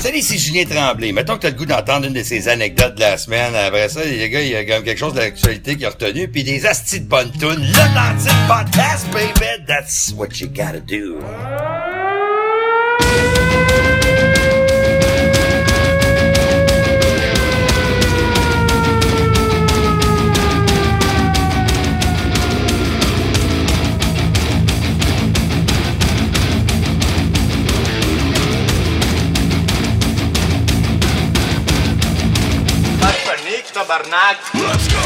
Salut, c'est Julien Tremblay. Mettons que t'as le goût d'entendre une de ces anecdotes de la semaine. Après ça, les gars, il y a quand même quelque chose de l'actualité qui a retenu. Puis des astis de bonnes tunes. L'Atlantique Podcast, baby. That's what you gotta do. Tabarnak. Let's go!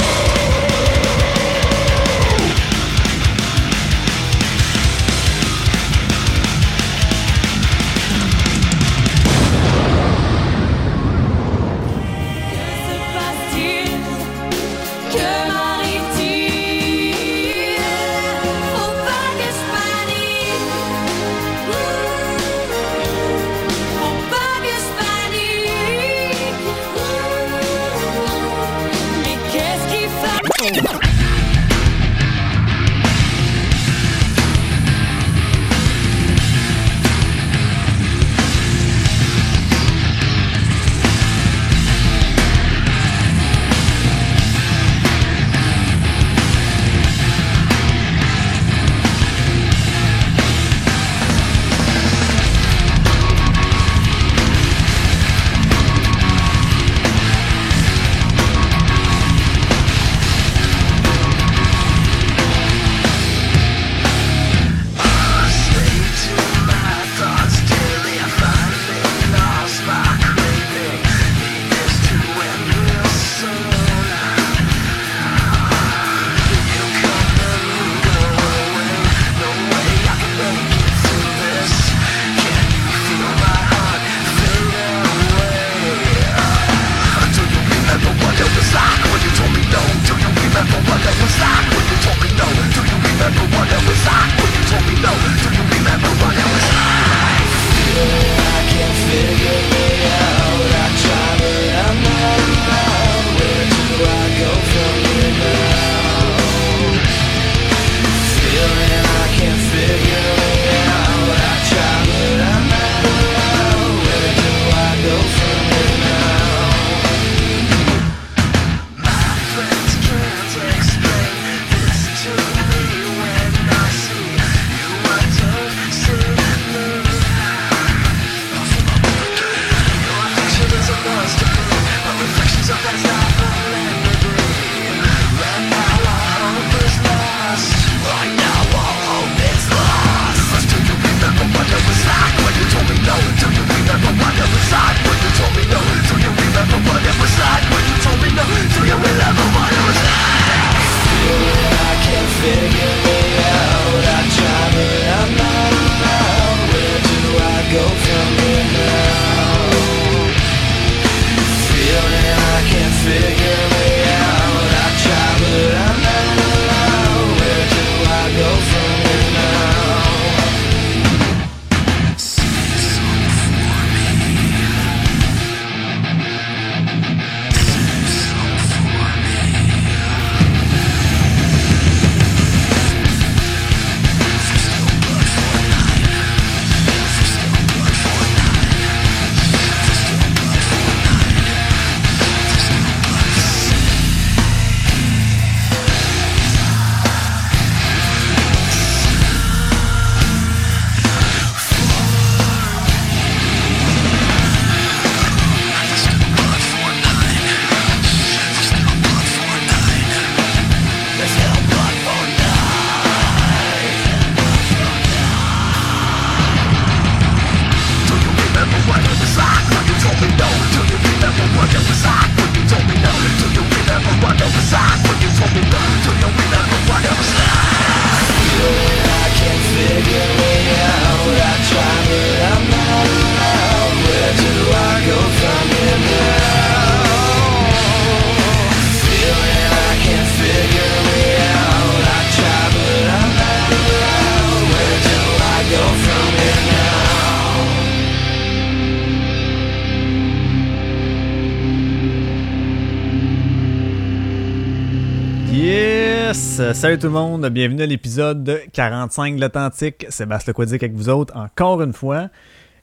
Salut tout le monde, bienvenue à l'épisode 45 de l'Authentique. Sébastien Quadic avec vous autres encore une fois.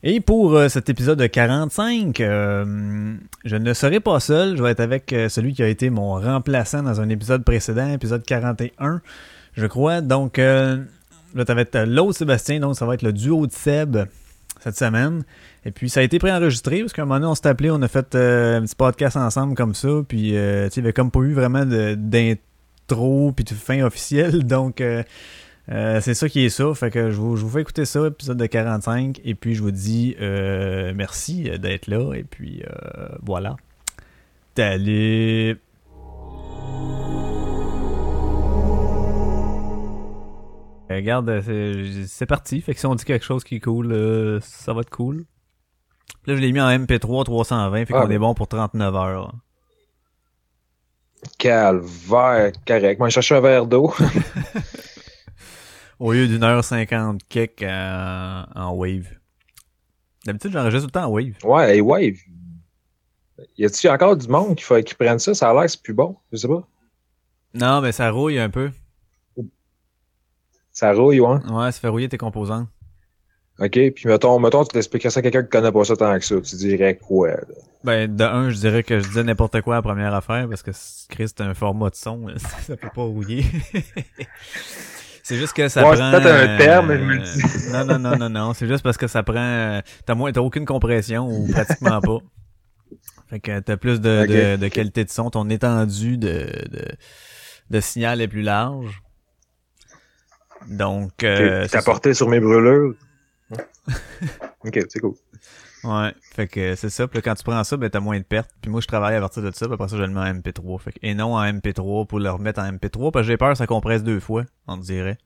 Et pour euh, cet épisode 45, euh, je ne serai pas seul. Je vais être avec euh, celui qui a été mon remplaçant dans un épisode précédent, épisode 41, je crois. Donc, là, ça va être l'autre Sébastien, donc ça va être le duo de Seb cette semaine. Et puis, ça a été préenregistré parce qu'à un moment donné, on s'est appelé, on a fait un petit podcast ensemble comme ça. Puis, tu sais, il n'y avait comme pas eu vraiment d'intro puis de fin officielle. Donc, euh, c'est ça qui est ça. Fait que je vous, je vous fais écouter ça, épisode de 45. Et puis je vous dis euh, merci d'être là. Et puis euh, voilà. Salut! Regarde, c'est parti. Fait que si on dit quelque chose qui est cool, ça va être cool. Là, je l'ai mis en MP3 320. Fait qu'on ah, est bon pour 39 heures. Calvaire, correct. Moi, je cherche un verre d'eau. Au lieu d'une heure cinquante kick en, wave. D'habitude, j'enregistre tout le temps en wave. Ouais, et wave. Y a-t-il encore du monde qui, faut, qui prenne ça? Ça a l'air que c'est plus bon. Je sais pas. Non, mais ça rouille un peu. Ça rouille, ouais? Ouais, ça fait rouiller tes composants. OK, puis mettons, mettons tu t'expliquerais ça à quelqu'un qui connaît pas ça tant que ça. Tu dirais quoi, là? Ben, de un, je dirais que je disais n'importe quoi à la première affaire parce que Chris, c'est un format de son. Ça peut pas rouiller. C'est juste que ça ouais, prend. C'est peut-être un terme, euh, Non, non, non, non, non. C'est juste parce que ça prend. Euh, t'as moins, t'as aucune compression ou pratiquement pas. Fait que t'as plus de, de, de, qualité de son. Ton étendue de, de, de signal est plus large. Donc. Euh, T'as porté sur mes brûleurs. ok, c'est cool. Ouais, fait que c'est ça. Puis quand tu prends ça, ben t'as moins de pertes. Puis moi, je travaille à partir de ça. Puis après ça, je le mets en MP3. Fait que, et non en MP3 pour le remettre en MP3. Parce que j'ai peur que ça compresse deux fois, on dirait.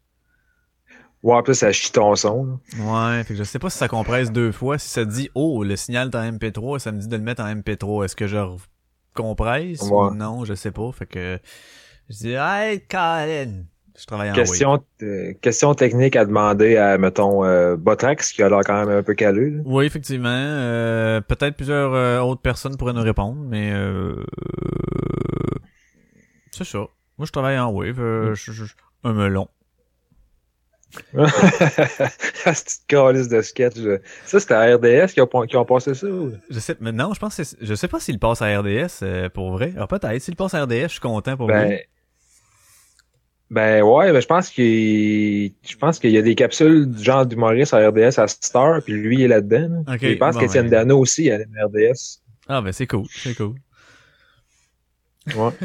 Ouais, puis ça chie ton son. Ouais, fait que je sais pas si ça compresse deux fois. Si ça dit, oh, le signal est en MP3, ça me dit de le mettre en MP3. Est-ce que je compresse ou non? Je sais pas. Fait que je dis, hey, Colin, je travaille en question, question technique à demander à, mettons, euh, Botrax, qui a l'air quand même un peu calé. Oui, effectivement. Euh, peut-être plusieurs euh, autres personnes pourraient nous répondre, mais euh, c'est ça. Moi, je travaille en Wave. Mm. un melon. cette calice de sketch. Ça, c'était à RDS qui ont, qui ont passé ça? Je sais, mais non, je pense que je sais pas s'il passe à RDS pour vrai. Alors peut-être, s'il passe à RDS, je suis content pour ben, ben ouais, ben je pense qu'il je pense qu'il y a des capsules du genre d'humoriste à RDS à Star, puis lui il est là-dedans. je pense qu'Étienne ben... Dano aussi à RDS. Ah ben c'est cool, c'est cool. Ouais.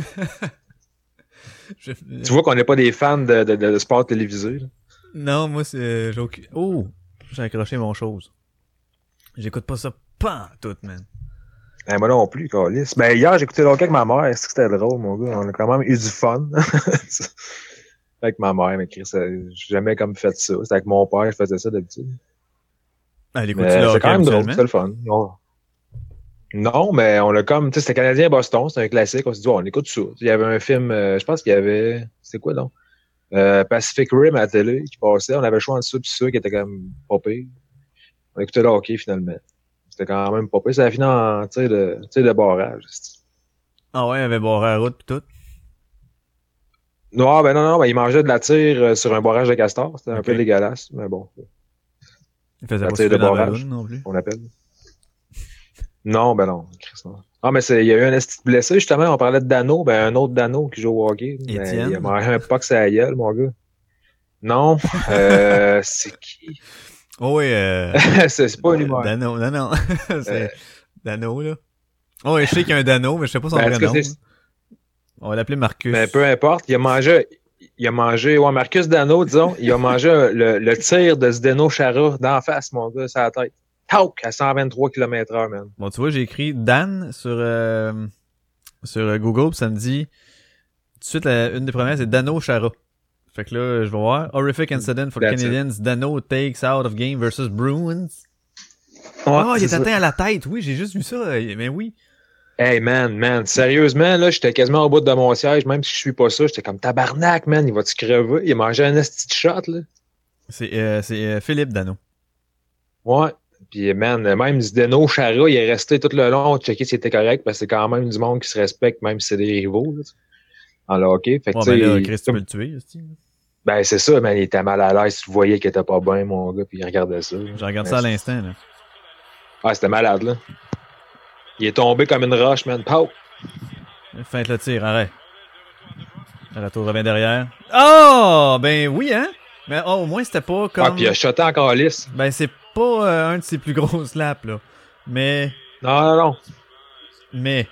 Tu vois qu'on n'est pas des fans de, de, de sport télévisé. Là. Non, moi c'est j'ai Oh! J'ai accroché mon chose. J'écoute pas ça pas tout, man. Ben, moi non plus, Calis. Ben, hier, j'écoutais donc avec ma mère. Est-ce que c'était drôle, mon gars? On a quand même eu du fun. avec ma mère, mais Chris, j'ai jamais comme fait ça. C'était avec mon père, je faisais ça d'habitude. Écoute C'est quand même drôle, c'est le fun. Non, mais on l'a comme, tu sais, c'était Canadien Boston, c'était un classique. On s'est dit, on écoute ça. Il y avait un film, euh, je pense qu'il y avait, c'est quoi donc? Euh, Pacific Rim à la télé qui passait. On avait le choix en dessous pis ça qui était comme pas pire. On écoutait le hockey finalement. C'était quand même pas pire. Ça a fini en tir de, de barrage. Ah ouais, il y avait barré la route pis tout. Non, ben non, non, ben, il mangeait de la tire euh, sur un barrage de castor. C'était un peu dégueulasse, mais bon. Il faisait la tire de barrage, non plus. on appelle. Non, ben non, Ah, mais il y a eu un esti blessé, justement, on parlait de Dano, ben un autre Dano qui joue au hockey. Ben, il a mangé un pox à la gueule, mon gars. Non, euh, c'est qui? Oh oui, euh... c'est pas un humain. Dano, non, non. c'est euh... Dano, là. Oh, oui, je sais qu'il y a un Dano, mais je sais pas son ben, vrai nom. On va l'appeler Marcus. Ben, peu importe. Il a mangé, il a mangé, ouais, Marcus Dano, disons, il a mangé le, le tir de Zdeno Chara d'en face, mon gars, la tête. Tauk, à 123 km heure, man. Bon, tu vois, j'ai écrit Dan sur, euh, sur Google, pis ça me dit, tout de suite, une des premières, c'est Dano Chara. Fait que là, je vais voir. Horrific incident for Canadians. Dano takes out of game versus Bruins. oh, il est atteint à la tête. Oui, j'ai juste vu ça. Mais oui. Hey man, man, sérieusement, là, j'étais quasiment au bout de mon siège, même si je suis pas ça, j'étais comme tabarnak, man, il va-tu crever? Il a mangé un esti shot, là. C'est euh, euh, Philippe Dano. Ouais. Puis man, même Zdeno Chara, il est resté tout le long, checker si c'était correct, parce que c'est quand même du monde qui se respecte, même si c'est des rivaux, là, en hockey. Fait que, ouais, ben là, Chris, tu peux le tuer, aussi. Ben, c'est ça, man, il était mal à l'aise, tu voyais qu'il était pas bien, mon gars, puis il regardait ça. Je regarde ça à l'instant, là. Ah, c'était malade, là. Il est tombé comme une roche, man. Pow! Feinte le tir, arrête. Le retour revient derrière. Oh! Ben oui, hein? Mais oh, au moins, c'était pas comme... Ah, puis il a shoté encore lisse. Ben, c'est pas euh, un de ses plus gros slaps, là. Mais... Non, non, non. Mais...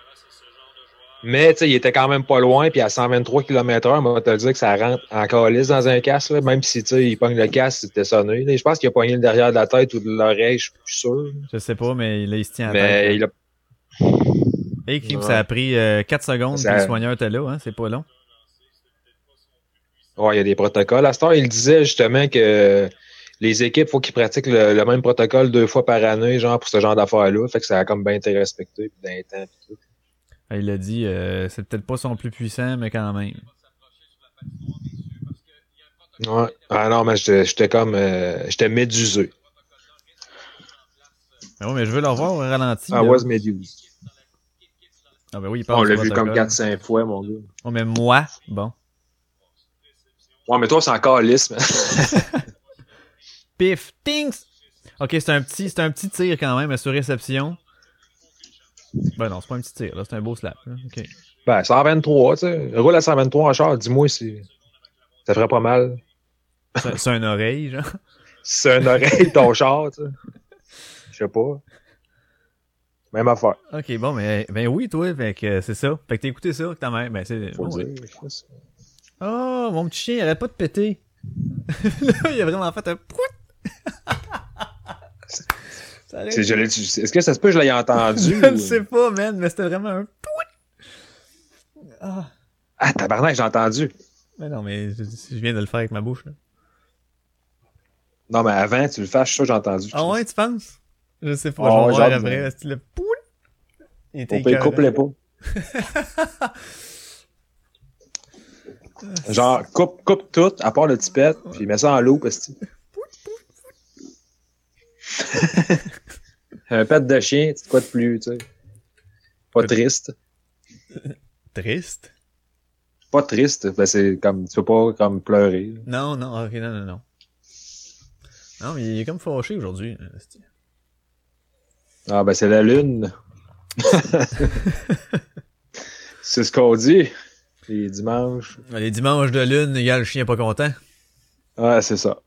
Mais, tu sais, il était quand même pas loin, puis à 123 km h on va te dire que ça rentre encore lisse dans un casque, là, même si, tu sais, il pogne le casque, c'était sonné. Je pense qu'il a pogné le derrière de la tête ou de l'oreille, je suis plus sûr. Je sais pas, mais là, il se tient à Mais tête. il a... Et Clip, Ouais. ça a pris euh, 4 secondes, Ça- puis le soigneur était là, hein? C'est pas long. Ouais, il y a des protocoles. À ce temps, il disait justement que les équipes, faut qu'ils pratiquent le, le même protocole deux fois par année, genre, pour ce genre d'affaires-là. Fait que ça a comme bien été respecté, puis les temps, tout. Il a dit, euh, c'est peut-être pas son plus puissant, mais quand même. Ouais. Ah non, mais j'étais comme... euh, j'étais médusé. Ah ouais, mais je veux le revoir au ralenti. I là. was médusé. Ah ben oui, il parle On l'a vu comme protocole. 4-5 fois, mon gars. Oh, mais moi, bon. Ouais, mais toi, c'est encore lisse. Pif, tings! Ok, c'est un petit, c'est un petit tir quand même, sur réception. Ben non, c'est pas un petit tir, là, c'est un beau slap. là. Ben, 123, tu sais. Roule à 123 en char, dis-moi si ça ferait pas mal. C'est un oreille, genre. C'est un oreille, ton char, tu sais. Je sais pas. Même affaire. Ok, bon, mais ben oui, toi, fait que c'est ça. Fait que t'as écouté ça, que ta mère, ben c'est. Faut oh, le dire. Oh, mon petit chien, il arrête pas de péter. là, il a vraiment fait un Est-ce que ça se peut que je l'ai entendu? Je ne ou- sais pas, man, mais c'était vraiment un. Ah. Ah, tabarnak, j'ai entendu. Mais non, mais je, je viens de le faire avec ma bouche, là. Non, mais avant, tu le fasses, je suis sûr que j'ai entendu. Ah ouais, tu penses? Je sais pas, Ah je vais ouais, voir j'ai hâte après. le pout? Il était On couper les pas. Genre, coupe, coupe tout, à part le tipette, puis mets ça en loup, parce que... Un pet de chien, c'est quoi de plus, tu sais? Pas triste. Triste? Pas triste, ben c'est comme, tu peux pas comme pleurer. là. Non, non, ok, non, non, non. Non, mais il est comme fâché aujourd'hui. Ah, ben c'est la lune. c'est ce qu'on dit. Les dimanches. Les dimanches de lune, égale le chien pas content. Ouais, c'est ça.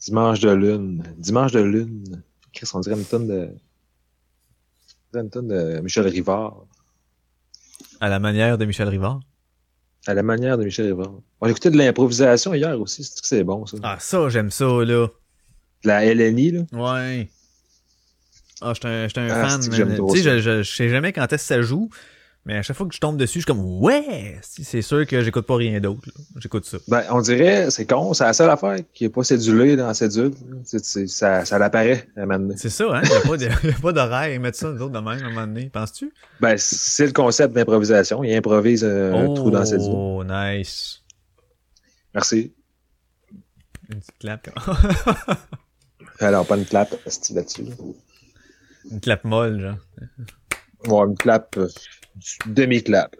Dimanche de lune. Dimanche de lune. Chris, on dirait une tonne de. on dirait Une tonne de Michel Rivard. À la manière de Michel Rivard. À la manière de Michel Rivard. On a écouté de l'improvisation hier aussi. C'est que c'est bon, ça? Ah, ça, j'aime ça, là. De la LNI, là? Ouais. Ah, j'étais un, j'étais un Ah, fan. Tu sais, je, je, je sais jamais quand est-ce que ça joue, mais à chaque fois que je tombe dessus, je suis comme, ouais! C'est sûr que j'écoute pas rien d'autre. J'écoute ça. Ben, on dirait, c'est con, c'est la seule affaire qui est pas cédulée dans cédule. C'est- c'est- ça, ça l'apparaît à un moment donné. C'est ça, hein? Il n'y a pas d'horaire. Ils mettent ça, nous autres, de même, à un moment donné. Penses-tu? Ben, c'est le concept d'improvisation. Il improvise euh, un trou dans cédule. Oh, nice. Merci. Une petite clap. Alors, pas une clap là-dessus. Une clap molle, genre. Ouais, une clap, euh, demi-clap.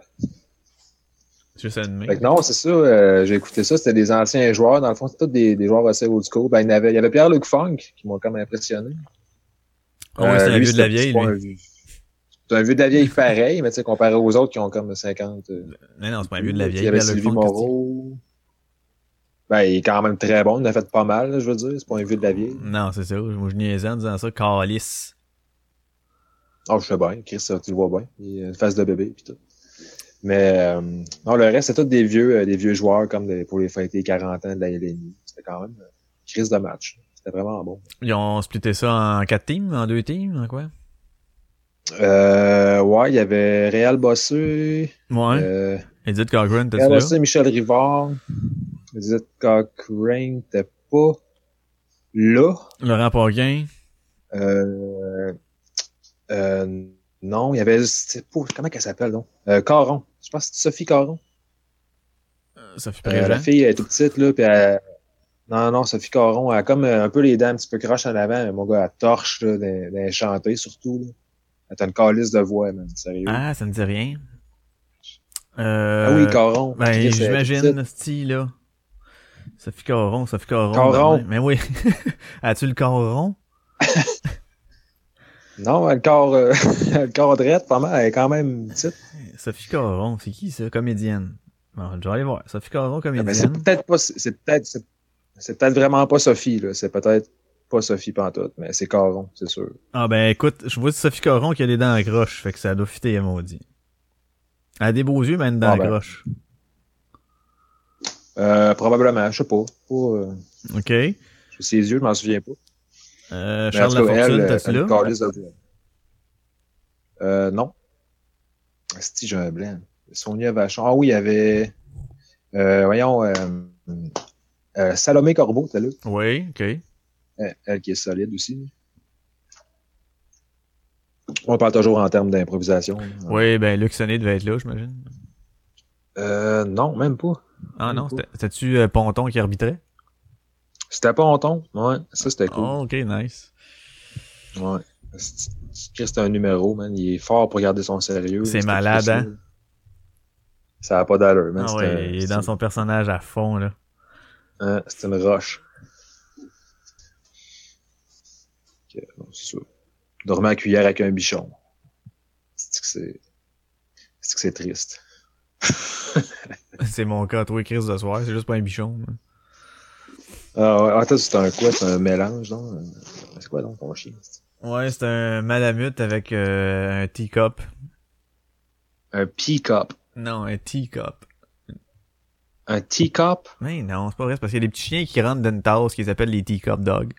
Juste une main. Fait que non, c'est ça, euh, j'ai écouté ça, c'était des anciens joueurs, dans le fond, c'était tous des, des joueurs assez old school. Ben, il y avait, il y avait Pierre-Luc Funk, qui m'ont comme impressionné. Oh, ouais, c'est Euh, un lui, vieux de la vieille, lui. C'est un vieux de la vieille pareil, mais tu sais, comparé aux autres qui ont comme 50. euh, Mais non, c'est pas un vieux de la Il vieille. y avait Sylvie Moreau. Ben, il est quand même très bon, il en a fait pas mal, là, je veux dire, c'est pas un vieux de la vieille. Non, c'est ça. Moi, je niaisais en disant ça. Calice. Oh, je sais bien, Chris, tu le vois bien. Il a une face de bébé pis tout. Mais euh, non, le reste, c'est tous des vieux, euh, des vieux joueurs comme des- pour les fêter 40 ans de la LNI. C'était quand même euh, crise de match. C'était vraiment bon. Ils ont splitté ça en quatre teams, en deux teams, en quoi? Euh, ouais, il y avait Réal Bossé, Ouais. euh, Edith Cochran, t'as-tu Réal là? Bossé, Michel Rivard, Edith Cochrane, t'es pas là. Laurent Paquin. Euh, euh, non, il y avait, comment qu'elle s'appelle, donc? Euh, Caron. Je pense que c'est Sophie Caron. Sophie Euh, la Préjean. fille elle est toute petite, là, puis elle... Non, non, Sophie Caron, elle a comme euh, un peu les dents un petit peu croches en avant, mais mon gars, elle torche, là, d'un chanter, surtout, là. Elle a une calice de voix, man, sérieux. Ah, Ah, ça me dit rien. Euh, oui, Caron. Ben, elle j'imagine, style, là. Sophie Caron, Sophie Caron. Caron. ben, Mais oui. As-tu le Caron? Non, le corps, euh, le corps drette, pas mal, elle est quand même petite. Sophie Caron, c'est qui ça? Comédienne? Bon, je vais aller voir. Sophie Caron, Mais c'est comédienne. peut-être pas, c'est peut-être, c'est c'est peut-être vraiment pas Sophie, là. C'est peut-être pas Sophie Pantoute, mais c'est Caron, c'est sûr. Ah ben écoute, je vois Sophie Caron qui a les dents à croche, fait que ça doit fitter à maudit. Elle a des beaux yeux, mais une dent Ah à ben. croche. Euh, probablement, je sais pas. pas euh, OK. Ses yeux, je m'en souviens pas. En Charles Lafortune, elle, t'as-tu là? de. Euh, non. Si j'ai un blanc. Sonia Vachon. Ah oui, il y avait, euh, voyons, euh, euh, Salomé Corbeau, t'as là? Oui, OK. Elle, elle qui est solide aussi. On parle toujours en termes d'improvisation. Oui, ben Luc Sonnet devait être là, j'imagine. Euh, non, même pas. Ah non, Même c'était-tu euh, Ponton qui arbitrait? C'était pas honton. Ouais, ça c'était cool. Oh, OK, nice. Ouais. C'est un numéro, man. Il est fort pour garder son sérieux. C'est malade, hein? Ça a pas d'allure, man. Ah ouais, il est dans son personnage à fond, là. hein, C'est une roche. Ok, bon, c'est ça. Dormir à cuillère avec un bichon. C'est que c'est. C'est que c'est triste? C'est mon cas, toi, Chris, de soir. C'est juste pas un bichon. moi. Ah ouais, attends, c'est un quoi? C'est un mélange, non? C'est quoi donc ton chien? Ouais, c'est un malamute avec euh, un teacup. Un peacup. Non, un teacup. Un teacup? Mais non, c'est pas vrai. C'est parce qu'il y a des petits chiens qui rentrent dans une tasse qu'ils appellent les teacup dogs.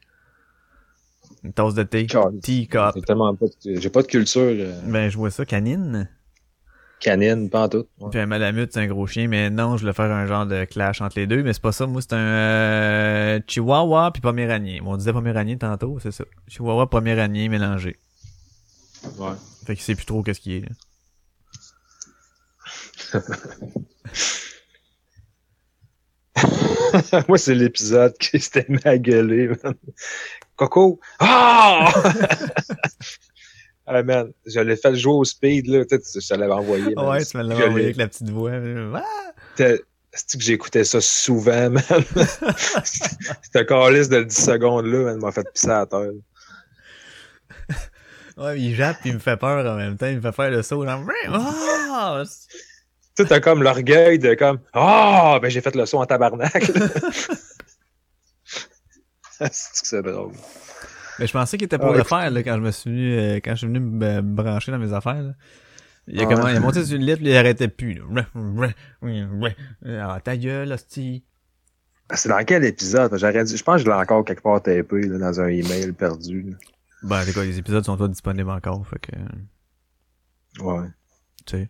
Une tasse de thé. Teacup. J'ai tellement pas de, j'ai pas de culture euh, Ben, je vois ça, canine. Canine, pas en tout. Ouais. Puis un malamute, c'est un gros chien. Mais non, je voulais faire un genre de clash entre les deux. Mais c'est pas ça. Moi, c'est un euh, chihuahua puis poméranie. Bon, on disait poméranie tantôt, c'est ça. Chihuahua, poméranie mélangé. Ouais. Fait qu'il sait plus trop qu'est-ce qu'il est. là. Moi, c'est l'épisode qui s'était mis à gueuler, man. Coco! Ah! ah, man, je l'ai fait jouer au speed, là. Tu sais, je te l'avais envoyé. man. Ouais, tu me l'avais envoyé avec la petite voix. Ah! C'est que j'écoutais ça souvent, man? C'était calice de 10 secondes, là, man, m'a fait pisser à terre. Ouais, mais il jappe puis il me fait peur en même temps. Il me fait faire le saut. Genre, ah! Tout a comme l'orgueil de comme, ah, ben j'ai fait le saut en tabarnak. c'est que c'est drôle? Mais je pensais qu'il était pour Ah, le écoute. faire là, quand je me suis venu, euh, quand je suis venu me, me brancher dans mes affaires. Là. Il a, Ah. comment, il a monté sur une lettre, il arrêtait plus. Là. Ah, ta gueule, hostie. C'est dans quel épisode? J'aurais je pense que je l'ai encore quelque part tapé, là, dans un email perdu. là. Ben, c'est quoi, les épisodes sont pas disponibles encore, fait que, Ouais. tu sais.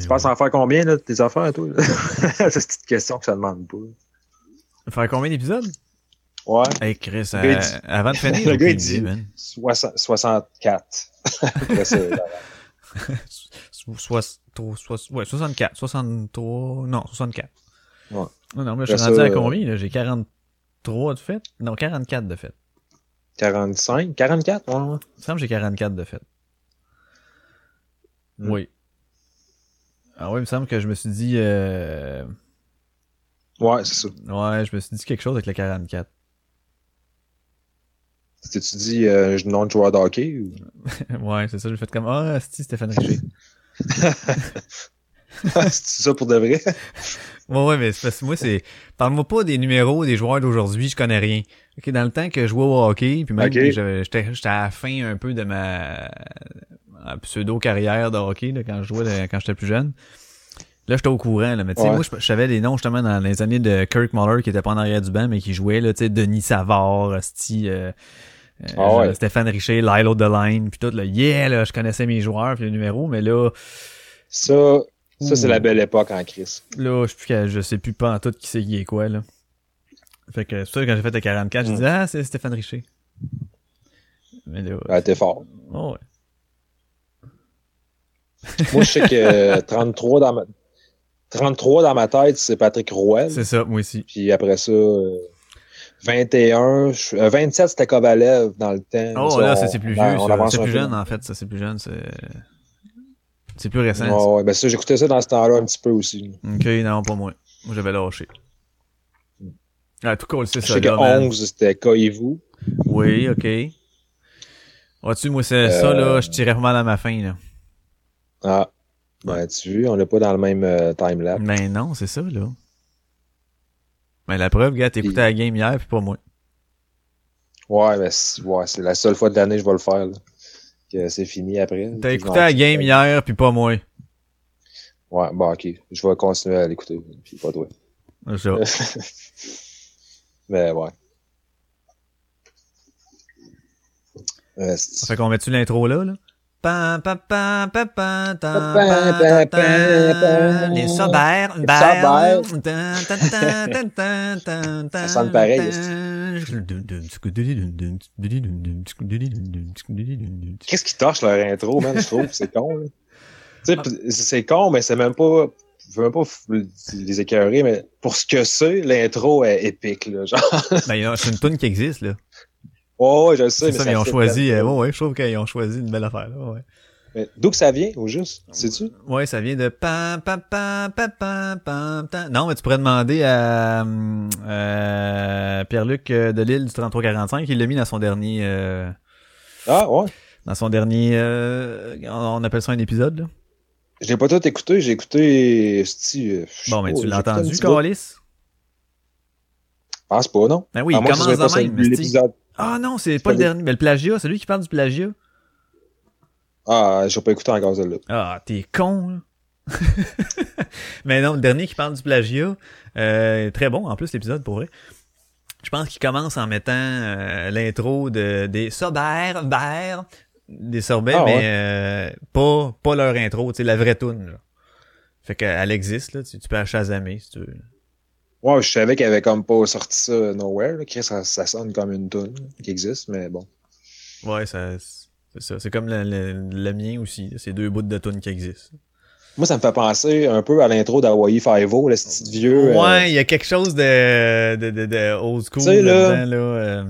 Tu penses ouais. en faire combien, là, de tes affaires, toi? c'est une petite question que ça demande pas. Faire combien d'épisodes? Ouais. Hey, Chris, euh, dit- avant de finir, Le gars, aucune il idée, dit- man. Soixante- 64. Après, c'est- Soit, soit, soit, ouais, 64, 63, non, 64. Ouais. Non, non, mais je suis rendu à combien, là? J'ai 43 de fait? Non, 44 de fait. 45? 44? Ouais, ouais. Il me semble que j'ai 44 de fait. Hmm. Oui. Ah oui, il me semble que je me suis dit... Euh... Ouais, c'est ça. Ouais, je me suis dit quelque chose avec le 44. Tu dis euh, nom de joueur de hockey? Ou... ouais, c'est ça, j'ai fait comme... Ah, c'est Stéphane Richer. c'est ça pour de vrai? ouais, ouais, mais c'est parce que moi, c'est... Parle-moi pas des numéros des joueurs d'aujourd'hui, je connais rien. Ok, dans le temps que je jouais au hockey, puis même Ok. que j'avais- j'étais j'étais à la fin un peu de ma ma pseudo-carrière de hockey, là, quand je jouais, là, quand j'étais plus jeune. Là, j'étais au courant, là. Mais tu sais, Ouais. moi, je savais les noms, justement, dans les années de Kirk Muller, qui était pas en arrière du banc, mais qui jouait, là, tu sais, Denis Savard, Sti, euh, euh, Ah ouais. Stéphane Richer, Lilo Deline, puis tout, là, yeah, là, je connaissais mes joueurs, puis les numéros, mais là, Ça, ça c'est la belle époque en crise. là, je sais plus, je sais plus pas en tout qui c'est qui est quoi, là. Fait que, c'est ça, quand j'ai fait le 44, j'ai Mm. dit, ah, c'est Stéphane Richer. Mais là, Ah, t'es fort. oh, ouais. Moi, je sais que euh, 33 dans ma... 33 dans ma tête, c'est Patrick Roy. C'est ça, moi aussi. Puis après ça, euh, 21, je- euh, 27, c'était Kovalev dans le temps. Oh, Ça, là, ça, c'est plus vieux, C'est plus peu. jeune, en fait, ça, c'est plus jeune, c'est... Plus récent, ça. Ouais, ben ça, j'écoutais ça dans ce temps-là un petit peu aussi. Ok, non, pas moi. Moi, j'avais lâché. Ah, tout cool, c'est Je ça, sais que là, man. 11, c'était Koivu. Oui, ok. Vois-tu, moi, c'est ça, là, Euh. je tirais mal à ma fin, là. Ah. Ben, tu vois, on n'est pas dans le même euh, timelapse. Ben non, c'est ça, là. Mais la preuve, gars, t'écoutais la game hier, puis pas moi. Ouais, mais c'est ouais, c'est la seule fois de l'année que je vais le faire. Là. Que c'est fini après. T'as écouté la game hier, puis pas moi. Ouais, bon, ok. Je vais continuer à l'écouter. Puis pas toi. C'est ça. mais ouais. Euh, c'est- Ça fait qu'on met-tu l'intro là, là? Les ta, Ça sonne pareil, Qu'est-ce qui torche leur intro, man, je trouve? C'est con, p- c'est con, mais c'est même pas. Je veux même pas les écœurer, mais pour ce que c'est, l'intro est épique, là. Genre. Ben, c'est une tune qui existe, là. Ouais, ouais, je sais, C'est mais ça, ils ont choisi, euh, ouais, je trouve qu'ils ont choisi une belle affaire, là, ouais. Mais D'où que ça vient, au juste? Sais-tu? Ouais, ça vient de pa pa pa pa pa pa ta. Non, mais tu pourrais demander à euh, Pierre-Luc euh, de Lille du 3345, il l'a mis dans son dernier euh, Ah, ouais. dans son dernier euh, on appelle ça un épisode là. Je l'ai pas tout écouté, j'ai écouté. euh, Bon, mais pas, tu l'as entendu. Calis? Pense pas, non? Ben oui, À il commence pas même. l'épisode. Ah non, c'est pas le dernier, mais le plagiat, c'est lui qui parle du plagiat? Ah, j'ai pas écouté encore celle-là. Ah, t'es con, là. Mais non, le dernier qui parle du plagiat, euh, très bon en plus l'épisode pour vrai. Je pense qu'il commence en mettant euh, l'intro de des sorbets, verts, des sorbets, Ah, mais ouais. euh, pas pas leur intro, tu sais la vraie tune. Là. Fait qu'elle existe là, tu, tu peux la chasamer si tu veux. Ouais, je savais qu'elle avait comme pas sorti ça nowhere, là. Ça, ça sonne comme une tune qui existe, mais bon. Ouais, ça c'est ça, c'est comme le, le, le mien aussi, c'est deux bouts de tune qui existent. Moi, ça me fait penser un peu à l'intro d'Hawaii Five-O, le petit vieux. euh, Ouais, il y a quelque chose de de, de, de old school Tu sais, là- là-dedans, là. euh.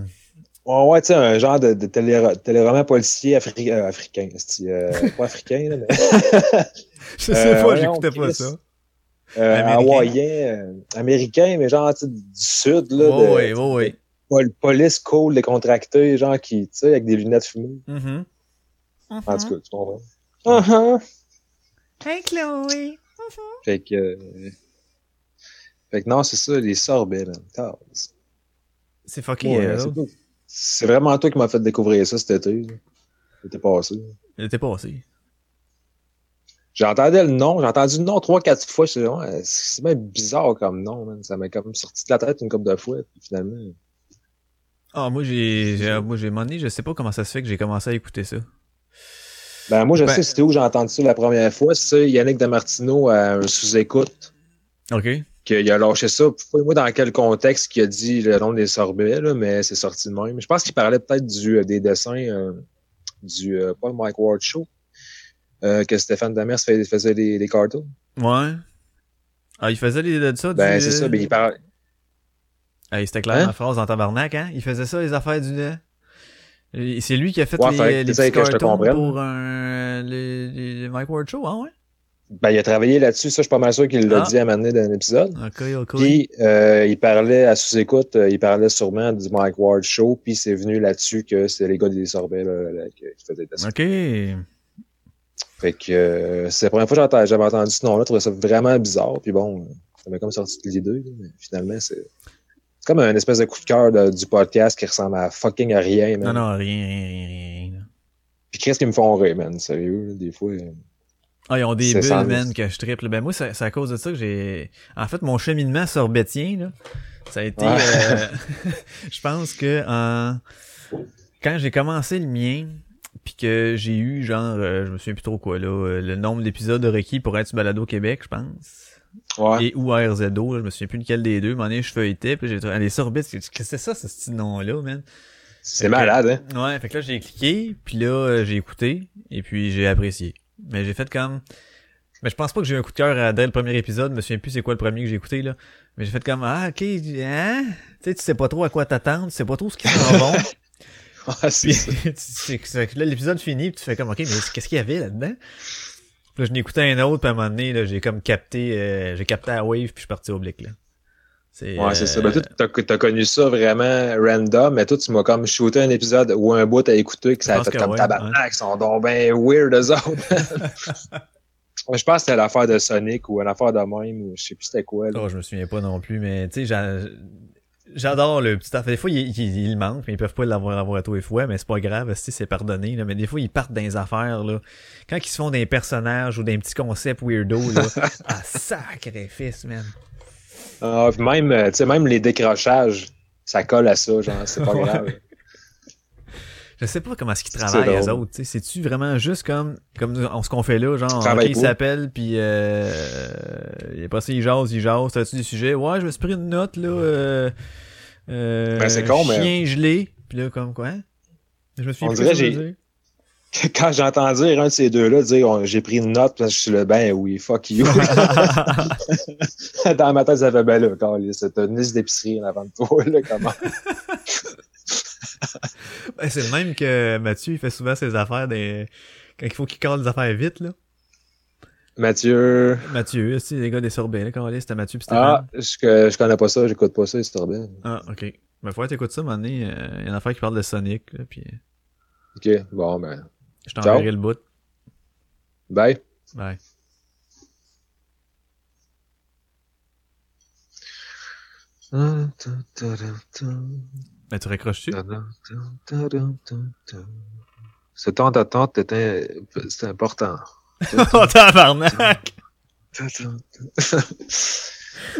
Ouais, ouais, tu sais, un genre de, de télé- téléroman policier afri- euh, africain. Euh, pas africain, là, mais Je sais pas, j'écoutais pas ça. Euh, Américain. hawaïen, euh, américain, mais genre tu sais, du sud, là. Oh, de, oui, oh, oui. pol- police cool, décontracté, genre qui, tu sais, avec des lunettes fumées. Mhm. En tout cas, tu comprends. Uh-huh. Hey Chloé. Fait que. euh, Fait que non, c'est ça, les sorbets, man. C'est- fucké. ouais, c'est vraiment toi qui m'as fait découvrir ça cet été. C'était passé. il était passé. J'entendais le nom, j'ai entendu le nom trois, quatre fois. Je ouais, c'est même bizarre comme nom, man. Ça m'a comme sorti de la tête une couple de fois, puis finalement. Ah, moi, j'ai, moi, j'ai monné, je sais pas comment ça se fait que j'ai commencé à écouter ça. Ben, moi, je Ben- sais c'était où j'ai entendu ça la première fois. C'est Yannick Damartino à un sous-écoute, OK. qu'il a lâché ça. Moi dans quel contexte qu'il a dit le nom des sorbets, là, mais c'est sorti de même. Je pense qu'il parlait peut-être du, euh, des dessins euh, du, euh, pas le Mike Ward Show, euh, que Stéphane Demers fait- faisait des, des cartoons. Ouais. Ah, il faisait les, de ça Ben, du... c'est ça, ben, il parle. Ah, c'était clair Hein? la phrase en tabarnak, hein? Il faisait ça, les affaires du... Et C'est lui qui a fait Ouais, les, les petits pour un... Les, les, les Mike Ward Show, ouais? Ben, il a travaillé là-dessus, ça, je suis pas mal sûr qu'il l'a Ah. dit à un moment donné dans un épisode. OK, OK. Puis, euh, il parlait à sous-écoute, euh, il parlait sûrement du Mike Ward Show, puis c'est venu là-dessus que c'est les gars des sorbets, là, là, qui faisaient des OK. Fait que euh, c'est la première fois que j'avais entendu ce nom-là, je trouvais ça vraiment bizarre, puis bon, ça m'a comme sorti de l'idée, mais finalement, c'est comme un espèce de coup de cœur de- du podcast qui ressemble à fucking à rien, Non, man. non, rien, rien, rien, rien. là. Puis qu'est-ce qu'ils me font rire, man, sérieux, là, des fois. euh, Ah, ils ont des bulles, man, que je triple. Ben, moi, c'est à cause de ça que j'ai... En fait, mon cheminement sorbetien, là, ça a été... Ouais. euh, je pense que quand j'ai commencé le mien, puis que j'ai eu, genre, euh, je me souviens plus trop quoi, là, euh, le nombre d'épisodes de requis pour être sur Balado Québec, je pense. Ouais. Et ou RZO, là, je me souviens plus lequel des deux. Donné, je feuilletais, puis j'ai trouvé... Les sorbets, c'est ça, ce petit nom-là, man? C'est malade, hein? Ouais, fait que là, j'ai cliqué, puis là, euh, j'ai écouté, et puis j'ai apprécié. Mais j'ai fait comme... Mais je pense pas que j'ai eu un coup de cœur dès le premier épisode, je me souviens plus c'est quoi le premier que j'ai écouté, là. Mais j'ai fait comme, ah, ok, hein? Tu sais, tu sais pas trop à quoi t'attendre, tu sais pas trop ce qui s'en vont. Ah, c'est ça. là, l'épisode finit, puis tu fais comme, ok, mais qu'est-ce qu'il y avait là-dedans? Là, je n'écoutais un autre, puis à un moment donné, là, j'ai comme capté, euh, j'ai capté la wave, puis je suis parti au blick, là. C'est, Ouais, c'est ça. Ben, euh, toi, t'as, t'as connu ça vraiment random, mais toi, tu m'as comme shooté un épisode ou un bout à écouter que ça a fait comme ouais, tabarnak, ils sont donc ben weird, eux autres. Ouais, je pense que c'était l'affaire de Sonic ou une affaire de même, ou je sais plus c'était quoi. Là. Oh, je me souviens pas non plus, mais tu sais, j'a- j'adore le petit affaire. Des fois, il, il, il manque, mais ils peuvent pas l'avoir avoir à tous les fois, mais c'est pas grave, si c'est pardonné. Là. Mais des fois, ils partent dans les affaires. Là. Quand ils se font des personnages ou des petits concepts weirdo, là, ah, sacrifice, man. Ah, même, euh, tu sais, même les décrochages, ça colle à ça, genre, c'est pas grave. Je sais pas comment est-ce qu'ils travaillent, les autres. C'est-tu vraiment juste comme, comme on- ce qu'on fait là, genre, Travaille ok, il pour. s'appelle, puis euh, il est passé, il jase, il jase. T'as-tu des sujets? Ouais, je me suis pris une note, là. Euh, euh, Ben, c'est con, mais- Chien gelé. Puis là, comme quoi? Je me suis On dirait j'ai-. Quand j'entends dire un de ces deux-là dire j'ai pris une note, parce que je suis le ben oui, fuck you. Dans ma tête, ça fait ben là, c'est une liste d'épicerie en avant de toi, là, comment? Ben, c'est le même que Mathieu, il fait souvent ses affaires des... quand il faut qu'il colle des affaires vite, là. Mathieu. Mathieu, c'est les gars des sorbets, là, quand c'était Mathieu pis Ah, je, je connais pas ça, j'écoute pas ça, trop bien. Ah, ok. Ben, faut que t'écoutes ça, à un moment donné, euh, il y a une affaire qui parle de Sonic, là, pis Ok, bon, ben. je t'enverrai le bout. Bye. Ouais. Ben, tu raccroches-tu? Ce temps d'attente était, c'est important. oh, tabarnak!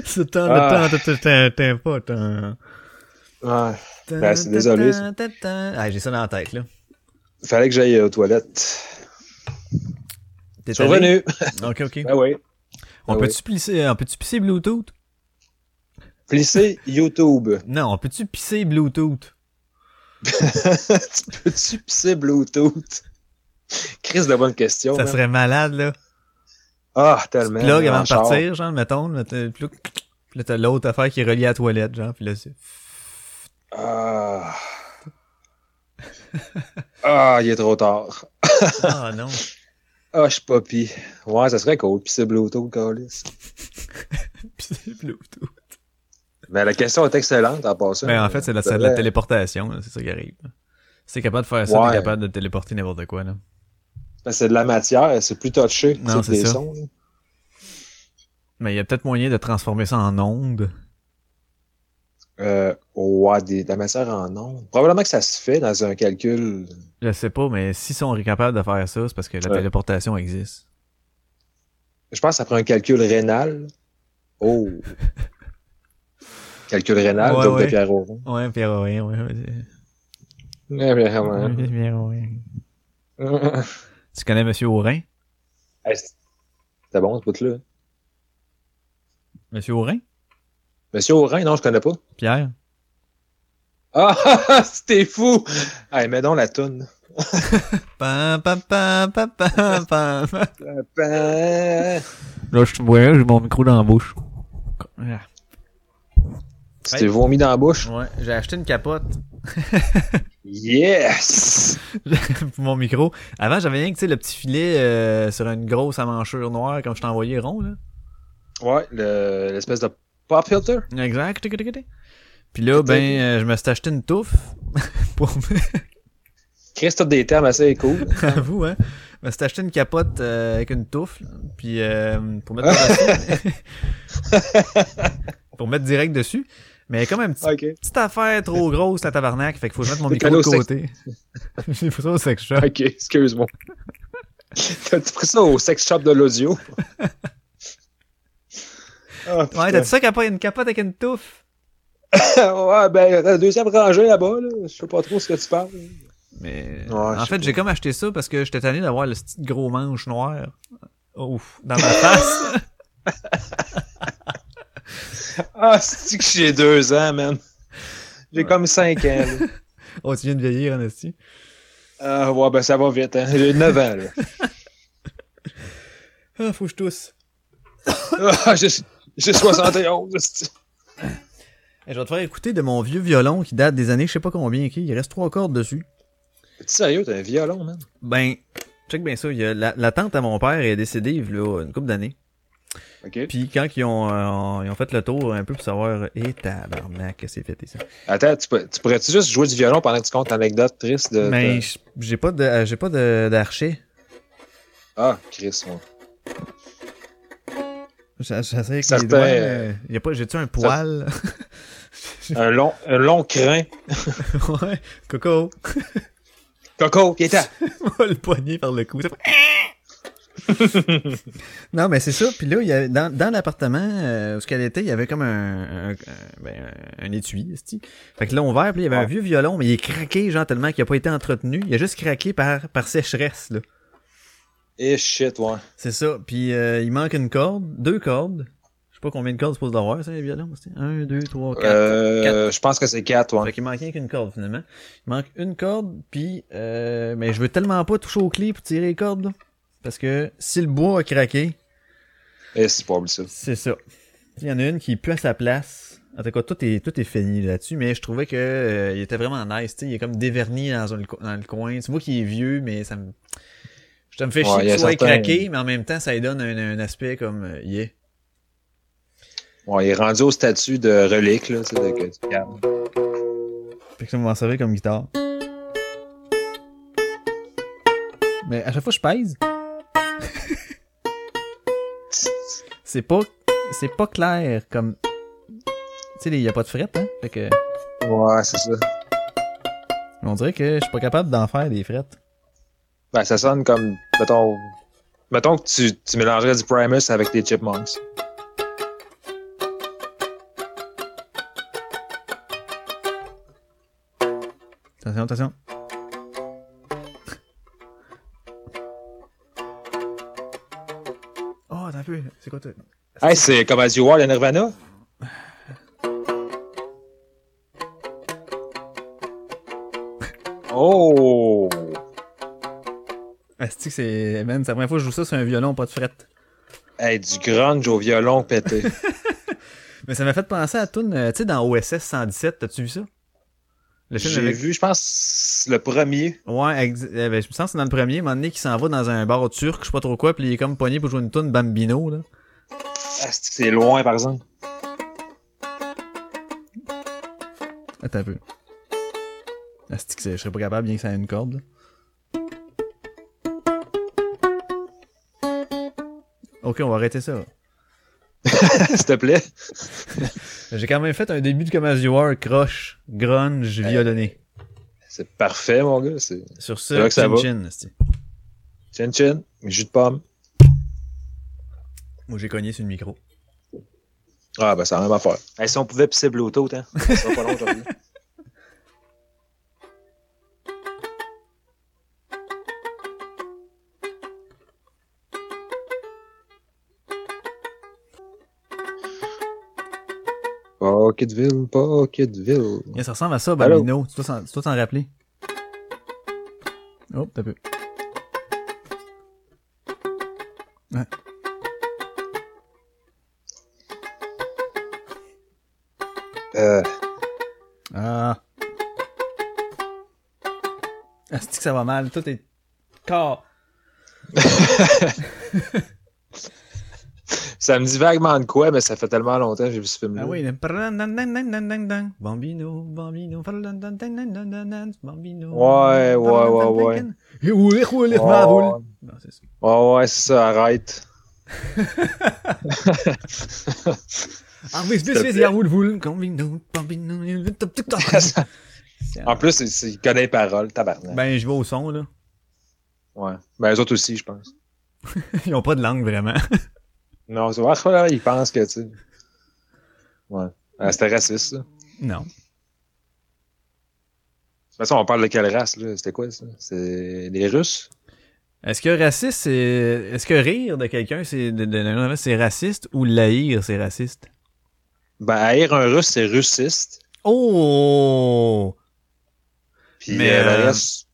Ce temps Ah. t'es pas, t'es- Ouais. Ben, c'est désolé. Ah, j'ai ça dans la tête, là. Fallait que j'aille aux toilettes. T'es Je suis allé? revenu. Ok, ok. Ben oui. On Ah peut-tu pisser, on peut-tu pisser Bluetooth? Plisser YouTube. Non, on peut-tu pisser Bluetooth? tu peux-tu pisser Bluetooth? Chris de bonne question. Ça man. serait malade, là. Ah, tellement. Plug avant de partir, genre, mettons, puis là, t'as l'autre affaire qui est reliée à la toilette, genre, puis là, c'est... Ah. ah, il est trop tard. Ah, non. Ah, je suis pas pis. Ouais, ça serait cool, pisser Bluetooth, câlisse. Pisser Bluetooth. Mais la question est excellente en passant. Mais en fait, c'est de la, c'est de la téléportation, c'est ça qui arrive. Si t'es capable de faire ça, Ouais. t'es capable de téléporter n'importe quoi, là. Ben, C'est de la matière, c'est plus touché Non, que c'est des ça. sons. là. Mais il y a peut-être moyen de transformer ça en onde. Euh, ouais, des, de la matière en ondes. Probablement que ça se fait dans un calcul. Je sais pas, mais s'ils sont capables de faire ça, c'est parce que la Ouais. téléportation existe. Je pense que ça prend un calcul rénal. Oh. calcul rénal, Ouais, donc ouais. de Pierre Auron. Ouais, Pierre ouais, ouais. ouais. Bien, ouais. Pierre Aurin. Tu connais Monsieur Aurin? Hey, C'était bon, ce bout-là. Monsieur Aurin? Monsieur Aurin, non, je connais pas. Pierre? Ah, c'était fou! Hey, mets donc la toune. Pam, pam, pam, pam, pam, pam. Là, je ouais, j'ai mon micro dans la bouche. Ah. Tu t'es vomi dans la bouche? Ouais, j'ai acheté une capote Yes! pour mon micro. Avant, j'avais rien que, tu sais, le petit filet euh, sur une grosse amanchure noire, comme je t'ai envoyé rond, là. Ouais, le- l'espèce de pop filter. Exact. Puis là, ben, euh, je me suis acheté une touffe pour Chris, t'as des termes assez cool. à vous, hein. Je me suis acheté une capote euh, avec une touffe, puis euh, pour mettre pour mettre direct dessus. Mais comme un petit, ok. petite affaire trop grosse, la tabarnak, fait qu'il faut que je mette mon micro de côté. J'ai fait ça au sex shop. Ok, excuse-moi. T'as-tu pris ça au sex shop de l'audio? Ouais, t'as-tu ça capote, une capote avec une touffe? ouais, ben, la deuxième rangée là-bas, là. Je sais pas trop ce que tu parles. Mais Ouais, en fait, j'ai comme acheté ça parce que j'étais tanné d'avoir le petit gros manche noir. Ouf, dans ma face. Ah, c'est que j'ai deux ans, man? J'ai comme cinq ans, là. oh, tu viens de vieillir, Anastie. Ah, ouais, ben, ça va vite, hein. J'ai 9 ans, là. Ah, faut que je tousse. Ah, j'ai j'ai 71, c'est- Eh, je vais te faire écouter de mon vieux violon qui date des années, je sais pas combien, qui il reste trois cordes dessus. T'es sérieux, t'as un violon, man? Ben, check bien ça. Il y a la, la tante à mon père est décédée il y a une couple d'années. OK. Puis quand ils ont, euh, ils ont fait le tour un peu pour savoir, et tabarnak, que c'est fait et ça. Attends, tu, peux- tu pourrais-tu juste jouer du violon pendant que tu comptes l'anecdote triste de. Mais de- j- j'ai pas de, j'ai pas de, d'archer. Ah, Chris, ouais. J'essaie avec les doigts. euh, y a pas, j'ai-tu un poil? Un long, un long crin. ouais. Coco. Coco, qui était. le poignet par le cou. Fait- non, mais c'est ça. Puis là, il y a, dans, dans l'appartement euh, où ce qu'elle était, il y avait comme un, un, ben, un étui. Fait que là, on ouvert, puis il y avait un vieux violon, mais il est craqué, genre, tellement qu'il a pas été entretenu. Il a juste craqué par, par sécheresse, là. Et shit, ouais. C'est ça. Puis euh, il manque une corde, deux cordes. Je sais pas combien de cordes suppose d'avoir, ça, les violons. Un, deux, trois, quatre. Euh, je pense que c'est 4, Fait ouais. qu'il manquait qu'une corde finalement. Il manque une corde, puis euh, mais je veux tellement pas toucher aux clés pour tirer les cordes là. Parce que si le bois a craqué, Et c'est pas ça. c'est ça. Il y en a une qui est plus à sa place. En tout cas, tout est, tout est fini là-dessus, mais je trouvais que euh, il était vraiment nice. tu sais, Il est comme déverni dans, un- dans le coin. Tu vois qu'il est vieux, mais ça me. Je me fais Ouais, chier qu'il soit certains- craqué, mais en même temps, ça lui donne un, un aspect comme euh, yeah. Ouais, il est rendu au statut de relique, là, tu sais, que tu gardes. Fait que ça m'en servir comme guitare. Mais à chaque fois que je pèse, c'est pas c'est pas clair comme tu sais il y a pas de fret hein fait que Ouais, c'est ça. on dirait que je suis pas capable d'en faire des frettes Ben, ça sonne comme, mettons, mettons que tu, tu mélangerais du Primus avec des Chipmunks. attention attention c'est quoi toi? Hey, c'est comme As You Are, le Nirvana? Oh! Asti que c'est man c'est la première fois que je joue ça sur un violon pas de fret Hey, du grunge au violon pété. mais ça m'a fait penser à la tune tu sais dans OSS 117 t'as-tu vu ça? J'ai avec vu, je pense, le premier. Ouais, ex- euh, ben, je me sens que c'est dans le premier, un moment donné, qui s'en va dans un bar turc, je sais pas trop quoi, puis il est comme pogné pour jouer une tune Bambino, là. C'est c'est loin, par exemple? Attends un peu. Je serais pas capable, bien que ça ait une corde, là? Ok, on va arrêter ça. S'il te plaît. J'ai quand même fait un début de Comme As You Are, croche, grunge, violonné. C'est parfait, mon gars. Sur C'est ça, là que ça chin va. chin, esti. chin chin, jus de pomme. Moi, j'ai cogné sur le micro. Ah, ben, c'est la même affaire. Hey, si on pouvait pisser Bluetooth, hein. Ça sera pas long aujourd'hui. Pocketville, Pocketville. Yeah, ça ressemble à ça? Bambino. Tu dois s'en- tu dois t'en rappeler. Oh, t'as peu. Ouais. Euh, Ah. Ah, c'est que ça va mal? Tout est corps. ça me dit vaguement de quoi, mais ça fait tellement longtemps que j'ai vu ce film-là. Ah oui, le Bambino, Bambino, Bambino. Ouais, ouais, ouais, ouais. Ouais, ouais, c'est ça, arrête. En plus, c'est- il connaît les paroles, tabarnak. Ben, je vais au son, là. Ouais. Ben, eux autres aussi, je pense. Ils ont pas de langue, vraiment. Non, c'est vrai, là, ils pensent que, tu sais. Ouais. Ah, C'était raciste, ça. De Non. toute façon, on parle de quelle race, là? C'était quoi, ça? C'est les Russes? Est-ce que raciste, c'est. Est-ce que rire de quelqu'un, c'est de, de- de- c'est raciste ou l'haïr, c'est raciste? Ben, haïr un Russe, c'est russiste. Oh! Puis Mais, euh, le euh, reste...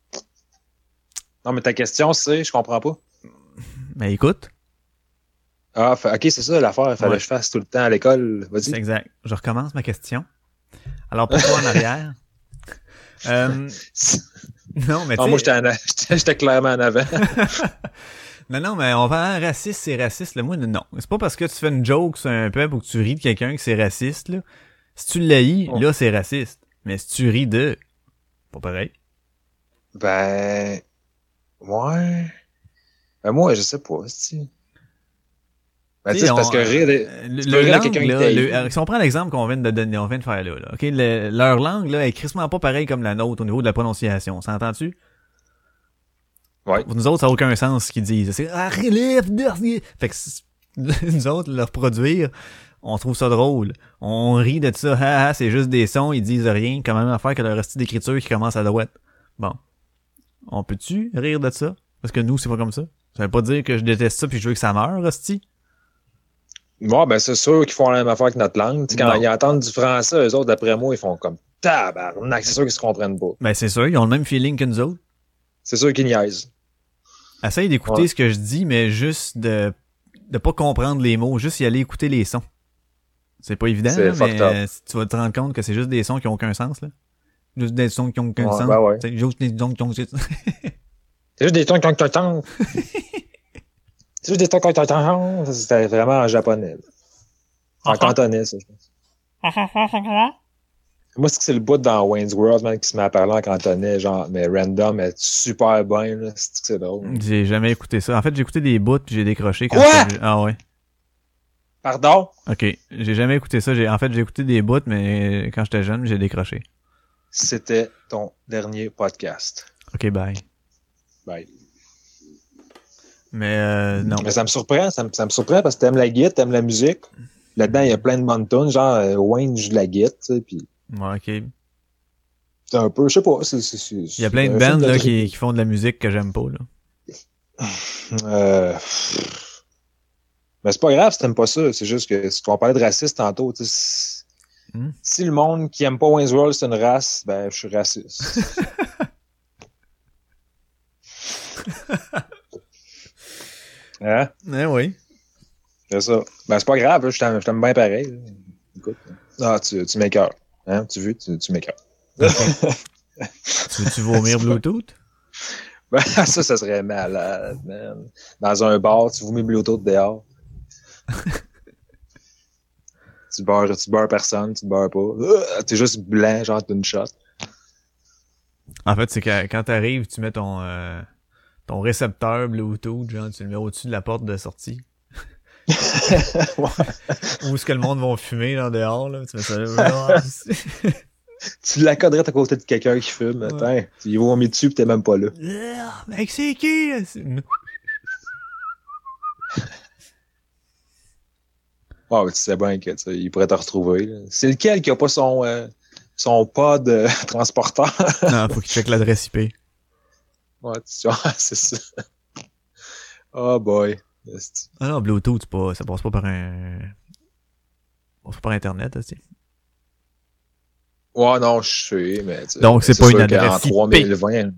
Non, mais ta question, c'est... Je comprends pas. Ben écoute, Ah, OK, c'est ça l'affaire. Il fallait Ouais. que je fasse tout le temps à l'école. c'est Vas-y. exact. Je recommence ma question. Alors, pourquoi en arrière? Euh, non, mais tu Ah, moi, j'étais clairement en avant. Non, non, mais on va raciste, c'est raciste. Là. Moi, non. C'est pas parce que tu fais une joke sur un peuple ou que tu ris de quelqu'un que c'est raciste. Là. Si tu l'haïs, Oh. là, c'est raciste. Mais si tu ris de... Pas pareil. Ben. Ouais. Ben, moi, je sais pas, si. Ben, tu sais, c'est on- parce que rire. euh, Le, le langue, là, le- euh, si on prend l'exemple qu'on vient de donner, on vient de faire là, là, ok, le- leur langue là est crissement pas pareil comme la nôtre au niveau de la prononciation. S'entend-tu? Ouais. Pour nous autres, ça n'a aucun sens ce qu'ils disent. C'est ah, relève de- Fait que nous autres, leur produire, on trouve ça drôle. On rit de ça. Ah, ah, c'est juste des sons, ils disent rien. Quand même affaire que leur style d'écriture qui commence à droite. Bon. On peut-tu rire de ça? Parce que nous, c'est pas comme ça. Ça veut pas dire que je déteste ça puis je veux que ça meure, hostie. Moi, ben, c'est sûr qu'ils font la même affaire que notre langue. Tu sais, quand Non. ils entendent du français, eux autres, d'après moi, ils font comme tabarnak. C'est sûr qu'ils se comprennent pas. Ben, c'est sûr, ils ont le même feeling que nous autres. C'est sûr qu'ils niaisent. Essaye d'écouter Ouais. ce que je dis, mais juste de de pas comprendre les mots, juste y aller écouter les sons. C'est pas évident, là, mais tu vas te rendre compte que c'est juste des sons qui ont aucun sens, là. Juste des sons qui ont aucun Ouais, sens. ben ouais. C'est juste des sons qui ont C'est juste des tons tons tons tons. C'est juste des tons tons tons tons. Ça, C'était vraiment en japonais. là. En cantonais, ça, je pense. Moi, c'est que c'est le bout dans Wayne's World, man, qui se met à parler en cantonais, genre, mais random, mais super bien, là. C'est que c'est drôle. J'ai jamais écouté ça. En fait, j'ai écouté des bouts puis j'ai décroché quand Quoi? Ah ouais. Pardon? OK. J'ai jamais écouté ça. J'ai en fait, j'ai écouté des bouts mais quand j'étais jeune, j'ai décroché. C'était ton dernier podcast. OK, bye. Bye. Mais euh, non. Mais ça me surprend, ça me, ça me surprend parce que t'aimes la guitare, t'aimes la musique. Là-dedans, il y a plein de bonnes tunes, genre euh, Wayne joue de la guitare, tu sais, puis Ouais, OK. c'est un peu, je sais pas, c'est... c'est- c'est- Il y a plein de là, trip. qui, qui font de la musique que j'aime pas là. Euh... Mais c'est pas grave si t'aimes pas ça, c'est juste que si on parlait de raciste tantôt, si- Hmm? si le monde qui aime pas Wayne's World c'est une race, ben je suis raciste. hein? Eh oui. C'est ça. Ben c'est pas grave, je t'aime je t'aime bien pareil. Écoute. Ah, tu, tu m'écœures. Hein? Tu veux, tu, tu m'écœures. Tu veux-tu vomir Bluetooth? Ben, ça, ça serait malade, man. Dans un bar, tu vomis Bluetooth dehors. tu beurres, tu beurres personne, tu te beurres pas. Euh, T'es juste blanc, genre d'une shot. En fait, c'est que quand t'arrives, tu mets ton euh, ton récepteur Bluetooth, genre tu le mets au-dessus de la porte de sortie. Où est-ce que le monde va fumer là dehors là, tu ça là. tu l'accoderais à côté de quelqu'un qui fume. Attends, tu y vomis dessus pis t'es même pas là. Mec, c'est qui? C'est- Ah, tu sais bien que tu sais, il pourrait te retrouver. C'est lequel qui a pas son euh, son pod euh, transporteur? Non, faut qu'il check l'adresse IP. ouais, c'est ça. Oh boy. Ah non, Bluetooth, pas, ça passe pas par un... Ça passe pas par Internet, aussi. Ouais, non, je sais, mais... tu Donc, c'est pas une adresse IP. 3020...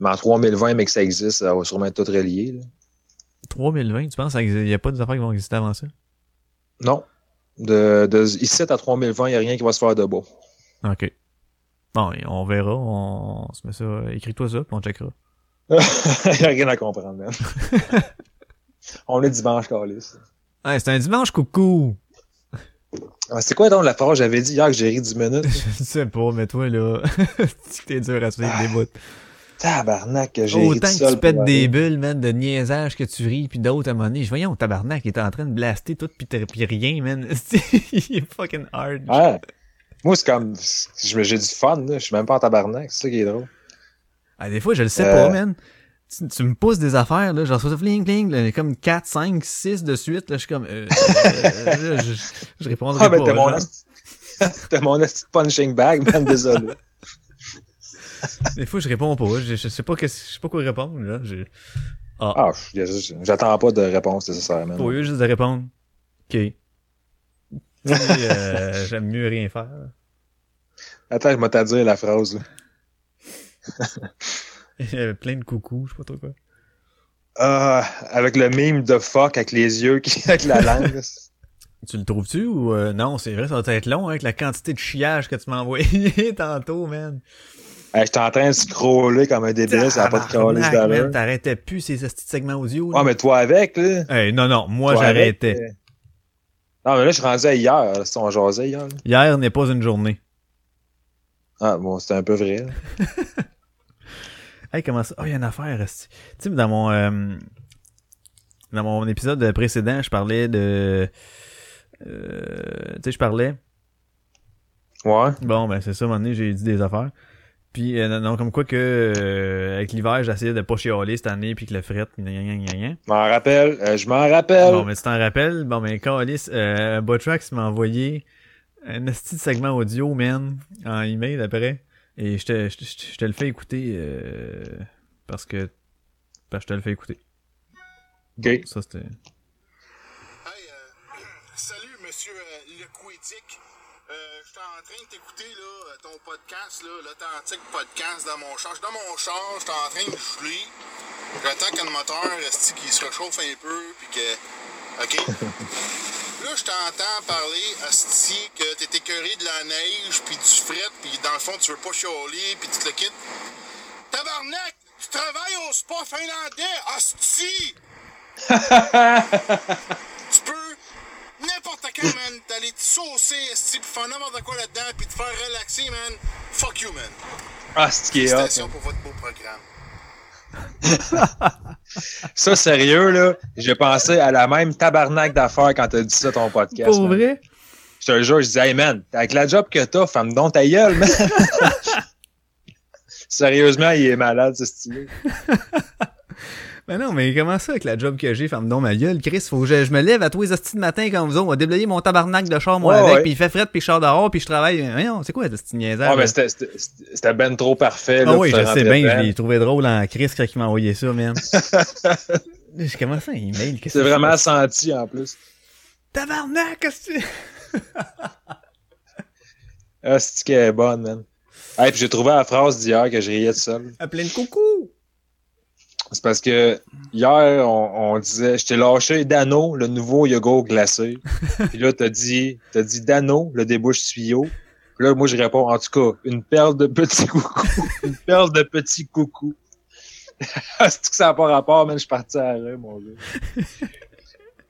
Mais en 3020, mais que ça existe, ça va sûrement être tout relié. Là. 3020, tu penses qu'il y a pas des affaires qui vont exister avant ça? Non. De, de, ici, à 3020, il n'y a rien qui va se faire de beau. Ok. Bon, on verra, on, on se met ça, écris-toi ça, puis on checkera. Il n'y a rien à comprendre, man. On est dimanche, Calis. Ah, c'est un dimanche, coucou! Ah, c'est quoi donc la phrase? Que j'avais dit hier que j'ai ri 10 minutes? Je sais pas, mais toi, là, t'es dur à suivre des bouts. Tabarnak, j'ai ri Autant que seul. tu pètes des aller. bulles, man, de niaisage que tu ris, puis d'autres à un moment donné. Je voyons, tabarnak, il était en train de blaster tout, t'as- pis rien, man. il est fucking hard. Ouais. Moi, c'est comme... J'ai du fun, là. Je suis même pas en tabarnak. C'est ça qui est drôle. Ah, des fois, je le sais Euh. pas, man. Tu, tu me pousses des affaires, là, genre, ça fling, fling, là, comme 4, 5, 6 de suite, là, je suis comme, euh, euh, là, je, je répondrai Ah, ben, pas. mon, genre. esti- t'as mon de punching bag, man, désolé. Des fois, je réponds pas, je, je sais pas que, je sais pas quoi répondre, là, je, ah, Ah, j'attends pas de réponse nécessairement. pour eux, juste de répondre, ok. Euh, j'aime mieux rien faire. Attends, je vais te dire la phrase. là. Il y avait plein de coucous, je sais pas trop quoi. Ah, avec le mime de fuck avec les yeux qui avec la langue. Tu le trouves-tu ou euh, non, c'est vrai, ça va être long hein, avec la quantité de chiage que tu m'as envoyé tantôt, man. Hey, J'étais en train de scroller comme un débile, ça n'a pas de calice d'allure. T'arrêtais plus ces petits segments audio. Ah, là. mais toi avec, là. Hey, non, non, moi j'arrêtais. euh, Non, mais là, je suis rendu à hier. là, Si on jasait hier. là. Hier n'est pas une journée. Ah, bon, c'était un peu vrai. Hey, comment ça? Oh, il y a une affaire. Tu sais, dans mon, euh, dans mon épisode précédent, je parlais de, euh, tu sais, je parlais. Ouais. Bon, ben, c'est ça, à un moment donné, j'ai dit des affaires. Puis, euh, non, comme quoi que, euh, avec l'hiver, j'essayais de pas chialer cette année, puis que le fret, puis gna, gna, gna, m'en rappelle. euh, je m'en rappelle. Bon, mais tu t'en rappelles? Bon, mais Calis, euh, Botrax m'a envoyé un de segment audio, man, en email après. Et je te, je, te- je te le fais écouter, euh, parce que, parce que je te le fais écouter. OK. Ça, c'était... Hey, euh, salut, monsieur euh, Le Quidic. Euh, je suis en train de t'écouter là, ton podcast, là, l'authentique podcast dans mon char. Je suis dans mon char, je suis en train de geler. J'attends que le moteur reste qui se réchauffe un peu, puis que. OK? là, je t'entends parler, Asti, que t'es écœuré de la neige, puis du fret, puis dans le fond, tu veux pas chialer, puis tu te le quittes. Tabarnak! Tu travailles au spa finlandais, Asti! tu peux n'importe quand, man, t'aller te saucer, esti, pis faire n'importe quoi là-dedans, puis te faire relaxer, man. Fuck you, man. Ah, est hot. Félicitations pour votre beau programme. Ça, sérieux, là, j'ai pensé à la même tabarnak d'affaires quand t'as dit ça ton podcast. Pour man. vrai? Je te jure, je dis, hey man, avec la job que t'as, femme donc ta gueule, man. Sérieusement, il est malade, ce style. Ben non, mais comment ça avec la job que j'ai, ferme donc ma gueule, Chris, faut que je, je me lève à tous les hosties de matin quand vous autres, on va déblayer mon tabarnak de char, moi, Ouais, avec, ouais. puis il fait fret, puis je sors dehors, puis je travaille. Voyons, c'est quoi, ce niaisage? Ah, mais c'était- ben trop parfait, là. Ah oui, je sais bien, je l'ai trouvé drôle en Chris quand il m'a envoyé ça, man. J'ai commencé un email, qu'est-ce C'est que vraiment senti, en plus. Tabarnak, qu'est-ce que c'est? Ah, c'est qui est bonne, man? Hey, puis j'ai trouvé la phrase d'hier que je riais de seul. Plein de coucou! C'est parce que hier, on, on disait, je t'ai lâché Dano, le nouveau yogourt glacé. Puis là, t'as dit, t'as dit Dano, le débouche tuyau. Puis là, moi, je réponds, en tout cas, une perle de petits coucou. une perle de petits coucou. C'est que ça n'a pas rapport, man, je suis parti à rire, mon gars.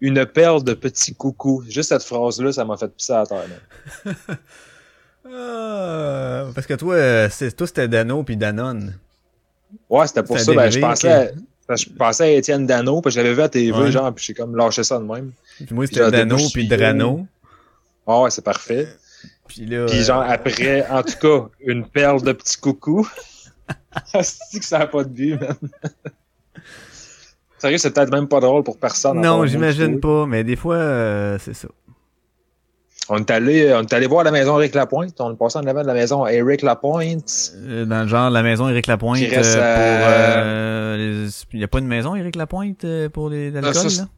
Une perle de petits coucou. Juste cette phrase-là, ça m'a fait pisser à terre, man. Ah, parce que toi, toi, c'était Dano puis Danone. Ouais, c'était pour ça, ben, je pensais, à, que je pensais à Étienne Dano, puis je l'avais vu à TV, Ouais. genre, puis j'ai comme lâché ça de même. Puis moi, c'était Dano puis. Drano. Ah ouais, c'est parfait. Puis là... Puis euh, genre après, en tout cas, une perle de petits coucou. c'est que ça n'a pas de but, man. Sérieux, c'est peut-être même pas drôle pour personne. Non, j'imagine pas, mais des fois, euh, c'est ça. On est allé, on est allé voir la maison Eric Lapointe. On est passé en avant de la maison Eric Lapointe. Euh, Dans le genre, la maison Éric Lapointe, Qui reste euh, pour... euh, les- Il y a pas une maison Éric Lapointe pour les l'alcool, ça, c'est- là?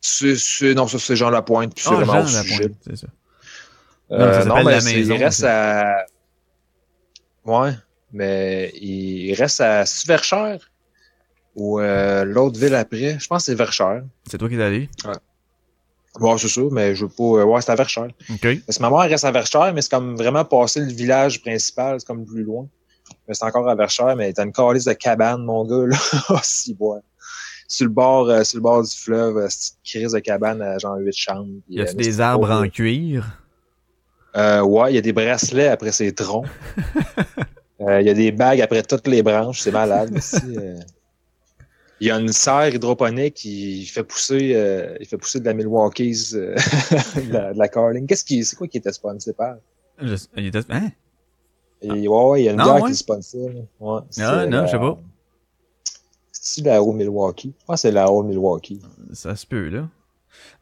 C'est, c'est- non, ça c'est Jean Lapointe, puis c'est Ah, vraiment Jean. Lapointe, c'est ça. Non, ça mais la c'est- maison, Il reste c'est- à. Ouais, mais il reste à c'est Verchères ou l'autre ville après. Je pense que c'est Verchères. C'est toi qui es allé? Ouais, c'est ça, mais je veux pas. euh, Ouais, c'est à Verchères. OK. Parce que ma mère reste à Verchères, mais c'est comme vraiment passé le village principal, c'est comme plus loin. Mais c'est encore à Verchères, mais t'as une calice de cabane, mon gars, là. Oh, si, ouais. Sur le bord, euh, sur le bord du fleuve, euh, c'est une crise de cabane à genre 8 chambres. puis, Y a-tu euh, des arbres en cuir? Euh, ouais, il y a des bracelets après ses troncs. Euh, Il y a des bagues après toutes les branches, c'est malade. aussi, euh. Il y a une serre hydroponique qui fait pousser, euh, il fait pousser de la Milwaukee's, euh, de, la, de la Carling. Qu'est-ce qui, c'est quoi qui était sponsé par? Je... Il était... Hein? Et, ouais, ouais, il y a une Non, bière ouais. qui est sponsor. Ouais, Ah, non, je sais pas. C'est la haut Milwaukee. Je pense que c'est la haut Milwaukee. Ça se peut, là.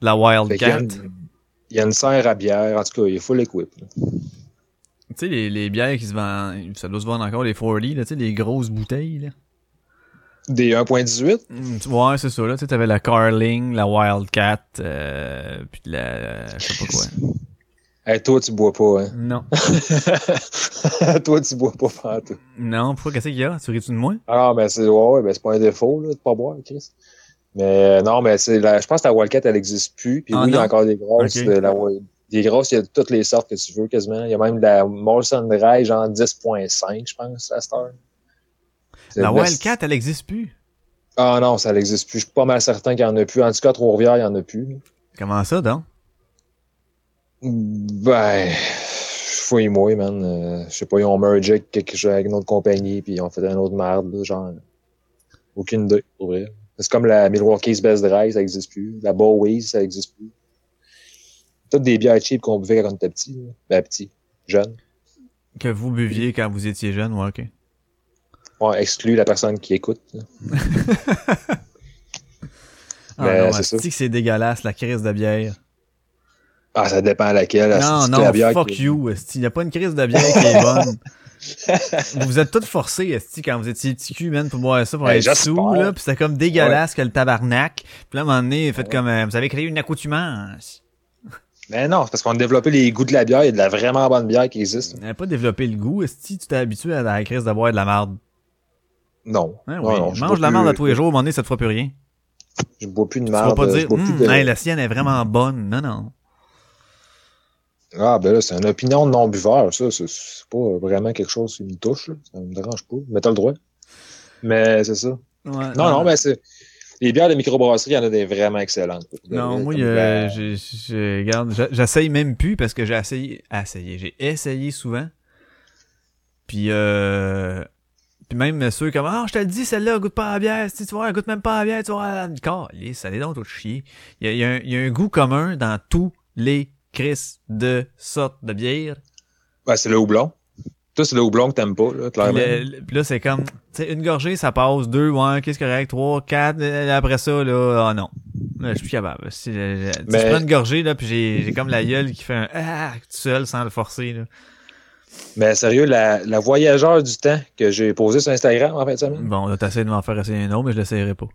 La Wildcat. Il y a une serre à bière. En tout cas, il est full equip. là. Tu sais, les, les bières qui se vendent... Ça doit se vendre encore, les 40, là, tu sais, les grosses bouteilles, là. Des 1.18. Mm, Ouais, c'est ça, là. Tu sais, t'avais la Carling, la Wildcat, euh, puis la... Je sais pas quoi. Hey, toi, tu bois pas, hein? Non. toi, tu bois pas pantoute. Non, pourquoi qu'est-ce qu'il y a? Tu ris-tu de moi? Ah, ben c'est ouais, ouais, ben c'est pas un défaut là, de pas boire, Chris. Mais euh, non, mais c'est la, je pense que la Wildcat, elle existe plus. Puis Ah, oui, il y a encore des grosses de la Des grosses, il y a toutes les sortes que tu veux quasiment. Il y a même de la Molson Dry, genre 10.5, je pense, à cette heure. La best. Wildcat, elle existe plus? Ah non, ça n'existe plus. Je suis pas mal certain qu'il y en a plus. En tout cas, Trois-Rivières, il y en a plus. Comment ça, donc? Ben, fouille-moi, man. Euh, je sais pas, ils ont mergé avec quelque chose avec une autre compagnie, puis ils ont fait un autre merde, là, genre. Aucune idée, pour vrai. C'est comme la Milwaukee's Best Dry, ça existe plus. La Bowie's, ça existe plus. Toutes des bières cheap qu'on buvait quand on était petit. là. Ben, petit. Jeune. Que vous buviez quand vous étiez jeune, ouais, ok. Ouais, exclut la personne qui écoute. Ah non, c'est que c'est dégueulasse, la crise de bière. Ah, ça dépend à laquelle. Non, non, la bière fuck qui- you. Il n'y a pas une crise de bière qui est bonne. vous vous êtes tous forcés, esti, quand vous étiez petit cul, man, pour boire ça, pour être sous, là, pis c'était comme dégueulasse que le tabarnak. Puis là, à un moment donné, faites comme, euh, vous avez créé une accoutumance. Mais non, c'est parce qu'on a développé les goûts de la bière. Il y a de la vraiment bonne bière qui existe. Vous n'avez pas développé le goût, esti, tu t'es habitué à la crise de boire de la marde. Non. Hein, Non, oui. non, je Mange de la plus- à tous les jours, à un moment donné, ça te fera plus rien. Je bois plus de Tu vas merde. pas je dire, Hum, de... hey, la sienne est vraiment bonne. Non, non. Ah, ben là, c'est une opinion de non-buveur, ça. C'est pas vraiment quelque chose qui me touche, là. Ça me dérange pas. Mais t'as le droit. Mais c'est ça. Ouais, Non, non, mais c'est. Les bières de microbrasserie, il y en a des vraiment excellentes. Non, moi, euh, j'ai- regarde, j'essaye même plus parce que j'ai essayé, essayé, j'ai essayé souvent. Puis, euh, puis même ceux comme, ah, je te le dis, celle-là, goûte pas à la bière, si tu vois, elle goûte même pas à la bière, tu vois, calisse, ça est donc tout chier. Il y a, il y a un, il y a un goût commun dans tous les crises de sortes de bière. Ben, c'est le houblon. Toi, c'est le houblon que t'aimes pas, là, clairement. le- là, c'est comme, tu sais, une gorgée, ça passe, deux, ouais, qu'est-ce correct, trois, quatre, euh, après ça, là, ah non. Là, je suis plus capable. Si, euh, Mais- je prends une gorgée, là, puis j'ai, j'ai comme la gueule qui fait un ah, tout seul sans le forcer, là. Mais sérieux, la, la voyageur du temps que j'ai posée sur Instagram en de semaine? Bon, là, t'essaies de m'en faire essayer un autre, mais je l'essayerai pas.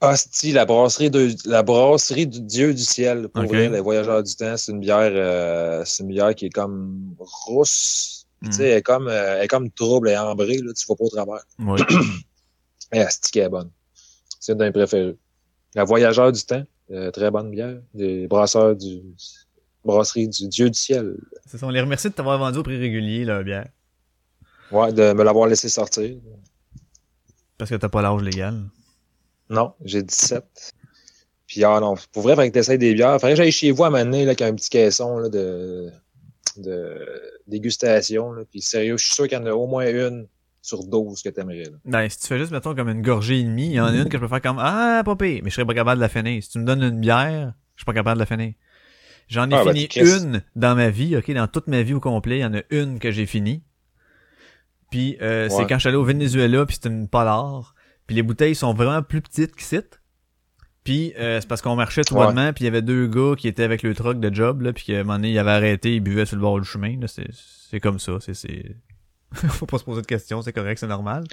Hostie, la brasserie de, la brasserie du Dieu du ciel. Pour Ok. vrai, les voyageurs du temps, c'est une bière, euh, c'est une bière qui est comme rousse. Mm. Tu sais, elle est comme, euh, elle est comme trouble et ambrée, là, tu vas pas au travers. Oui. Et Asti qui est bonne. C'est une de mes préférés. La voyageur du temps, euh, très bonne bière. Des brasseurs du, brasserie du Dieu du ciel. C'est ça, on les remercie de t'avoir vendu au prix régulier, là, bière. Ouais, de me l'avoir laissé sortir. Parce que t'as pas l'âge légal. Non, j'ai 17. Puis ah non, pour vrai, faudrait que t'essayes des bières. Faudrait que j'aille chez vous à m'amener là, avec un petit caisson là, de, de dégustation. Là. Puis sérieux, je suis sûr qu'il y en a au moins une sur 12 que t'aimerais. Là. Ben, si tu fais juste, mettons, comme une gorgée et demie, il y en a une que je peux faire comme, ah, pas pire, mais je serais pas capable de la finir. Si tu me donnes une bière, je suis pas capable de la finir. J'en ai Ah, ben, fini une dans ma vie, ok, dans toute ma vie au complet, il y en a une que j'ai fini. Puis, euh, c'est quand je suis allé au Venezuela, puis c'était une polar. Puis les bouteilles sont vraiment plus petites qu'ici. Puis euh, c'est parce qu'on marchait tout Ouais. puis il y avait deux gars qui étaient avec le truck de job, là, puis qu'à un moment donné, ils avaient arrêté, ils buvaient sur le bord du chemin. Là, c'est, c'est comme ça, c'est, c'est... Faut pas se poser de questions, c'est correct, c'est normal.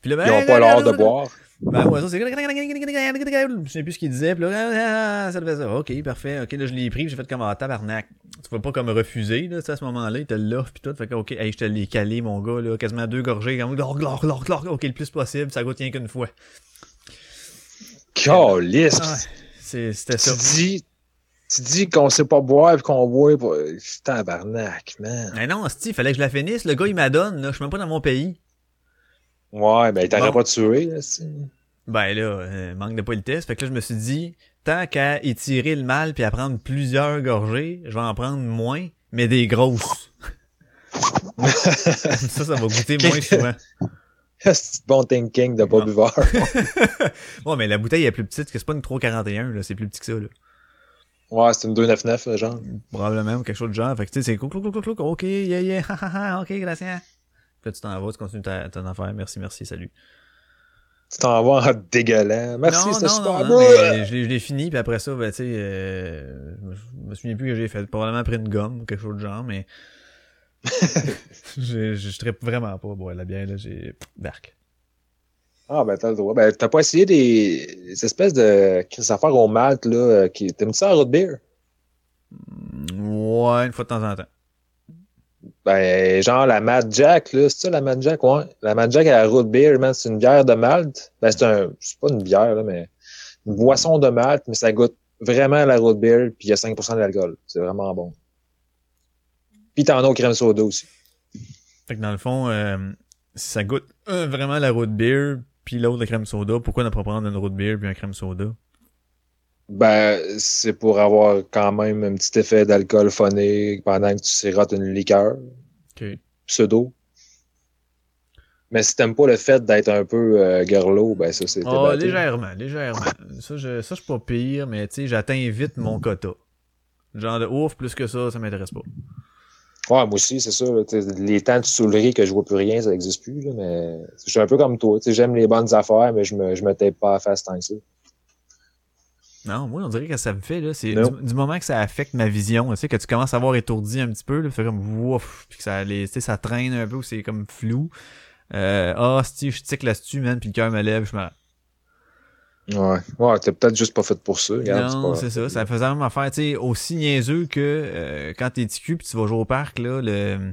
Puis là, ben, Ils ont pas l'art de boire. Ben ouais, ça c'est. Je sais plus ce qu'il disait. Puis là, ah, ah, ça devait ça. Ok, parfait. Ok, là, je l'ai pris. J'ai fait comme un tabarnak. Tu peux pas comme refuser, là, tu à ce moment-là. Il te l'offre puis tout. Fait que, ok, hey, je te l'ai calé, mon gars, là. Quasiment deux gorgées. Comme, glor, glor, glor, glor. Ok, le plus possible. Ça goûte rien qu'une fois. Ah, c'est, c'était tu ça. dis, tu dis qu'on sait pas boire et qu'on boit pas. C'est tabarnak, man. Mais non, il fallait que je la finisse. Le gars, il m'adonne, là. Je suis même pas dans mon pays. Ouais, ben, Bon. pas tué, là, c'est- Ben là, euh, manque de politesse. Fait que là, je me suis dit, tant qu'à étirer le mal puis à prendre plusieurs gorgées, je vais en prendre moins, mais des grosses. ça, ça va goûter moins souvent. C'est bon thinking de pas buveur. Ouais, mais la bouteille est plus petite que c'est pas une 341, là. C'est plus petit que ça, là. Ouais, c'est une 299, là, genre. Probablement, ou quelque chose de genre. Fait que tu sais, c'est clouc, clouc, clouc, clouc, ok, yeah, yeah, ok, gracias. Là, tu t'en vas, tu continues ta, ton affaire. Merci, merci, salut. Tu t'en vas en dégueulant. Merci, c'était super. mais je l'ai, fini, puis après ça, ben, tu sais, euh, je me- souviens plus que j'ai fait. Probablement pris une gomme ou quelque chose de genre, mais. je, je, je vraiment pas à boire la bière, là. J'ai. Dark. Ah, ben, t'as le droit. Ben, t'as pas essayé des, des espèces de des affaires au malt, là, euh, qui, t'aimes ça, root beer? Ouais, une fois de temps en temps. Ben, genre, la Mad Jack, là, c'est ça, la Mad Jack? Ouais. La Mad Jack à la root beer, man, c'est une bière de malt. Ben, c'est un, c'est pas une bière, là, mais une boisson de malt, mais ça goûte vraiment la root beer, puis il y a 5% d'alcool. C'est vraiment bon. Puis t'en as au crème soda aussi. Fait que dans le fond, euh, ça goûte un, vraiment la root beer, puis l'autre la crème soda, pourquoi ne pas prendre une root beer puis un crème soda? Ben, c'est pour avoir quand même un petit effet d'alcool phoné pendant que tu sirotes une liqueur pseudo. Mais si t'aimes pas le fait d'être un peu euh, girlo, ben ça, c'est Oh, légèrement, légèrement. Ça, je, ça, je suis pas pire, mais tu sais, j'atteins vite mon quota. Genre de ouf, plus que ça, ça m'intéresse pas. Ouais, moi aussi, c'est ça. les temps de soulerie que je vois plus rien, ça n'existe plus. Là, mais je suis un peu comme toi. J'aime les bonnes affaires, mais je me, je me tape pas à face tant que ça. Non, moi, on dirait que ça me fait, là, c'est du, du moment que ça affecte ma vision, tu sais, que tu commences à avoir étourdi un petit peu, là, fait comme, ouf, puis que ça, les, tu sais, ça traîne un peu, ou c'est comme flou. Euh, ah, si, je tic là-dessus, man, puis le cœur me lève, je me Ouais. Ouais, t'es peut-être juste pas fait pour ça. Regarde, non, pas- c'est ça. Ça faisait la même affaire, tu sais, aussi niaiseux que euh, quand t'es TQ pis tu vas jouer au parc, là, le...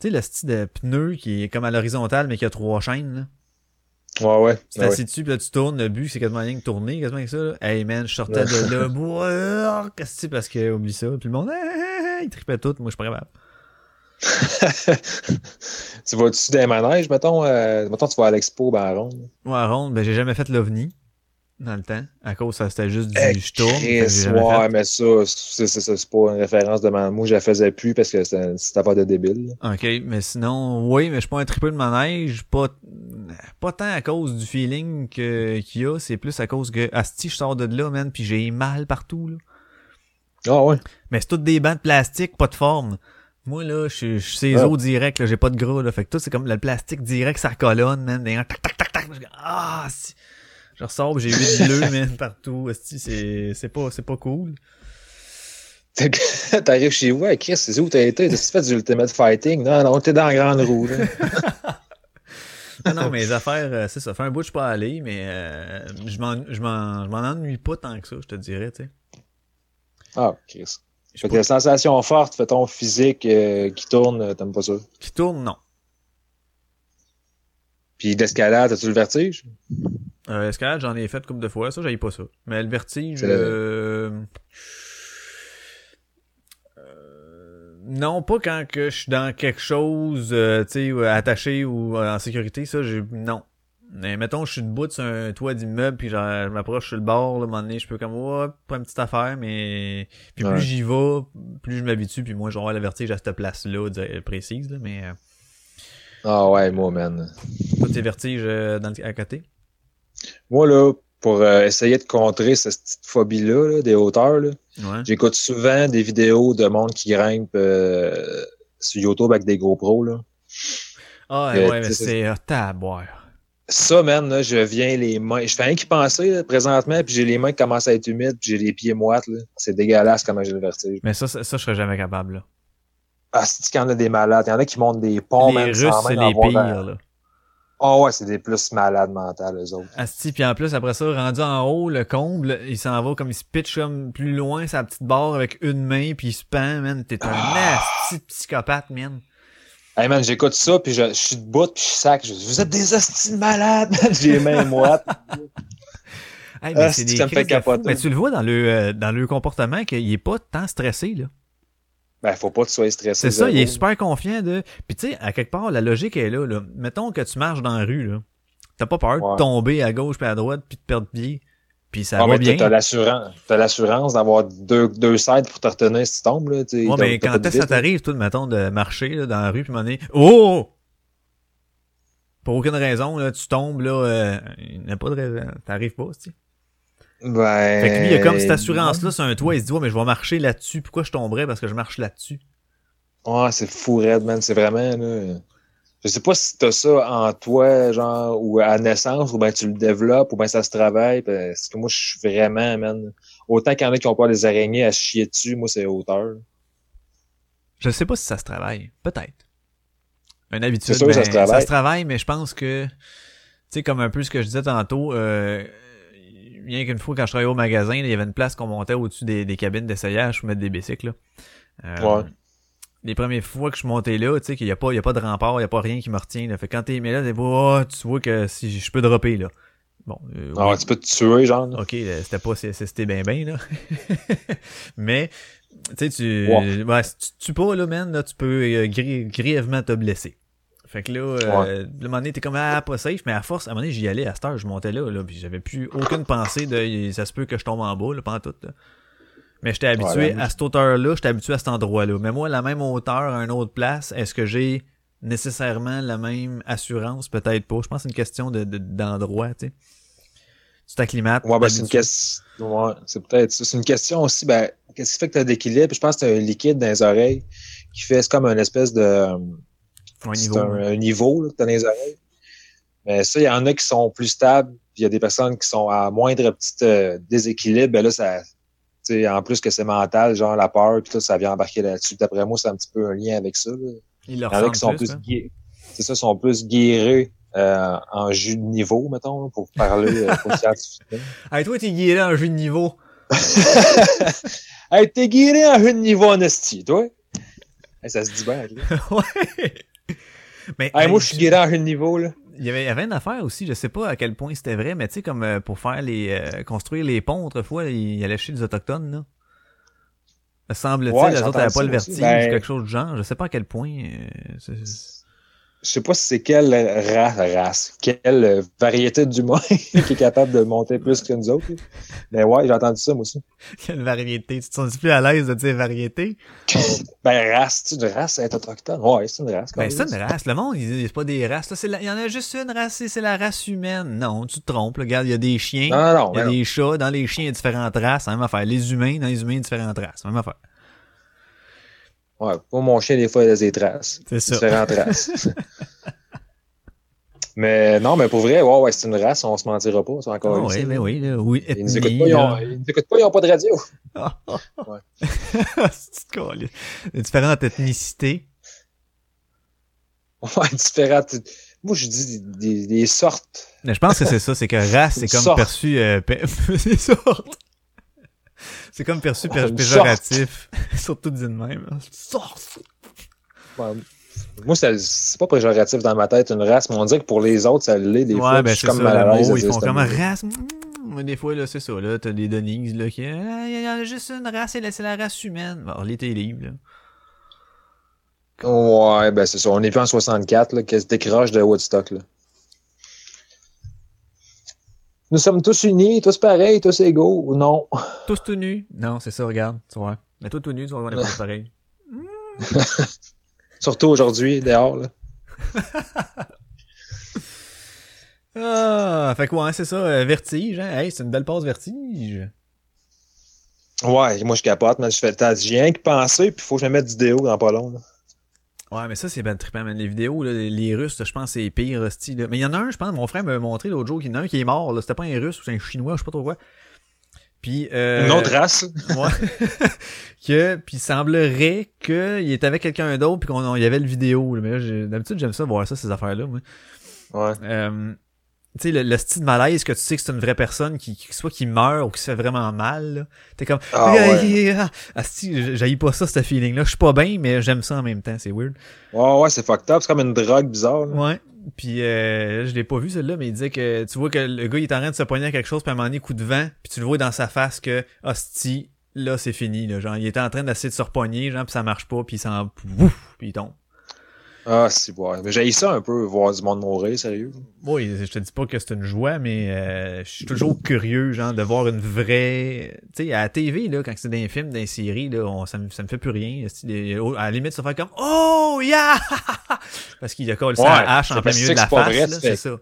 Tu sais, le style de pneu qui est comme à l'horizontale, mais qui a trois chaînes, là. Ouais, ouais. Tu ouais. t'assis dessus, pis là, tu tournes, le but, c'est quasiment rien que tourner, quasiment que ça, là. Hey, man, je sortais de là, boah, qu'est-ce que c'est, parce que, oublie ça. Puis le monde, ah, il tripait tout, moi, je suis pas capable. tu vas-tu les manèges, mettons, euh, mettons, tu vas à l'expo, ben, à ronde. Moi, à ronde, ben, j'ai jamais fait l'OVNI, dans le temps, à cause, ça, c'était juste du, Eh, je tourne, j'ai jamais ouais, mais ça, c'est c'est- c'est- c'est pas une référence de ma... Moi, je la faisais plus parce que c'était pas de débile. là. Ok, mais sinon, oui, mais je suis pas un tripeux de manège, pas, pas tant à cause du feeling qu'il y a, c'est plus à cause que, asti, je sors de là, man, puis j'ai mal partout, là. Ah ouais. Mais c'est toutes des bancs de plastique, pas de forme. Moi, là, je suis- suis Ah. os direct, là, j'ai pas de gras, là. Fait que tout, c'est comme le plastique direct, ça colonne, man. Tac, tac, tac, tac. Ah, si. Je ressors, j'ai huit bleus, man, partout. C'est, c'est pas, c'est pas cool. T'arrives chez vous, Chris, c'est où t'as été? T'as-tu fait du Ultimate Fighting? Non, non, t'es dans la grande roue. Non, non, mes affaires, euh, c'est ça. Fait un bout, je suis pas allé, mais euh, je m'en, je ennuie pas tant que ça, je te dirais, tu sais. Ah, Chris. Je Fait que la sensation forte, fait ton physique euh, qui tourne, t'aimes pas ça? Qui tourne, non. Puis l'escalade, as-tu le vertige? Euh, escalade, j'en ai fait couple de fois, ça, j'aille pas ça. Mais le vertige, euh... euh, Non, pas quand que je suis dans quelque chose, euh, tu sais, attaché ou euh, en sécurité, ça, j'ai... Non. Mais mettons, je suis debout sur un toit d'immeuble, puis je m'approche sur le bord, là, à un moment donné, je peux comme, ouais, pas une petite affaire, mais... Puis plus j'y vais, plus je m'habitue, puis moi, je vais avoir le vertige à cette place-là, précise, là, mais... Ah ouais, moi, man. toi, tes vertiges euh, dans le- à côté? Moi, là, pour euh, essayer de contrer cette petite phobie-là, là, des hauteurs, là, Ouais. j'écoute souvent des vidéos de monde qui grimpe euh, sur YouTube avec des GoPros, là. Ah, Euh, ouais, mais tu sais, c'est... Taboire. Ça, man, là, je viens les mains. Je fais rien qu'y penser là, présentement, puis j'ai les mains qui commencent à être humides, puis j'ai les pieds moites. C'est dégueulasse comment j'ai le vertige. Mais ça, ça, ça, je serais jamais capable, là. Ah, c'est qu'il y en a des malades? Il y en a qui montent des ponts, les même Russes, c'est les pires, là. Ah ouais, c'est des plus malades mentales, eux autres. Asti, puis en plus, après ça, rendu en haut, le comble, il s'en va comme il se pitch comme plus loin sa petite barre avec une main, puis il se pend, man. T'es un Ah. asti psychopathe, man. Hey man, j'écoute ça, puis je, je suis debout, puis je sac. Je, vous êtes des de malades, man. J'ai les mains moites. Hey, mais Ah, c'est des ça me fait de. Mais tu le vois dans le, euh, dans le comportement qu'il est pas tant stressé, là. Ben, faut pas que tu sois stressé. C'est ça, il est super confiant de... Puis tu sais, à quelque part, la logique est là, là. Mettons que tu marches dans la rue, là. T'as pas peur Ouais. de tomber à gauche puis à droite puis de perdre pied. Puis ça Ah, va bien. t'as l'assurance. T'as l'assurance d'avoir deux, deux sides pour te retenir si tu tombes, là. tu sais, Ouais, mais quand de est-ce que ça t'arrive, toi, mettons, de marcher là, dans la rue, puis m'en est Oh! Pour aucune raison, là, tu tombes, là, euh, il n'y a pas de raison. T'arrives pas, tu sais. Ben. Fait que lui, il a comme cette assurance-là sur un toit, il se dit, ouais, mais je vais marcher là-dessus. Pourquoi je tomberais? Parce que je marche là-dessus. Ouais, c'est fou raide, man. C'est vraiment, là. Je sais pas si t'as ça en toi, genre, ou à naissance, ou ben tu le développes, ou ben ça se travaille, parce que moi, je suis vraiment, man. Autant qu'il y en a qui ont peur des araignées à chier dessus, moi, c'est hauteur. Je sais pas si ça se travaille. Peut-être. Une habitude. C'est sûr que ça ben, se travaille. Ça se travaille, mais je pense que, tu sais, comme un peu ce que je disais tantôt, euh, bien qu'une fois, quand je travaillais au magasin, il y avait une place qu'on montait au-dessus des, des cabines d'essayage pour mettre des bicycles, là. Euh, Ouais. Les premières fois que je monté là, tu sais, qu'il y a pas, il y a pas de rempart, il y a pas rien qui me retient, là. Fait que quand t'es, mais là, oh, tu vois que si je peux dropper, là. Bon, euh, Ah, tu peux te tuer, genre. Ok, euh, c'était pas CSST ben ben, là. Mais, tu sais, tu, Ouais. ouais, si tu tues pas, là, man, là, tu peux euh, gri- grièvement te blesser. Fait que là, euh, le moment donné, t'es comme, ah, pas safe, mais à force, à un moment donné, j'y allais, à cette heure, je montais là, là, puis j'avais plus aucune pensée de, ça se peut que je tombe en bas, là, pendant tout, là. Mais j'étais habitué Ouais, à cette hauteur-là, j'étais habitué à cet endroit-là. Mais moi, la même hauteur à une autre place, est-ce que j'ai nécessairement la même assurance? Peut-être pas. Je pense que c'est une question de, de- d'endroit, tu sais. Tu t'acclimates. Ouais, ben, c'est une question. Ouais, c'est peut-être ça. C'est une question aussi, ben, qu'est-ce qui fait que tu as d'équilibre? Je pense que tu un liquide dans les oreilles qui fait, c'est comme une espèce de. Un c'est niveau, un, un niveau là, que tu as dans les oreilles. Mais ça, il y en a qui sont plus stables, puis il y a des personnes qui sont à moindre petit euh, déséquilibre. Ben là, ça. En plus que c'est mental, genre la peur, puis tout, ça vient embarquer là-dessus. D'après moi, c'est un petit peu un lien avec ça. là. Il leur Il y en a qui sont plus, hein. c'est ça, sont plus guérés euh, en jus de niveau, mettons, pour parler euh, pour. Hey, toi, t'es guéri en jeu de niveau. hey, t'es guéri en jus de niveau en esti, toi? Hey, ça se dit bien, là. ouais. Mais, Hey, hey, moi, je suis guéri en jeu de niveau, là. Il y avait, il y avait une affaire aussi, je sais pas à quel point c'était vrai, mais tu sais, comme euh, pour faire les, euh, construire les ponts autrefois, il allait chez les Autochtones, là. Semble-t-il, Ouais, les autres n'avaient pas le vertige Ben- ou quelque chose du genre. Je sais pas à quel point. euh, c'est- Je sais pas si c'est quelle race, race quelle variété d'humain qui est capable de monter plus que nous autres. Mais ouais, j'ai entendu ça, moi aussi. Quelle variété? Tu te sens plus à l'aise de dire variété? Ben, race, tu une race, être autochtone? Ouais, c'est une race. quand Ben, c'est une race. Le monde, il c'est pas des races. Là, c'est Il y en a juste une race, c'est c'est la race humaine. Non, tu te trompes. là. Regarde, il y a des chiens. Non, non, non. Il y a des chats, dans les chiens, il y a différentes races, c'est la même affaire. Les humains, dans les humains, différentes races, même affaire. Ouais, pour mon chien, des fois, il y a des traces. C'est ça. Différentes races. mais non, mais pour vrai, ouais, ouais, c'est une race, on se mentira pas, c'est encore Ah ici, oui, mais oui, là, oui, Ils nous écoutent pas, ils ont, là. ils nous écoutent pas, ils ont pas de radio. Ouais. C'est une câlisse. Les différentes ethnicités. Ouais, différentes. Moi, je dis des, des, des sortes. Mais je pense que c'est ça, c'est que race, c'est comme sorte. perçu, euh, pe- c'est sorte. C'est comme perçu per- Une péjoratif. Surtout dit de même. hein. Sorte. Ouais. Moi, c'est pas péjoratif dans ma tête, une race, mais on dirait que pour les autres, ça l'est des Ouais, fois. ben je suis c'est comme mal à l'aise ils font comme race. mm, Mais des fois, là, c'est ça, là, t'as des Denise, là, qui, ah, il y en a juste une race, c'est la, c'est la race humaine. Bon, les t'es libre, là. Ouais, ben c'est ça. On est plus en 64, là, que se décroche de Woodstock, là? Nous sommes tous unis, tous pareils, tous égaux, ou non? Tous tout nus. Non, c'est ça, regarde, tu vois. Mais toi tout nu, tu vas voir les pas pareil. Surtout aujourd'hui, dehors, là. Ah, fait quoi, c'est ça, euh, vertige, hein? Hey, c'est une belle passe vertige. Ouais, moi, je capote, mais je fais, t'as j'ai rien que penser, puis faut que je me mette du déo dans pas long, là. Ouais, mais ça, c'est ben trippant, man. Les vidéos, là, les Russes, je pense c'est pire, hostie, là. Mais il y en a un, je pense, mon frère m'a montré l'autre jour, qu'il y en a un qui est mort, là. C'était pas un Russe ou c'est un Chinois, je sais pas trop quoi. Puis, euh, Une autre race. Ouais. que, puis il semblerait qu'il était avec quelqu'un d'autre, puis qu'on y avait le vidéo. là. Mais là, d'habitude, j'aime ça voir ça, ces affaires-là, moi. Ouais. Euh, tu sais, le, le style de malaise que tu sais que c'est une vraie personne qui, qui- soit qui meurt ou qui se fait vraiment mal. T'es comme, Ah, ouais. ah, j'haïs pas ça, ce feeling-là. Je suis pas bien, mais j'aime ça en même temps. C'est weird. Ouais, ouais, c'est fucked up. C'est comme une drogue bizarre, là. Ouais. Puis euh, je l'ai pas vu celle-là, mais il disait que tu vois que le gars il est en train de se poigner à quelque chose, puis à un moment donné, coup de vent, puis tu le vois dans sa face que hostie, là c'est fini. Là. Genre, il était en train d'essayer de se repogner, genre, puis ça marche pas, puis il s'en puis il tombe. Ah, c'est ouais. Mais j'ai ça un peu, voir du monde mourir, sérieux. Oui, je te dis pas que c'est une joie, mais euh, je suis toujours curieux, genre, de voir une vraie. Tu sais, à la TV, là, quand c'est des films, des séries, là, on, ça, me, ça me fait plus rien. À la limite, ça fait comme Oh yeah! Parce qu'il a collé Ouais, la hache en plein milieu de la face, c'est ça.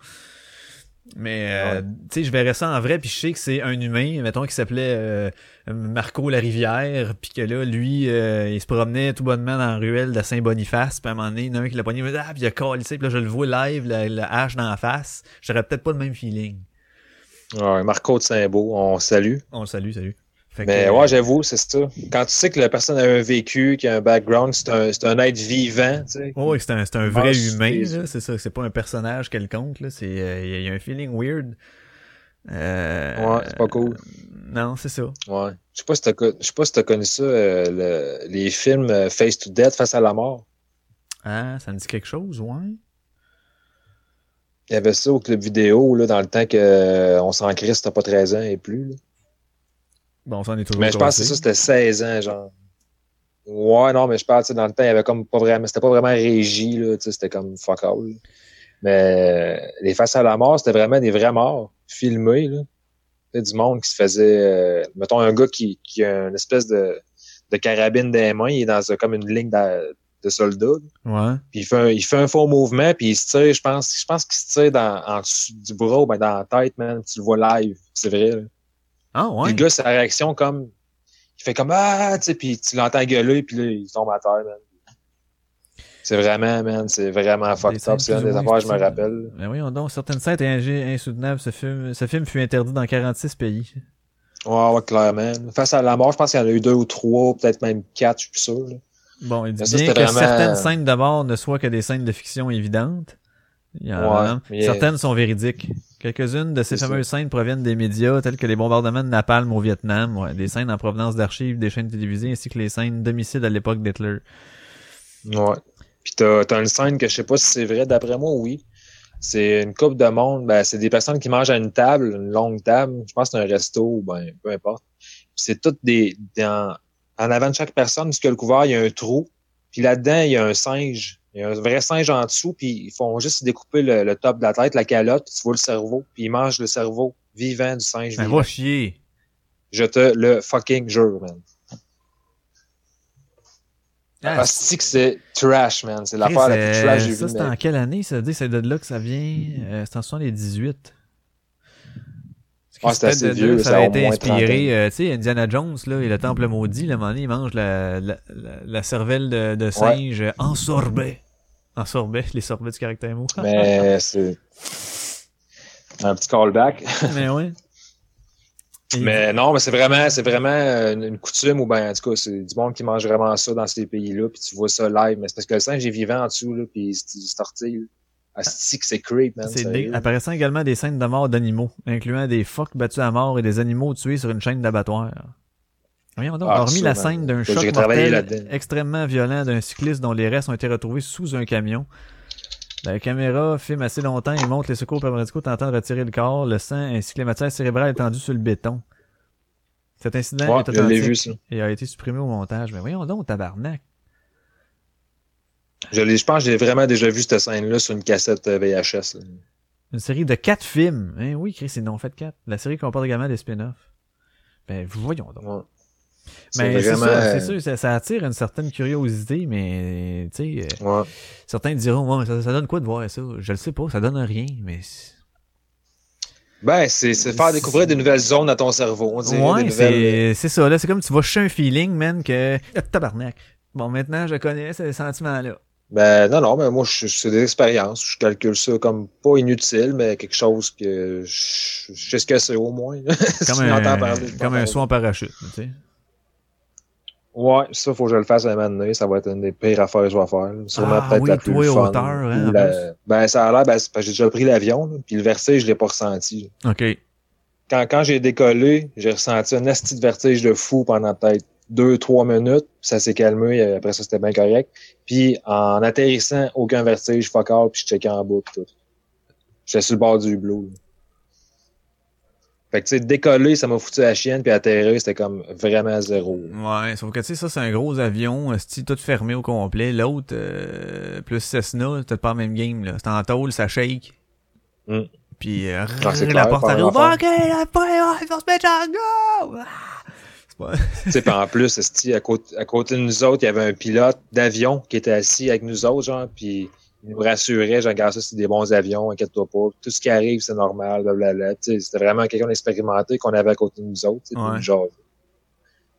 Mais euh, tu sais, je verrais ça en vrai, puis je sais que c'est un humain, mettons, qui s'appelait euh, Marco Larivière, puis que là, lui, euh, il se promenait tout bonnement dans la ruelle de Saint-Boniface, puis à un moment donné, il y en a un qui l'a pogné, il ah, puis il a collé, puis là, je le vois live, la, la hache dans la face, j'aurais peut-être pas le même feeling. Ouais, Marco de Saint-Beau, on salue. On salue, salut. Fait Mais euh, ouais, j'avoue, c'est ça. Quand tu sais que la personne a un vécu, qui a un background, c'est un, c'est un être vivant, tu sais. Ouais, c'est un, c'est un vrai humain, c'est ça, c'est pas un personnage quelconque, là, c'est, euh, il y, a- il y a un feeling weird. Euh, Ouais, c'est pas cool. Non, c'est ça. Ouais. Je sais pas si t'as, co- je sais pas si t'as connu ça, euh, le- les films euh, Face to Death, Face à la mort. Ah, ça me dit quelque chose, ouais. Il y avait ça au club vidéo, là, dans le temps que euh, on s'en crisse, t'as pas 13 ans et plus. là. Bon, ça en est toujours Mais je pense que ça, c'était 16 ans, genre. Ouais, non, mais je parle, tu sais, dans le temps, il y avait comme pas vraiment, c'était pas vraiment régi, là, tu sais, c'était comme fuck all. Mais euh, les faces à la mort, c'était vraiment des vrais morts, filmés, là. Tu sais, du monde qui se faisait, euh, mettons, un gars qui, qui a une espèce de, de carabine dans les mains, il est dans comme une ligne de, de soldats. Ouais. puis il fait un, il fait un faux mouvement, puis il se tire, je pense, je pense qu'il se tire dans, en dessous du bras ou ben dans la tête, man, tu le vois live, c'est vrai, là. Ah, Puis le gars, sa réaction, comme, il fait comme, ah, tu sais, puis tu l'entends gueuler, puis là, il tombe à terre, man. C'est vraiment, man, c'est vraiment fucked up. C'est ou des affaires, je me rappelle. Mais voyons donc, certaines scènes étaient insoutenables. Ce film, ce film fut interdit dans 46 pays. Ouais, ouais, clairement. Face à la mort, je pense qu'il y en a eu deux ou trois, peut-être même quatre, je suis plus sûr. là. Bon, il dit ça, bien que vraiment- certaines scènes de mort ne soient que des scènes de fiction évidentes. Il y en a- Ouais, Certaines sont véridiques. Quelques-unes de ces fameuses scènes proviennent des médias tels que les bombardements de napalm au Vietnam, ouais, des scènes en provenance d'archives des chaînes télévisées ainsi que les scènes d'homicide à l'époque d'Hitler. Ouais. Puis t'as, t'as une scène que je sais pas si c'est vrai, d'après moi, oui. C'est une coupe de monde, ben, c'est des personnes qui mangent à une table, une longue table. Je pense que c'est un resto, ou ben, peu importe. C'est toutes des, dans, en avant de chaque personne, puisque le couvert, il y a un trou. Puis là-dedans, il y a un singe. Il y a un vrai singe en dessous, puis ils font juste découper le, le top de la tête, la calotte, puis tu vois le cerveau, puis ils mangent le cerveau vivant du singe Ben, va chier. Je te le fucking jure, man. Ah, Ah, c'est que c'est trash, man? C'est l'affaire la plus euh, trash que j'ai Ça, c'est en quelle année? Ça? Veut dire c'est de là que ça vient. Euh, c'est en 78. Ah, c'est assez de vieux, ça ça a au été moins inspiré. euh, tu sais, Indiana Jones, là, et le temple maudit, le moment donné, il mange la, la, la, la cervelle de, de singe en sorbet. En sorbet, les sorbets du caractère mou. Mais c'est un petit callback. Mais. Et- Mais non, mais c'est vraiment, c'est vraiment une, une coutume ou ben en tout cas, c'est du monde qui mange vraiment ça dans ces pays-là, puis tu vois ça live. Mais c'est parce que le singe est vivant en dessous, là, puis c'est tortille. Asti que c'est creep, man. C'est apparaissant également des scènes de mort d'animaux, incluant des phoques battus à mort et des animaux tués sur une chaîne d'abattoir. Voyons donc, Ah, hormis la scène d'un choc mortel extrêmement violent d'un cycliste dont les restes ont été retrouvés sous un camion. La caméra filme assez longtemps et montre les secours paramédicaux tentant de retirer le corps, le sang ainsi que les matières cérébrales étendues sur le béton. Cet incident Ouais, est je l'ai vu, authentique ça. et a été supprimé au montage. Mais voyons donc, tabarnak. Je, pense que j'ai vraiment déjà vu cette scène-là sur une cassette euh, VHS. là. Une série de quatre films. Hein, oui, Chris, ils n'ont fait quatre. La série comporte également des spin-offs. Ben, voyons donc. Ouais. Mais c'est vraiment, c'est euh, sûr, ça, ça attire une certaine curiosité, mais tu sais, euh, Ouais. certains diront, ouais, ça, ça donne quoi de voir ça? Je le sais pas, ça donne rien, mais... c'est- Ben, c'est c'est faire découvrir des nouvelles zones à ton cerveau. On dirait, des Ouais, nouvelles... c'est c'est ça, là, c'est comme tu vas chercher un feeling, man, que... Ah, tabarnak. Bon, maintenant, je connais ce sentiment-là. Ben non, non, mais moi, je- c'est des expériences. Je calcule ça comme pas inutile, mais quelque chose que je, je sais ce que c'est au moins. Si Comme un, parler, comme un saut en parachute, tu sais. Ouais, ça, faut que je le fasse à un moment donné. Ça va être une des pires affaires que je vais faire. Sûrement Ah peut-être oui, la plus toi, fun. hauteur, hein, la-. Ben, ça a l'air, ben, c'est parce que j'ai déjà pris l'avion, puis le vertige, je l'ai pas ressenti. OK. Quand, quand j'ai décollé, j'ai ressenti un asti de vertige de fou pendant peut-être deux, trois minutes. Ça s'est calmé. et Après ça, c'était bien correct. Puis, en atterrissant, aucun vertige, fuck all, puis je checkais en bas, puis tout. J'étais sur le bord du blue. là. Fait que, tu sais, décoller, ça m'a foutu la chienne, puis atterrir, c'était comme vraiment zéro. Ouais, sauf que tu sais, ça c'est un gros avion, c'est tout fermé au complet. L'autre, euh, plus Cessna, c'est pas le même game, là. C'est en tôle, ça shake. Mm. Puis euh, Ah, c'est la porte arrive. Ok, la porte, va se en go! Ah! C'est pas... Tu sais, puis en plus, à côté, à côté de nous autres, il y avait un pilote d'avion qui était assis avec nous autres, genre, puis il nous rassurait, genre, regarde ça, c'est des bons avions, inquiète-toi pas. Tout ce qui arrive, c'est normal, blablabla. C'était vraiment quelqu'un d'expérimenté qu'on avait à côté de nous autres, Ouais. jaser.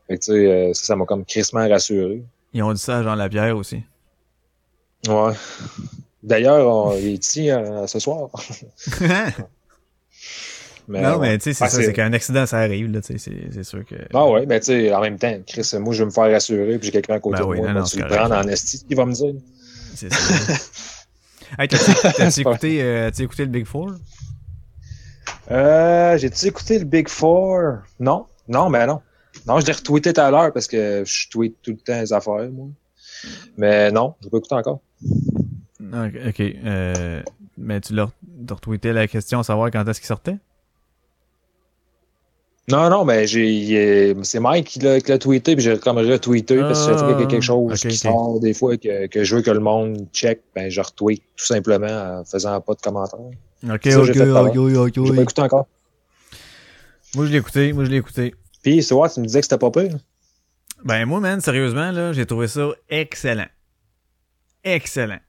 Fait que, tu sais, euh, ça, ça m'a comme crissement rassuré. Ils ont dit ça à Jean Lapierre aussi. Ouais. D'ailleurs, on est ici euh, ce soir. Mais, non, mais tu sais, c'est Ah, ça, c'est qu'un accident, ça arrive, là, tu sais, c'est- sûr que... Ah ouais, ben tu sais, en même temps, Chris, moi je veux me faire rassurer, puis j'ai quelqu'un à côté Ben de oui, moi, non, non, tu le prends en esti, il va me dire. C'est ça. hey, t'as-tu écouté, euh, écouté le Big Four? Euh, j'ai-tu écouté le Big Four? Non, non, mais non. Non, je l'ai retweeté tout à l'heure parce que je tweete tout le temps les affaires, moi. Mais non, je pas écouté encore. Ok, ok, euh, mais tu l'as de retweeter la question, savoir quand est-ce qu'il sortait? Non, non, mais j'ai, c'est Mike qui l'a, tweeté, puis j'ai comme retweeté, parce que je trouve qu'il y a quelque chose Ah, qui sort des fois que, que je veux que le monde check, ben je retweet tout simplement en faisant pas de commentaires. Ok, Ça, ok, ok, ok, ok. écouté encore. Moi, je l'ai écouté, moi, je l'ai écouté. Puis, tu vois, tu me disais que c'était pas pire. Ben, moi, man, sérieusement, là, j'ai trouvé ça excellent. Excellent.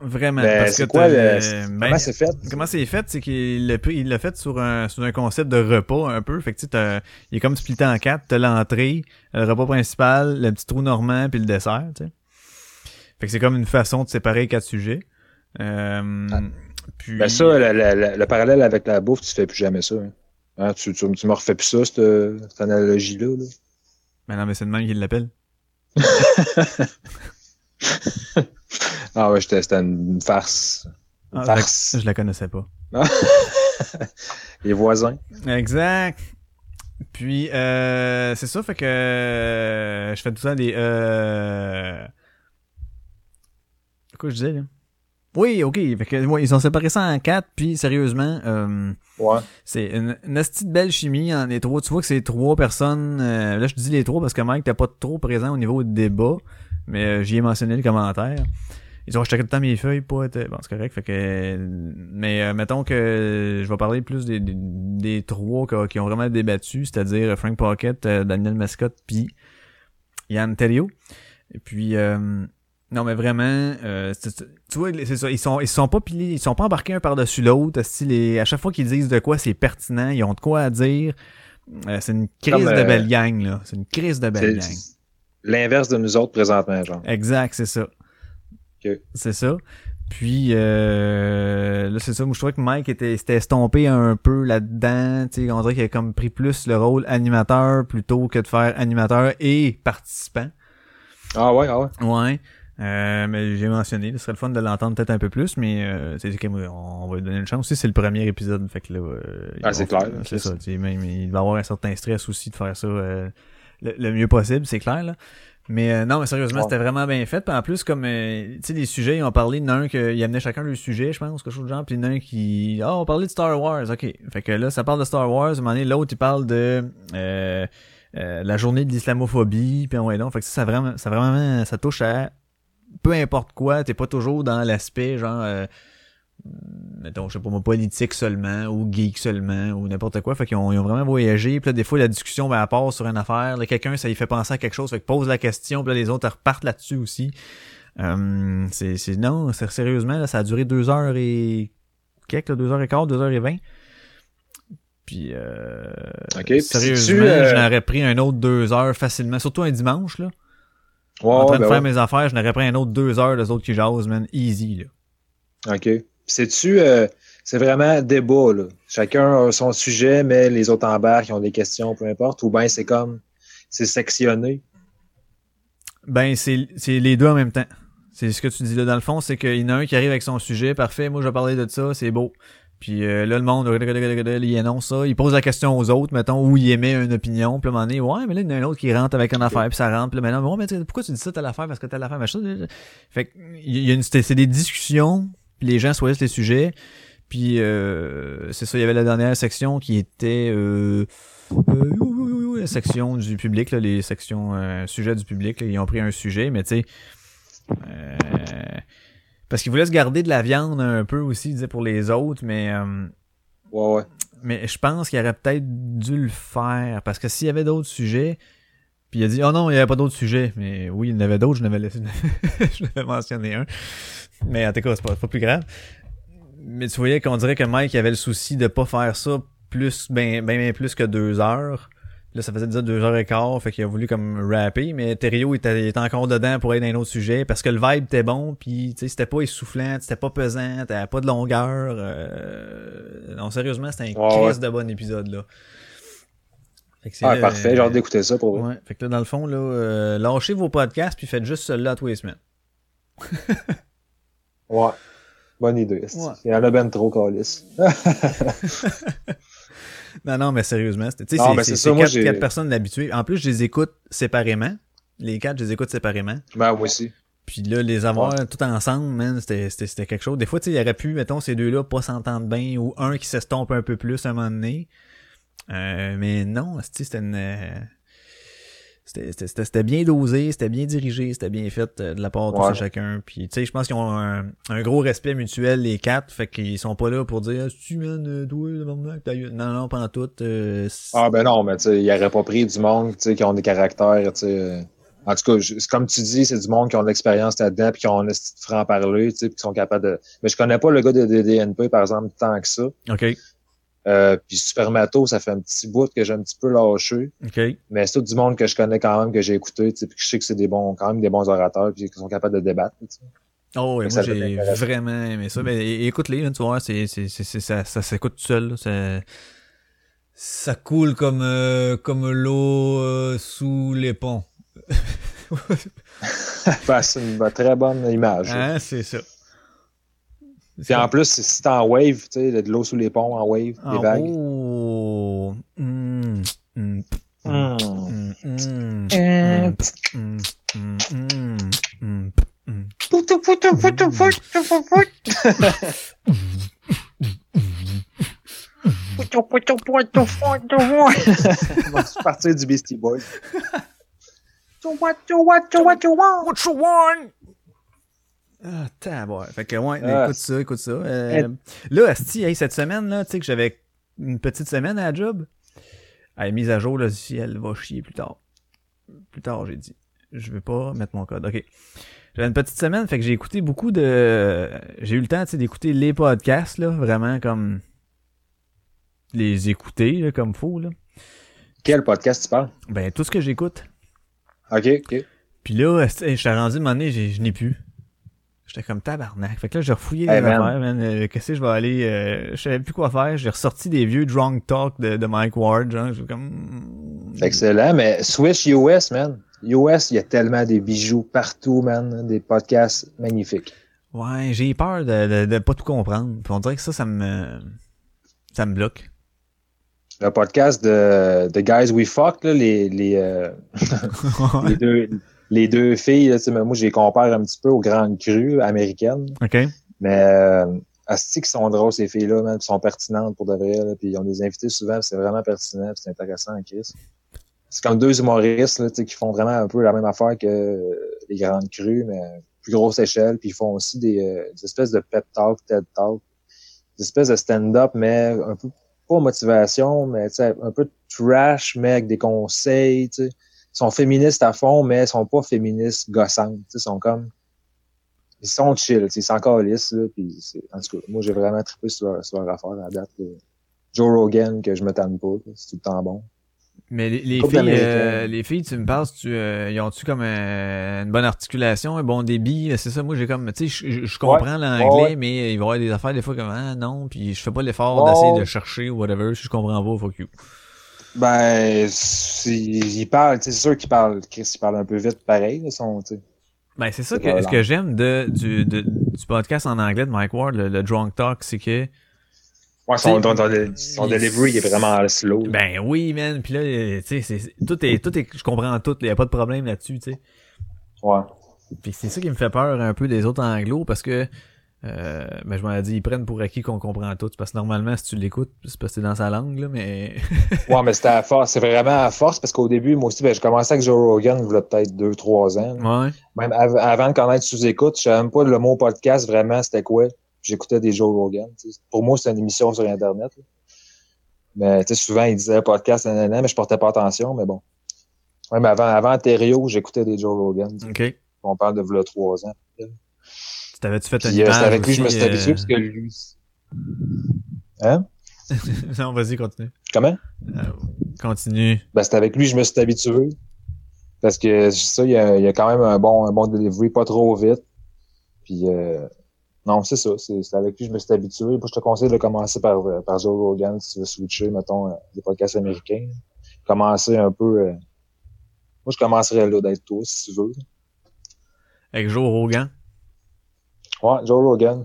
Vraiment. Ben, parce que quoi le, le- ben, comment c'est fait? Comment c'est fait, c'est qu'il l'a pris- il l'a fait sur un, sur un concept de repas un peu. Fait que tu sais, t'as- il est comme splitté en quatre. T'as l'entrée, le repas principal, le petit trou normand puis le dessert, tu sais. Fait que c'est comme une façon de séparer les quatre sujets. Euh, Ah. puis, Ben ça, le, le- le- le parallèle avec la bouffe, tu fais plus jamais ça. Hein. Hein, tu, tu, tu me refais plus ça, cette, cette analogie-là. là. Ben non, mais c'est de même qu'il l'appelle. Ah ouais, j'étais- c'était une farce. Une Ah, farce. je la connaissais pas. Les voisins. Exact. Puis, euh, c'est ça, fait que euh, je fais tout ça des... Euh... Quoi je disais, là? Oui, ok. Fait que, ouais, ils ont séparé ça en quatre, puis sérieusement, euh, Ouais. c'est une, une asti de belle chimie en les trois. Tu vois que c'est trois personnes... euh, là, je dis les trois parce que Mike, t'es pas trop présent au niveau du débat, mais euh, j'y ai mentionné le commentaire. Ils ont acheté tout le temps mes feuilles, pas être... Bon, c'est correct, fait que... Mais euh, mettons que je vais parler plus des, des, des trois qui, qui ont vraiment débattu, c'est-à-dire Frank Pocket, euh, Daniel Mascott, puis Yann Terrio. Et puis... euh, non mais vraiment, euh, tu vois, c'est ça, ils sont ils sont pas pilés, ils sont pas embarqués un par-dessus l'autre. À chaque fois qu'ils disent de quoi c'est pertinent, ils ont de quoi à dire. Euh, c'est une crise Comme, de euh, belle gang là, c'est une crise de belle gang. L'inverse de nous autres présentement, genre. Exact, c'est ça. Ok. C'est ça. Puis euh, là, c'est ça. Moi, je trouvais que Mike était s'était estompé un peu là-dedans. Tu sais, on dirait qu'il a comme pris plus le rôle animateur plutôt que de faire animateur et participant. Ah ouais, ah ouais. Ouais. Euh, mais j'ai mentionné, ce serait le fun de l'entendre peut-être un peu plus, mais euh, c'est on va lui donner une chance aussi, c'est le premier épisode, fait que là, euh, Ah, c'est clair, c'est ça, sais, même il va avoir un certain stress aussi de faire ça euh, le, le mieux possible, c'est clair là. Mais euh, non, mais sérieusement, Ouais. c'était vraiment bien fait. Puis en plus, comme euh, tu sais, les sujets, ils ont parlé d'un qu'il amenait chacun le sujet, je pense, quelque chose de genre, puis d'un qui Ah, on parlait de Star Wars, ok. Fait que là, ça parle de Star Wars, à un moment donné, l'autre il parle de euh, euh, la journée de l'islamophobie, puis ouais donc. Fait que ça, ça vraiment, ça vraiment, ça touche à peu importe quoi, t'es pas toujours dans l'aspect genre euh, mettons, je sais pas moi, politique seulement, ou geek seulement, ou n'importe quoi. Fait qu'ils ont, ils ont vraiment voyagé. Puis là, des fois, la discussion, ben, elle part sur une affaire. Là, quelqu'un, ça lui fait penser à quelque chose. Fait que pose la question, puis là, les autres elles repartent là-dessus aussi. Euh, c'est, c'est, non, c'est- sérieusement, là, ça a duré deux heures et quelques, là, deux heures et quart, deux heures et vingt. Puis, euh, Ok, puis sérieusement, euh, j'en aurais pris un autre deux heures facilement, surtout un dimanche, là. Ouais, en train de ben faire ouais. mes affaires, je n'aurais pris un autre deux heures des autres qui jasent, man. Easy, là. OK. C'est-tu, euh, c'est vraiment débat, là. Chacun a son sujet, mais les autres embarquent, ils ont des questions, peu importe. Ou bien c'est comme, c'est sectionné. Ben, c'est c'est les deux en même temps. C'est ce que tu dis là. Dans le fond, c'est qu'il y en a un qui arrive avec son sujet, parfait, moi je vais parler de ça, c'est beau. Puis euh, là, le monde, il annonce ça, il pose la question aux autres, mettons, où il émet une opinion, puis à un moment donné, ouais, mais là, il y en a un autre qui rentre avec une affaire, puis ça rentre, puis là, maintenant, ouais, mais pourquoi tu dis ça, telle affaire, parce que telle affaire, machin. Fait que, il y a une, c'est des discussions, les gens choisissent les sujets, puis euh, c'est ça, il y avait la dernière section qui était... Euh, euh, la section du public, là, les sections euh, sujets du public, là, ils ont pris un sujet, mais tu sais, euh, parce qu'ils voulaient se garder de la viande un peu aussi, disaient pour les autres, mais euh, Ouais, ouais. mais je pense qu'il aurait peut-être dû le faire, parce que s'il y avait d'autres sujets, puis il a dit, oh non, il n'y avait pas d'autres sujets, mais oui, il y en avait d'autres, je n'avais laissé, je n'avais mentionné un, mais en tout cas, c'est pas, pas plus grave. Mais tu voyais qu'on dirait que Mike avait le souci de pas faire ça plus, ben, ben, ben plus que deux heures. Là, ça faisait déjà deux heures et quart, fait qu'il a voulu comme rapper, mais Thériault était, il était encore dedans pour aller dans un autre sujet, parce que le vibe était bon, puis tu sais, c'était pas essoufflant, c'était pas pesant, t'avais pas de longueur. Euh... Non, sérieusement, c'était un crise ouais. de bon épisode, là. Ah, là, parfait, euh, j'ai hâte d'écouter ça pour vous. Ouais, fait que là, dans le fond, là, euh, lâchez vos podcasts, puis faites juste celui-là tous les semaines. Ouais. Bonne idée. Ouais. Il y en a ben trop, Calis. Non, non, mais sérieusement, c'est- quatre, personnes habituées. En plus, je les écoute séparément. Les quatre, je les écoute séparément. ben, moi aussi. Puis là, les avoir tout ensemble, man, c'était, quelque chose. Des fois, tu sais, il aurait pu, mettons, ces deux-là pas s'entendre bien, ou un qui s'estompe un peu plus à un moment donné. Euh, mais non, c'était une... euh, C'était, bien dosé, c'était bien dirigé, c'était bien fait euh, de la part de Ouais. chacun. Puis, tu sais, je pense qu'ils ont un, un gros respect mutuel, les quatre. Fait qu'ils sont pas là pour dire, ah, tu man, toi, ta gueule. Non, non, pas en tout. euh, Ah ben non, mais tu sais, il aurait pas pris du monde, tu sais, qui ont des caractères, tu sais. En tout cas, je- comme tu dis, c'est du monde qui ont de l'expérience là-dedans, puis qui ont un esti de franc-parler, tu sais, puis qui sont capables de... Mais je connais pas le gars de DDNP, par exemple, tant que ça. OK, Euh, puis Supermato, ça fait un petit bout que j'ai un petit peu lâché. OK. Mais c'est tout du monde que je connais quand même, que j'ai écouté, tu sais, puis que je sais que c'est des bons, quand même des bons orateurs, puis qui sont capables de débattre. Oh, moi j'ai vraiment aimé ça. Ben, é- écoute-les, tu vois, c'est, c'est, c'est, ça, ça s'écoute tout seul. là. Ça, ça coule comme, euh, comme l'eau euh, sous les ponts. Enfin, c'est une très bonne image. Hein, c'est ça. Puis en plus, c'est- si t'es en wave, tu sais, de l'eau sous les ponts, en wave, Ah, les vagues. oh. Mm, mm, Hmm. mm, mm, Euh, mm, mm, mm, mm, mm. What you want? Ah, tabarouette. Fait que, ouais, Ah, écoute ça, écoute ça. Euh, là, Asti, hey, cette semaine, là, tu sais que j'avais une petite semaine à la job. Hey, mise à jour, là, si elle va chier plus tard. Plus tard, j'ai dit. Je vais pas mettre mon code. OK. J'avais une petite semaine, fait que j'ai écouté beaucoup de... J'ai eu le temps, tu sais, d'écouter les podcasts, là, vraiment comme... Les écouter, là, comme faux, là. Quel podcast tu parles? Ben, tout ce que j'écoute. OK, OK. Puis là, je suis rendu à un moment donné, je n'ai plus. J'étais comme tabarnak. Fait que là, j'ai refouillé les Hey, man. affaires, man. Euh, Qu'est-ce que je vais aller... euh, je savais plus quoi faire. J'ai ressorti des vieux drunk talk de, de Mike Ward, genre. Comme... C'est excellent, mais Switch US, man. US, il y a tellement des bijoux partout, man. Des podcasts magnifiques. Ouais, j'ai peur de, de, de pas tout comprendre. Puis on dirait que ça, ça me... Ça me bloque. Le podcast de, de Guys We Fuck, là, les, les, euh, les, deux, les deux filles, là, moi, je les compare un petit peu aux grandes crues américaines. OK. Mais euh, asti qui sont drôles, ces filles-là, même, sont pertinentes pour de vrai. Là, puis ils ont des invités souvent, c'est vraiment pertinent, c'est intéressant en Chris. C'est comme deux humoristes là, tu sais, qui font vraiment un peu la même affaire que les grandes crues, mais plus grosse échelle. Puis ils font aussi des, euh, des espèces de pep talk, TED talk, des espèces de stand-up, mais un peu pas motivation, mais un peu trash, mais avec des conseils. tu sais. Ils sont féministes à fond, mais sont pas féministes gossantes. tu sais, Ils sont comme ils sont chill, ils sont encore lisses, là, puis c'est, en tout cas, moi, j'ai vraiment trippé sur leur, sur leur affaire à la date, là. Joe Rogan, que je me tanne pas, c'est tout le temps bon. Mais les, les filles, euh, les filles, tu me parles, tu, euh, ils ont-tu comme euh, une bonne articulation, un bon débit? C'est ça, moi j'ai comme, tu sais, je- je comprends l'anglais, ouais. mais il va y avoir des affaires des fois comme, ah non, puis je fais pas l'effort Ouais. d'essayer de chercher ou whatever, si je comprends pas, fuck you. Ben, c'est- ils parlent, tu sais, c'est sûr qu'ils parlent, Chris, ils parlent un peu vite, pareil, sais. Ben, c'est ça que, ce que j'aime de, du, de- du podcast en anglais de Mike Ward, le, le Drunk Talk, c'est que, Ouais, son, son, son delivery il est vraiment slow. ben oui, man, puis là, tu sais, tout est, tout est, je comprends tout, il y a pas de problème là-dessus, tu sais. Ouais. Puis c'est ça qui me fait peur un peu des autres anglos parce que euh, ben je m'en ai dit ils prennent pour acquis qu'on comprend tout parce que normalement si tu l'écoutes c'est parce que c'est dans sa langue là mais Ouais, mais c'était à force, c'est vraiment à force, parce qu'au début, moi aussi, ben, j'ai commencé avec Joe Rogan, il y a peut-être deux, trois ans. ouais Même av- avant de connaître sous-écoute, je savais même pas le mot podcast vraiment c'était quoi. J'écoutais des Joe Rogan. Pour moi, c'est une émission sur Internet. là. Mais tu sais, souvent, ils disaient podcast, nanana, mais je portais pas attention, mais bon. Même avant, avant Ontario, j'écoutais des Joe Rogan. tu sais. ok On parle de v'là trois ans. Tu t'avais-tu fait euh, c'est avec lui que je me suis habitué euh, parce que lui. Hein? non vas-y continue Comment? Euh, continue Ben, c'est avec lui que je me suis habitué. Parce que ça, il y a, il y a quand même un bon, un bon delivery, pas trop vite. Puis euh, non, c'est ça. C'est c'est avec lui que je me suis habitué. Moi, je te conseille de commencer par, par Joe Rogan si tu veux switcher, mettons, des podcasts américains. Commencer un peu. euh, Moi, je commencerais là d'être toi, si tu veux. avec Joe Rogan? Ouais, Joe Rogan.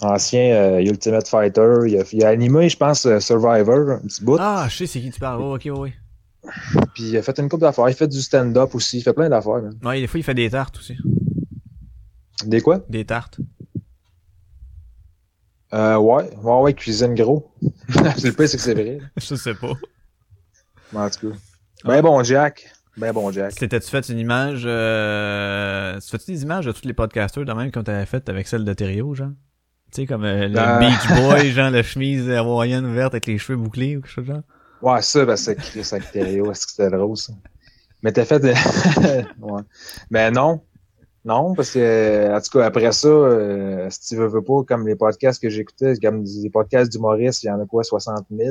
Ancien euh, Ultimate Fighter. Il a, il a animé, je pense, euh, Survivor, un petit bout. ah je sais c'est qui tu parles oh, ok ouais Puis il a fait une coupe d'affaires. Il fait du stand-up aussi. Il fait plein d'affaires, man. ouais des fois il fait des tartes aussi Des quoi? Des tartes. Euh, ouais. Ouais, ouais, cuisine gros. le pire, c'est que c'est vrai. Je sais pas. En tout cas. Ben bon, Jack. Ben bon, Jack. T'étais-tu fait une image... Euh... Tu fais-tu des images de tous les podcasters, de même comme t'avais fait avec celle de Thériault, genre? Tu sais, comme euh, le Euh. Beach Boy, genre, la chemise hawaïenne verte avec les cheveux bouclés ou quelque chose genre? Ouais, ça, ben c'est Chris avec Thériault. Est-ce que c'était drôle, ça? Mais t'as fait... ouais. Ben non. Non, parce que, en tout cas, après ça, euh, si tu veux, veux pas, comme les podcasts que j'écoutais, comme les podcasts d'humoristes, il y en a quoi, 60 000?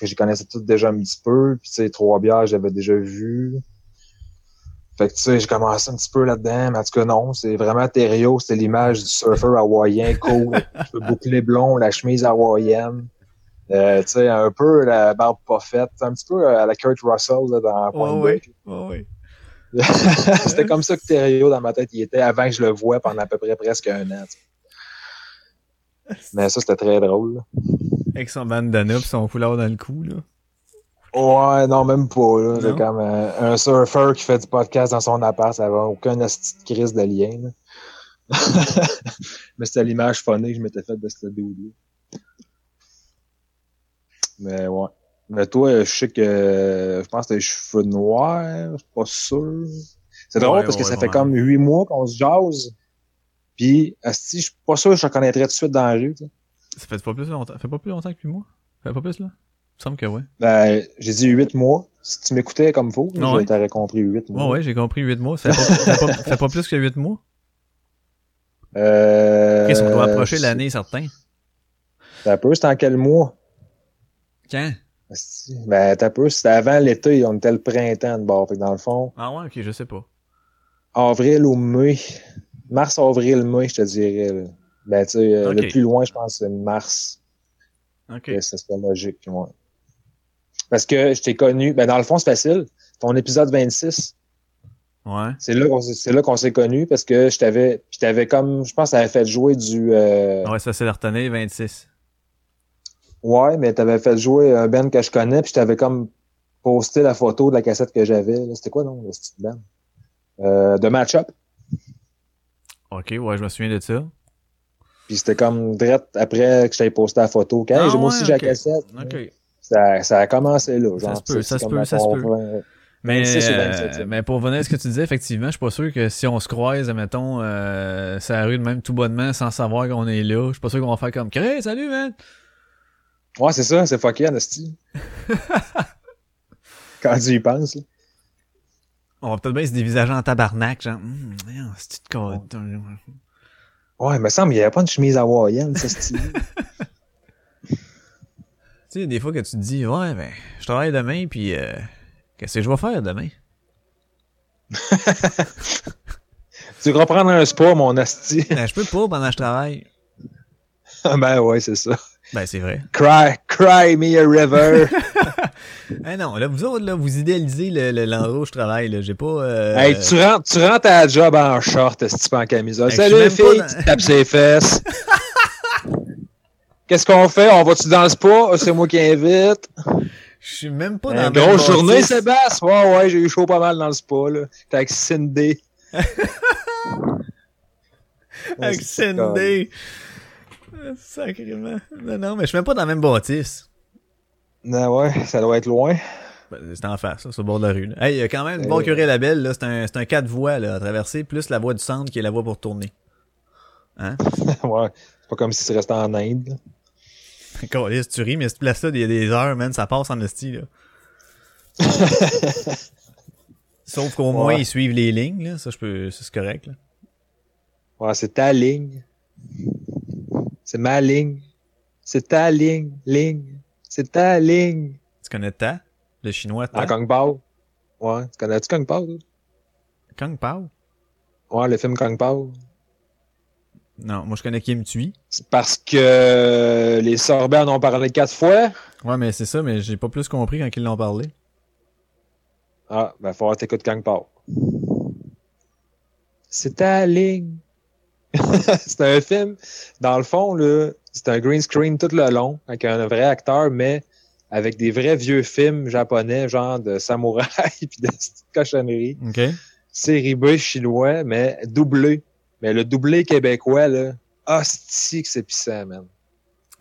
Que je connaissais tous déjà un petit peu. Puis, tu sais, trois bières, j'avais déjà vu. Fait que, tu sais, j'ai commencé un petit peu là-dedans. Mais en tout cas, non, c'est vraiment Thériault. C'était l'image du surfeur hawaïen, cool. cheveux bouclés blonds, la chemise hawaïenne. Euh, tu sais, un peu la barbe pas faite. Un petit peu à la Kurt Russell, là, dans Point Break. ouais. ouais. C'était comme ça que Thériault dans ma tête il était avant que je le voie pendant à peu près presque un an. Mais ça, c'était très drôle. là. Avec son bandana pis son foulard dans le cou, là. Ouais, non, même pas. Là. C'est comme euh, un surfeur qui fait du podcast dans son appart, ça va aucun asti de crise de lien. là. Mais c'était l'image funny que je m'étais faite de ce dude-là. Mais ouais. Mais toi, je sais que je pense que t'as les cheveux noirs, je suis pas sûr. C'est drôle Ouais, parce que ouais, ça fait ouais. comme huit mois qu'on se jase. Puis, asti, je suis pas sûr que je te reconnaîtrais tout de suite dans la rue. tu sais. Ça fait pas plus longtemps, ça fait pas plus longtemps que 8 mois? Ça fait pas plus, là? Il me semble que ouais. Ben, j'ai dit huit mois. Si tu m'écoutais comme je t'aurais compris huit Ouais, mois. ouais, j'ai compris 8 mois. Ça fait pas, plus que 8 mois? Euh, Qu'est-ce qu'on doit approcher l'année, certain? T'as peu, c'était en quel mois? Quand? Ben, t'as peu, c'était avant l'été, on était le printemps de bord. Fait que dans le fond, Ah ouais, ok, je sais pas. avril ou mai. Mars, avril, mai, je te dirais. là. Ben, tu sais, euh, le plus loin, je pense, c'est mars. Ok. Que ça serait logique, ouais. Parce que je t'ai connu, ben, dans le fond, c'est facile. Ton épisode 26, Ouais. c'est là qu'on s'est- c'est là qu'on s'est connus parce que je t'avais, je t'avais comme, je pense, ça avait fait jouer du, euh, Ouais, ça c'est retenir 26. Ouais, mais t'avais fait jouer un band que je connais, puis je t'avais comme posté la photo de la cassette que j'avais. C'était quoi, non, le petit band? Euh, de Match-Up. Ok, ouais, je me souviens de ça. Puis c'était comme direct après que je t'avais posté la photo. Hey, Ah j'ai moi ouais, aussi, j'ai la ok. cassette. Ça, ça a commencé là. Genre, se peut, ça se peut, ça se peut. Mais, 26 ou euh, 27e. mais pour revenir à ce que tu disais, effectivement, je suis pas sûr que si on se croise, mettons, euh, rue de même tout bonnement sans savoir qu'on est là, je suis pas sûr qu'on va faire comme Cré, salut man! Ouais, c'est ça, c'est fucké, Anastie. Quand tu y penses, là. On va peut-être bien se dévisager en tabarnak, genre, hum, voyons, c'est de code. Ouais, il me semble qu'il n'y avait pas de chemise hawaïenne, ça, style. Tu sais, des fois que tu te dis, ouais, ben, je travaille demain, puis euh, qu'est-ce que je vais faire demain? tu veux reprendre un sport, mon asti. Ben, je peux pas pendant que je travaille. ben ouais, c'est ça. Ben, c'est vrai. Cry, cry me a river. Eh non, là, vous autres, là, vous idéalisez le- le- l'endroit où je travaille, là. J'ai pas. Euh... Hey, tu rentres, tu rentres à la job en short, est-ce pas en camisole? Hey, suis Salut, même fille, pas dans- tu tapes ses fesses. Qu'est-ce qu'on fait? On va-tu dans le spa? Ah, C'est moi qui invite. Je suis même pas Une dans même grosse journée, bâtisse. Sébastien? Ouais, ouais, j'ai eu chaud pas mal dans le spa, là. T'es avec Cindy. Avec Cindy. Sacrément. Non, non, mais je suis même pas dans la même bâtisse. Non, ouais, ça doit être loin. Ben, c'est en face, ça, sur le bord de la rue. Là. Hey, il y a quand même, Euh. bon curé la belle, là, c'est un, c'est un quatre voies, là, à traverser, plus la voie du centre qui est la voie pour tourner. Hein? ouais. C'est pas comme si tu restais en Inde. là. Câlisse, tu ris, mais cette place-là, il y a des heures, man, ça passe en esti, là. Sauf qu'au moins, ils suivent les lignes, là. Ça, je peux, c'est correct, là. Ouais, c'est ta ligne. C'est ma ligne. C'est ta ligne. Ligne. C'est ta ligne. Tu connais Ta? Le chinois Ta? En Kung Pao. Ouais. Tu connais-tu Kung Pao? toi? Kung Pao? Ouais, le film Kung Pao. Non, moi, je connais Kim Tui. C'est parce que les sorbets en ont parlé quatre fois. Ouais, mais c'est ça, mais j'ai pas plus compris quand ils l'ont parlé. Ah, ben, faut que t'écoutes Kung Pao. C'est ta ligne. c'est un film, dans le fond, là, c'est un green screen tout le long, avec un vrai acteur, mais avec des vrais vieux films japonais, genre de samouraï puis de cochonneries. OK? Série B chinois, mais doublé. Mais le doublé québécois, là, hostie que c'est pissant, man.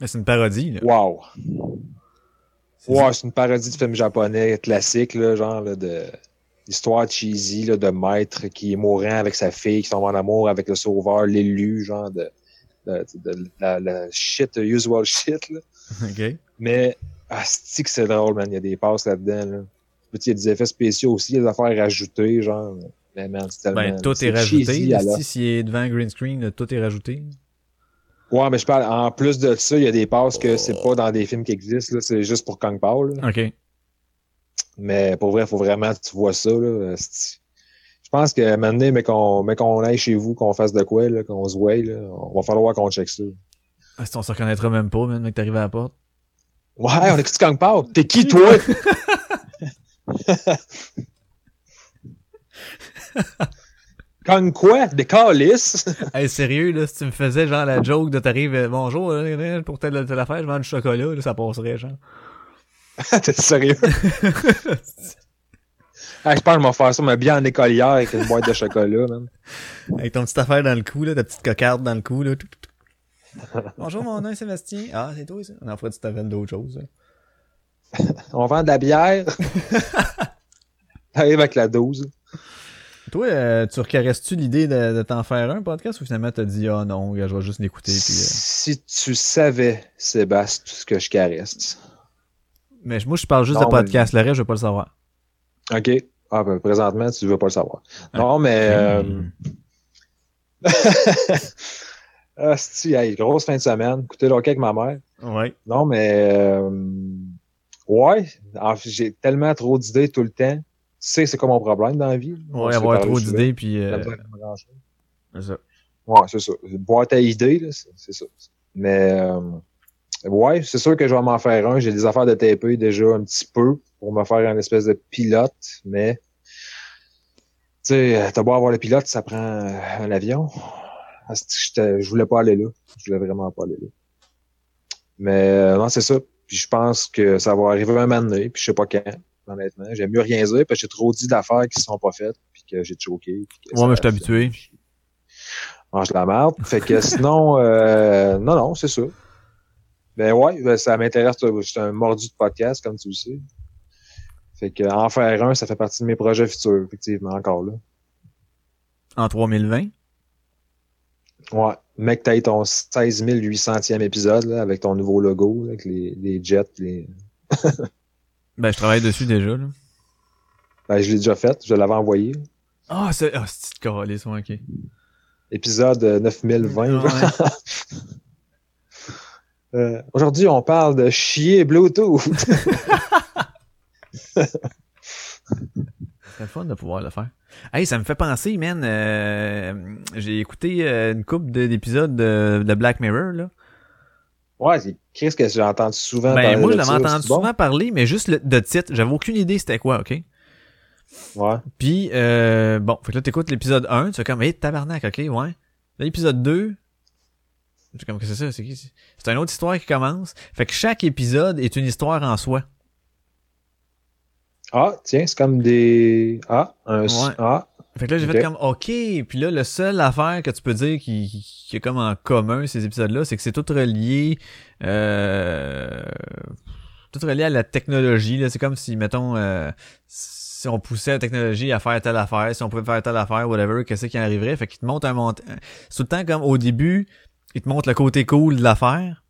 Mais C'est une parodie, là. Wow. Ouais, c'est une parodie de film japonais classique, là, genre là, de histoire cheesy là, de maître qui est mourant avec sa fille, qui tombe en amour avec le sauveur, l'élu, genre de, de, de- la, la shit, usual shit. Là. OK. Mais asti que c'est drôle, man. Il y a des passes là-dedans. Là. Il y a des effets spéciaux aussi, il y a des affaires rajoutées, genre. Mais man, c'est tellement. Ben, tout est c'est rajouté. Si, s'il est devant green screen, tout est rajouté. Ouais, mais je parle, en plus de ça, il y a des passes que c'est pas dans des films qui existent, là, c'est juste pour Kang Pao, là. OK. Mais pour vrai, faut vraiment que tu vois ça, là. Je pense que maintenant, mais qu'on, mais qu'on aille chez vous, qu'on fasse de quoi, qu'on se voie, là, on va falloir qu'on check ça. Ah, si on se reconnaîtra même pas, même que t'arrives à la porte? Ouais, on écoute Kang Pao. T'es qui, toi? Kang quoi? Des calices? Hey, sérieux, là, si tu me faisais genre la joke de t'arrives, euh, bonjour, pour telle, telle affaire, je vends du chocolat, là, ça passerait, genre. T'es sérieux? Ah, je pense que je vais faire ça, mais bien en écolière avec une boîte de chocolat, man. Avec ton petite affaire dans le cou, là, ta petite cocarde dans le cou, là. Bonjour, mon nom est Sébastien. Ah, c'est toi, ça? On en fera du tavel d'autres choses, là. On vend de la bière. T'arrives avec la dose. Toi, euh, tu recaresses-tu l'idée de, de t'en faire un podcast ou finalement t'as dit, ah non, je vais juste l'écouter, puis... euh, Si tu savais, Sébastien, tout ce que je caresse. Mais moi, je parle juste Non, de podcast, le reste, je veux pas le savoir. OK. Ah, ben, présentement, tu veux pas le savoir. Non, mais... Euh... Hmm. ah, si, hey, grosse fin de semaine. Écoutez le hockey avec ma mère. Ouais. Non, mais... euh, Ouais. J'ai tellement trop d'idées tout le temps. Tu sais, c'est quoi mon problème dans la vie? Ouais, avoir trop d'idées, puis... Euh, c'est ça. Ouais, c'est ça. Boîte à idées, là, c'est c'est ça. Mais euh, ouais, c'est sûr que je vais m'en faire un. J'ai des affaires de TP déjà un petit peu pour me faire une espèce de pilote, mais tu sais, t'as beau avoir le pilote, ça prend euh, un avion. Ah, c'est- Je voulais pas aller là. Je voulais vraiment pas aller là. Mais euh, non, c'est ça. Puis je pense que ça va arriver un moment donné, puis je sais pas quand, honnêtement. J'aime mieux rien dire, parce que j'ai trop dit d'affaires qui sont pas faites, puis que j'ai choqué. puis que Ouais, ça- mais je suis habitué. mange la merde. Fait que sinon, euh, non, non, c'est ça. Ben ouais, ben, ça m'intéresse. Suis un mordu de podcast, comme tu le sais. Fait que en faire un, ça fait partie de mes projets futurs, effectivement, encore là. En 3020. Ouais. Mec, t'as ton 16 800e épisode, là, avec ton nouveau logo, là, avec les, les jets, les... Ben, je travaille dessus déjà, là. Ben, je l'ai déjà fait, je l'avais envoyé. Ah, c'est... Ah, c'est ouais, ok. Épisode euh, 9020. Ouais. Euh, Aujourd'hui, on parle de chier Bluetooth. C'est fun de pouvoir le faire. Hey, ça me fait penser, man. euh, j'ai écouté euh, une couple de- d'épisodes de, de Black Mirror, là. ouais, c'est qu'est-ce que j'ai entendu souvent Ben, parler moi, je l'avais entendu bon? souvent parler, mais juste le, de titre. J'avais aucune idée c'était quoi, OK? Ouais. Puis, euh, bon, fait que là, t'écoutes l'épisode 1, tu fais comme, hey, tabarnak, OK, ouais. Là, l'épisode 2, c'est comme, que c'est ça? C'est qui? C'est une autre histoire qui commence. Fait que chaque épisode est une histoire en soi. Ah, tiens, c'est comme des. Ah, un. Ouais. Ah, Fait que là, j'ai fait comme, OK. Puis là, le seul affaire que tu peux dire qui, qui, est comme en commun, ces épisodes-là, c'est que c'est tout relié, euh, tout relié à la technologie, là. C'est comme si, mettons, euh, si on poussait la technologie à faire telle affaire, si on pouvait faire telle affaire, whatever, qu'est-ce qui arriverait? Fait qu'il te montre un mont... C'est tout le temps comme au début, il te montre le côté cool de l'affaire.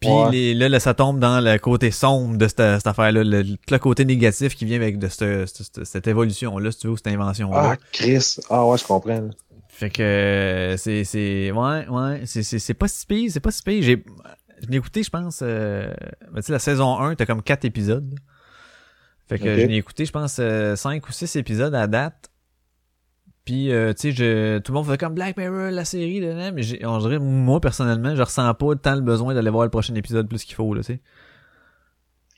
Puis Ouais. les, là, là, ça tombe dans le côté sombre de cette, cette affaire-là, le, le côté négatif qui vient avec de cette, cette, cette évolution-là, si tu veux, ou cette invention-là. ah, Chris. Ah, ouais, je comprends. là. Fait que c'est c'est ouais ouais c'est c'est c'est pas si pire, c'est pas si pire. J'ai je l'ai écouté je pense euh, ben, tu sais la saison 1, t'as comme quatre épisodes. Fait que Ok. je l'ai écouté je pense euh, cinq ou six épisodes à date. Puis euh, tu sais je tout le monde faisait comme Black Mirror la série là, mais j'ai on dirait moi personnellement, je ressens pas tant le besoin d'aller voir le prochain épisode plus qu'il faut là, tu sais.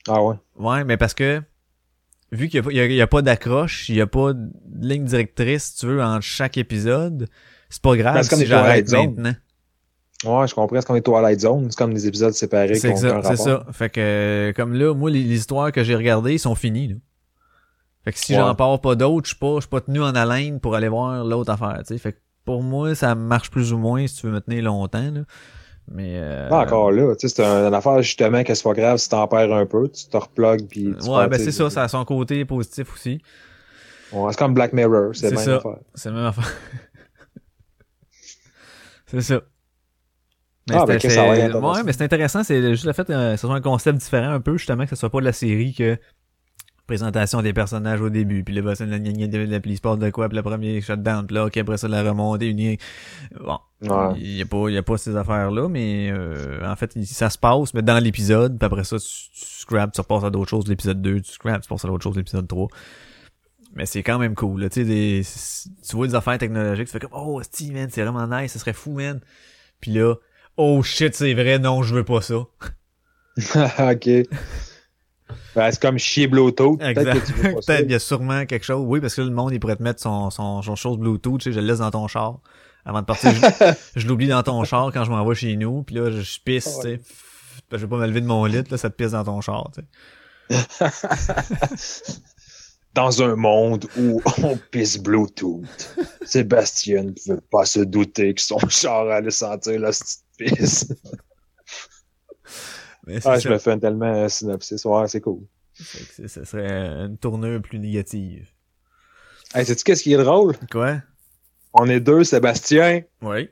Ah, ouais. Ouais, mais parce que vu qu'il n'y a, y a- il y a pas d'accroche, il y a pas de ligne directrice, si tu veux, entre chaque épisode, c'est pas grave Ben, c'est comme si j'arrête Twilight Zone. maintenant. Ouais, je comprends. C'est comme les Twilight Zone. C'est comme des épisodes séparés C'est ça, c'est ça. Fait que comme là, moi, les, les histoires que j'ai regardées sont finies. Là. Fait que si Ouais. j'en pars pas d'autres, je suis pas, je suis pas tenu en haleine pour aller voir l'autre affaire. Tu sais. Fait que pour moi, ça marche plus ou moins si tu veux me tenir longtemps. Là. Mais euh, Pas encore là. Tu sais, c'est un- une affaire justement que c'est pas grave si t'en perds un peu, tu te replugues puis tu Ouais, ben c'est ça, ça a son côté positif aussi. Ouais, c'est comme Black Mirror, c'est la même ça. affaire. C'est la même affaire. c'est ça. Mais Ah, ben, ça va ouais, mais c'est intéressant, c'est juste le fait euh, que ce soit un concept différent un peu, justement, que ce soit pas de la série que présentation des personnages au début, puis là, bah, c'est la de la police part de quoi, puis le premier shutdown, puis là, ok, après ça, la remontée, une... Bon, Ouais. il y a pas, il y a pas ces affaires-là, mais euh, en fait, il- ça se passe, mais dans l'épisode, puis après ça, tu, tu scrapes, tu repasses à d'autres choses, l'épisode 2, tu scrapes, tu passes à d'autres choses, l'épisode 3. Mais c'est quand même cool, là, tu sais, des- tu vois des affaires technologiques, tu fais comme, oh, Steve, man, c'est vraiment nice, ça serait fou, man. Puis là, oh shit, c'est vrai, non, je veux pas ça. ok. Ben, c'est comme chier Bluetooth. Exact. Peut-être il y a sûrement quelque chose. Oui, parce que là, le monde, il pourrait te mettre son, son, son chose Bluetooth, tu sais, je le laisse dans ton char. Avant de partir, je, je l'oublie dans ton char quand je m'en vais chez nous, puis là, je, pisse, tu sais. Pff, Je vais pas me lever de mon lit, là, ça te pisse dans ton char, tu sais. Dans un monde où on pisse Bluetooth, Sébastien ne veut pas se douter que son char allait sentir la petite pisse. Mais Ah, je me fais tellement un synopsis. Ouais, c'est cool. Ce serait une tournure plus négative. Hey, sais-tu qu'est-ce qui est drôle? Quoi? On est deux, Sébastien. Oui.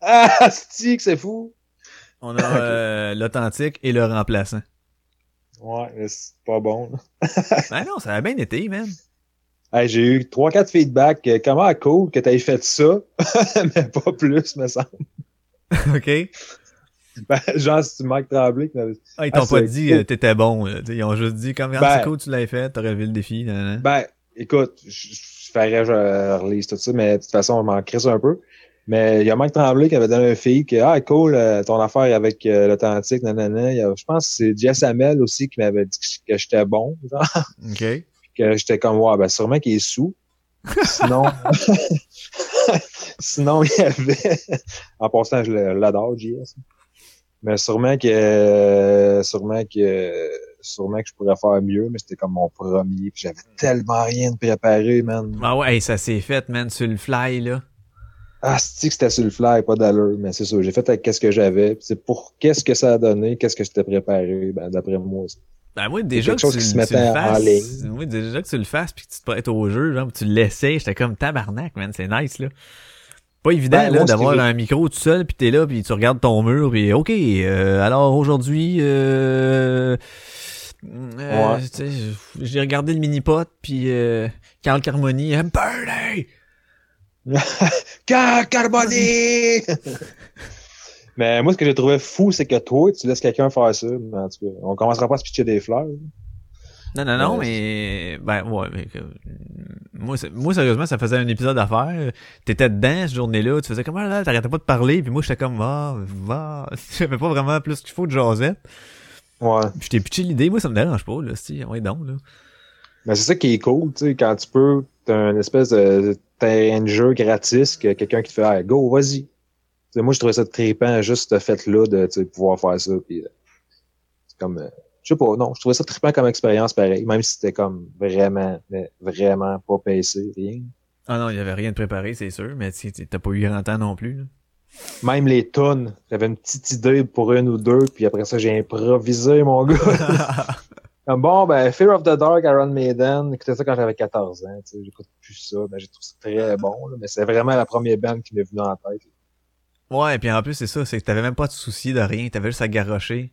Ah, c'est que c'est fou. On a euh, l'authentique et le remplaçant. Ouais, mais c'est pas bon. Ben non, ça a bien été, man. Hey, j'ai eu trois, quatre feedbacks. euh, Comment cool que t'aies fait ça, mais pas plus, me semble. OK? Ben, genre, c'est Mike Tremblay qui m'avait Ah, ils t'ont Ah, pas dit cool. euh, t'étais bon. là. T'sais, Ils ont juste dit, comme, Ben- c'est cool, tu l'as fait, t'as relevé le défi. Ben, écoute, je je ferais, je relise tout ça, mais de toute façon, on m'en crisse un peu. Mais il y a Mike Tremblay qui avait donné un feed que, ah, cool, euh, ton affaire avec euh, l'authentique, nanana. Il y a- je pense que c'est Jess Hamel aussi qui m'avait dit que, j'étais bon, genre, OK? que j'étais comme, ouais, ben, sûrement qu'il est sous. Sinon, sinon, il y avait, en passant, je l'adore, JS. Mais sûrement que, sûrement que, sûrement que je pourrais faire mieux, mais c'était comme mon premier, puis j'avais tellement rien de préparé, man. Ah ouais, ça s'est fait, man, sur le fly, là. Ah, c'est que c'était sur le fly, pas d'allure, mais c'est ça. J'ai fait avec qu'est-ce que j'avais. C'est pour qu'est-ce que ça a donné, qu'est-ce que j'étais préparé, ben, d'après moi. Ben moi, déjà que chose tu, qui se tu le en fasses, ligne. oui, déjà que tu le fasses puis que tu te prêtes au jeu, genre, puis tu l'essayes, j'étais comme tabarnak, man, c'est nice, là. Pas évident, Ben, là, d'avoir un micro tout seul puis t'es là puis tu regardes ton mur puis OK, euh, alors aujourd'hui, euh, euh, Ouais. j'ai regardé le mini-pot puis euh, Carl Carmoni, I'm birthday! Car Carboni! mais moi, ce que j'ai trouvé fou, c'est que toi, tu laisses quelqu'un faire ça. Mais en tout cas, on commencera pas à se pitcher des fleurs. Non, non, non, Ouais, mais ben ouais, mais que- moi, moi sérieusement, ça faisait un épisode à faire. T'étais dedans cette journée-là, tu faisais comme ah là, t'arrêtais pas de parler, puis moi j'étais comme va, va, j'avais pas vraiment plus qu'il faut de jasette. Ouais. Puis je t'ai pitché l'idée, moi ça me dérange pas là, si, ouais donc là. Mais c'est ça qui est cool, tu sais, quand tu peux, t'as une espèce de terrain de jeu gratis que quelqu'un qui te fait, hey, go, vas-y. Moi, je trouvais ça trippant, juste ce fait-là de, tu sais, pouvoir faire ça, puis euh, c'est comme, euh, je sais pas, non, je trouvais ça trippant comme expérience pareil, même si c'était comme vraiment, mais vraiment pas PC, rien. Ah non, il y avait rien de préparé, c'est sûr, mais t'as pas eu grand temps non plus. Là. Même les tonnes, j'avais une petite idée pour une ou deux, puis après ça, j'ai improvisé, mon gars. Comme bon, ben, Fear of the Dark, Iron Maiden, j'écoutais ça quand j'avais 14 ans, tu sais, j'écoute plus ça, mais j'ai trouvé ça très bon, là, mais c'est vraiment la première band qui m'est venue en tête. Ouais, et puis en plus c'est ça, c'est que t'avais même pas de souci de rien, t'avais juste à garrocher.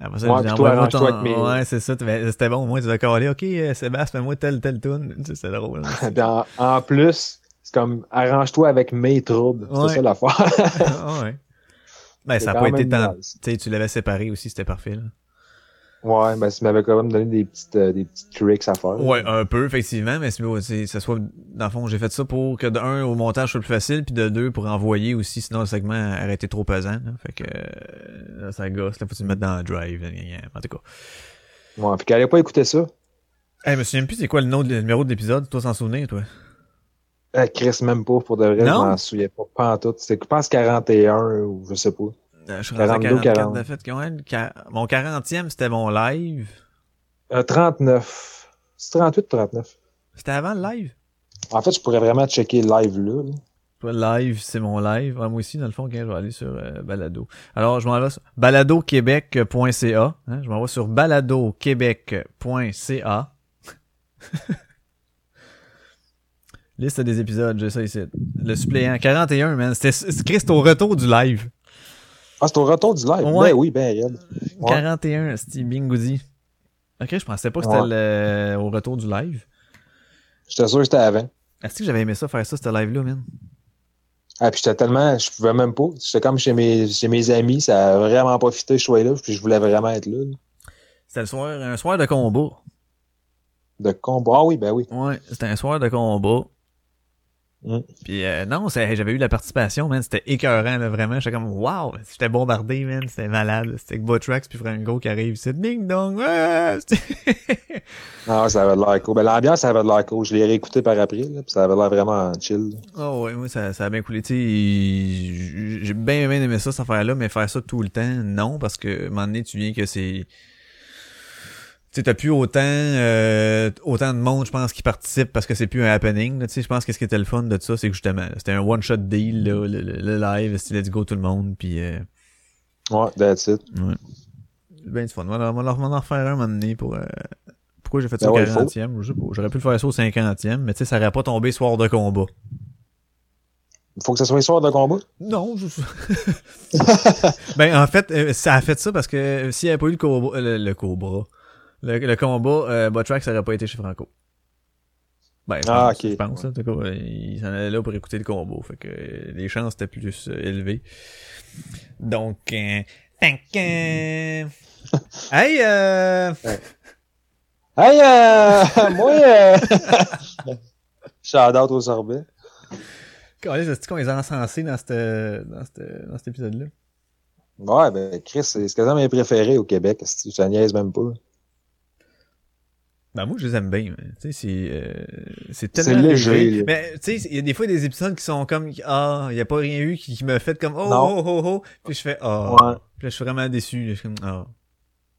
Après ça, Ouais, j'ai ton- mes- Ouais, c'est ça, c'était bon, moi tu vas caler, ok, euh, Sébastien, fais-moi tel, tel tune. C'est drôle. hein. En, plus, c'est comme, arrange-toi avec mes troubles, Ouais. c'est ça l'affaire. Ouais. Ben, ça a quand pas été tant. nice. Tu sais, tu l'avais séparé aussi, c'était parfait, là. Ouais, ben, ça m'avait quand même donné des petites, euh, des petites tricks à faire. Ouais, un peu, effectivement, mais c'est, c'est- ça soit, dans le fond, j'ai fait ça pour que de un, au montage soit plus facile, puis de deux, pour envoyer aussi, sinon le segment aurait été trop pesant, là. Fait que, euh, là, ça gosse, là, faut que tu le mettes dans le drive, en tout cas. Ouais, puis qu'elle pas écouter ça. Hey, je me souviens plus c'est quoi le nom, le numéro de l'épisode, toi s'en souvenir, toi? Euh, Chris, même pas, pour de vrai, je Non? m'en souviens pas, pas en tout. C'était, je pense, 41 ou je sais pas. Euh, je suis rendu à 42, 44 40. de fait, quand Mon 40e, c'était mon live. Euh, 39. C'est 38 ou 39? C'était avant le live? En fait, je pourrais vraiment checker live là. là. Live, c'est mon live. Ah, moi aussi, dans le fond, quand je vais aller sur euh, Balado. Alors, je m'en vais sur baladoquebec.ca. Hein, je m'en vais sur baladoquebec.ca. Liste des épisodes, j'ai ça ici. Le suppléant, 41, man. C'était Christ au retour du live. Ah, c'est au retour du live. Ouais. Ben oui, ben raide. Ouais. 41, c'était Bingoudi. Ok, je pensais pas que c'était Ouais. le- au retour du live. J'étais sûr que c'était avant. Est-ce que j'avais aimé ça, faire ça, ce live-là, man? Ah, puis j'étais tellement, je pouvais même pas. J'étais comme chez mes, chez mes amis, ça a vraiment profité, je sois là, puis je voulais vraiment être là. C'était le soir, un soir de combat. De combat. Ah oui, ben oui. Ouais, c'était un soir de combat. Mm. Puis euh, non, c'est- j'avais eu la participation, man. C'était écœurant, là, vraiment. J'étais comme, wow! J'étais bombardé, man. C'était malade. C'était que Botrax puis Franco qui arrive. C'est ding dong. ouais! C'était- Ah, ça avait de l'air cool. Ben, l'ambiance, ça avait de l'air cool. Je l'ai réécouté par après, là, puis ça avait l'air vraiment chill. oh ouais, moi, ça, ça a bien coulé. Tu sais, j'ai bien, bien aimé ça, cette affaire-là, mais faire ça tout le temps, non, parce que, à un moment donné, tu viens que c'est... Tu t'as plus autant euh, autant de monde, je pense, qui participe parce que c'est plus un happening. là. Tu sais, je pense que ce qui était le fun de ça, c'est que justement, c'était un one-shot deal, là, le, le- le live, c'était let's go tout le monde, puis euh, Ouais, that's it. ouais. Ben du fun. On va, on va en- refaire un moment donné pour... euh, pourquoi j'ai fait ça Ben au ouais, il faut. 40e? Je sais pas. J'aurais pu le faire ça au 50e, mais tu sais, ça aurait pas tombé soir de combat. Il faut que ce soit soir de combat? Non, je... ben en fait, ça a fait ça parce que s'il n'y avait pas eu le, le cobra, le, le combat, euh, Botrax ça aurait pas été chez Franco. Ben, je Ah, pense, je pense, là, en tout cas, euh, il s'en allait là pour écouter le combat, fait que euh, les chances étaient plus euh, élevées. Donc, euh, que, euh, hey, euh, Hey, euh, moi, euh... Shout out au sorbet. Est-ce qu'on les a encensés dans cette, dans cette, dans cet épisode-là? Ouais, ben, Chris, c'est quasiment mes préférés au Québec. Si ça niaise même pas. Ben moi je les aime bien, mais tu sais c'est euh, c'est C'est tellement léger. Mais tu sais il y a des fois des épisodes qui sont comme ah il y a pas rien eu qui, qui me fait comme oh Non. oh oh oh puis je fais ah Ouais. puis là je suis vraiment déçu je suis comme ah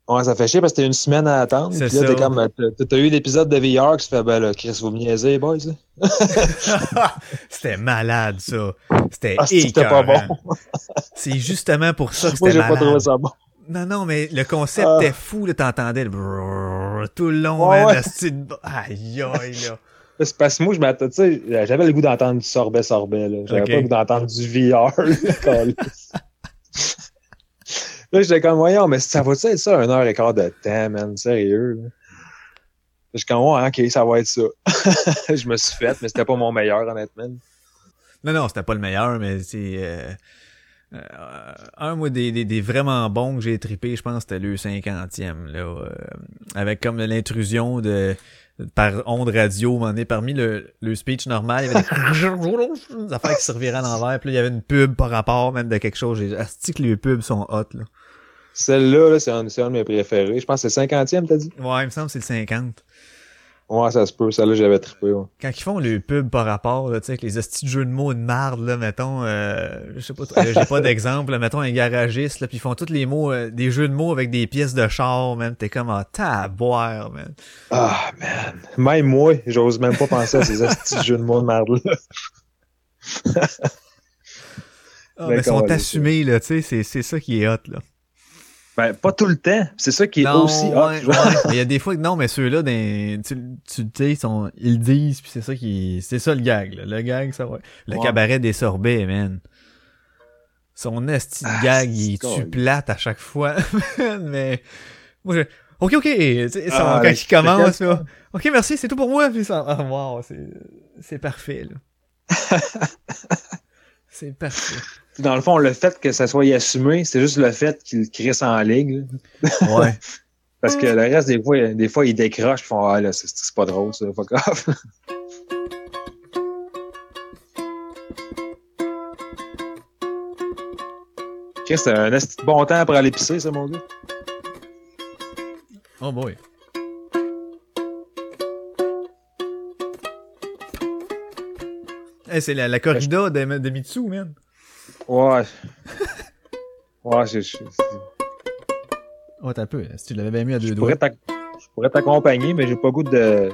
Ouais, ça fait chier parce que t'as une semaine à attendre. C'est Puis là, t'es comme, t'as- t'as eu l'épisode de VR qui se fait, ben là, Chris, vous me niaisez, boys. c'était malade ça c'était Ah, c'était pas bon. c'est justement pour ça que Moi, c'était j'ai pas malade trouvé ça bon. Non non mais le concept Ah. était fou là t'entendais le brrrr tout le long Ouais, man, ouais. aïe aïe là C'est parce que moi, je m'attends, tu sais, j'avais le goût d'entendre du sorbet-sorbet, là. J'avais pas le goût d'entendre du VR, là. Là, j'étais comme, voyons, mais ça va-tu être ça, un heure et quart de temps, man? Sérieux, là? Je suis comme, ouais, ok, ça va être ça. je me suis fait, mais c'était pas mon meilleur, honnêtement. Non, non, c'était pas le meilleur, mais c'est... Euh, euh, un, moi, des, des, des vraiment bons que j'ai trippé, je pense, c'était le 50e, là. euh, avec comme l'intrusion de par onde radio, moment donné, parmi le, le speech normal, il y avait des, des affaires qui se reviraient à l'envers, puis là, il y avait une pub par rapport même de quelque chose. J'ai asti que les pubs sont hot, là. Celle-là, là, c'est un, c'est un de mes préférés. Je pense que c'est le 50e, t'as dit? Ouais, il me semble que c'est le 50. Ouais, ça se peut. Celle-là, j'avais trippé, ouais. quand ils font le pub par rapport, là, tu sais, avec les hosties de jeux de mots de marde, là, mettons, euh, je sais pas, trop- euh, j'ai pas d'exemple, là, mettons un garagiste, là, puis ils font tous les mots, euh, des jeux de mots avec des pièces de char, man, t'es comme, ah, taboire, man. Ah, man. Même moi, j'ose même pas penser à ces petits jeux de mots de merde, là. Ah, mais ils sont assumés, là, tu sais, c'est, c'est ça qui est hot, là. Ben, pas tout le temps. C'est ça qui est non, aussi ouais, ouais. Il y a des fois que non, mais ceux-là, tu, tu tu sais, ils ils le disent, puis c'est ça qui, c'est ça le gag, là. Le gag, ça va. Le Ouais. cabaret des sorbets, man. Son esti de Ah, gag, il est-tu cool. plate à chaque fois, mais, moi, je, ok, ok, tu Ah, quand il commence, là, ok, merci, c'est tout pour moi, puis ça, ah, wow, c'est parfait, là. c'est parfait. Dans le fond, le fait que ça soit assumé, c'est juste le fait qu'il crisse en ligue. là. Ouais. Parce que le reste, des fois, des fois ils décrochent et font Ah là, c'est- pas drôle ça, fuck off. Chris, c'est un bon temps pour aller pisser, ça, mon gars? Oh boy. Hey, c'est la, la corrida de, de Mitsu, man. Ouais. Ouais, je, je, je Oh, t'as peu. Si tu l'avais bien mis à deux doigts. pourrais je pourrais t'accompagner, mais j'ai pas goût de.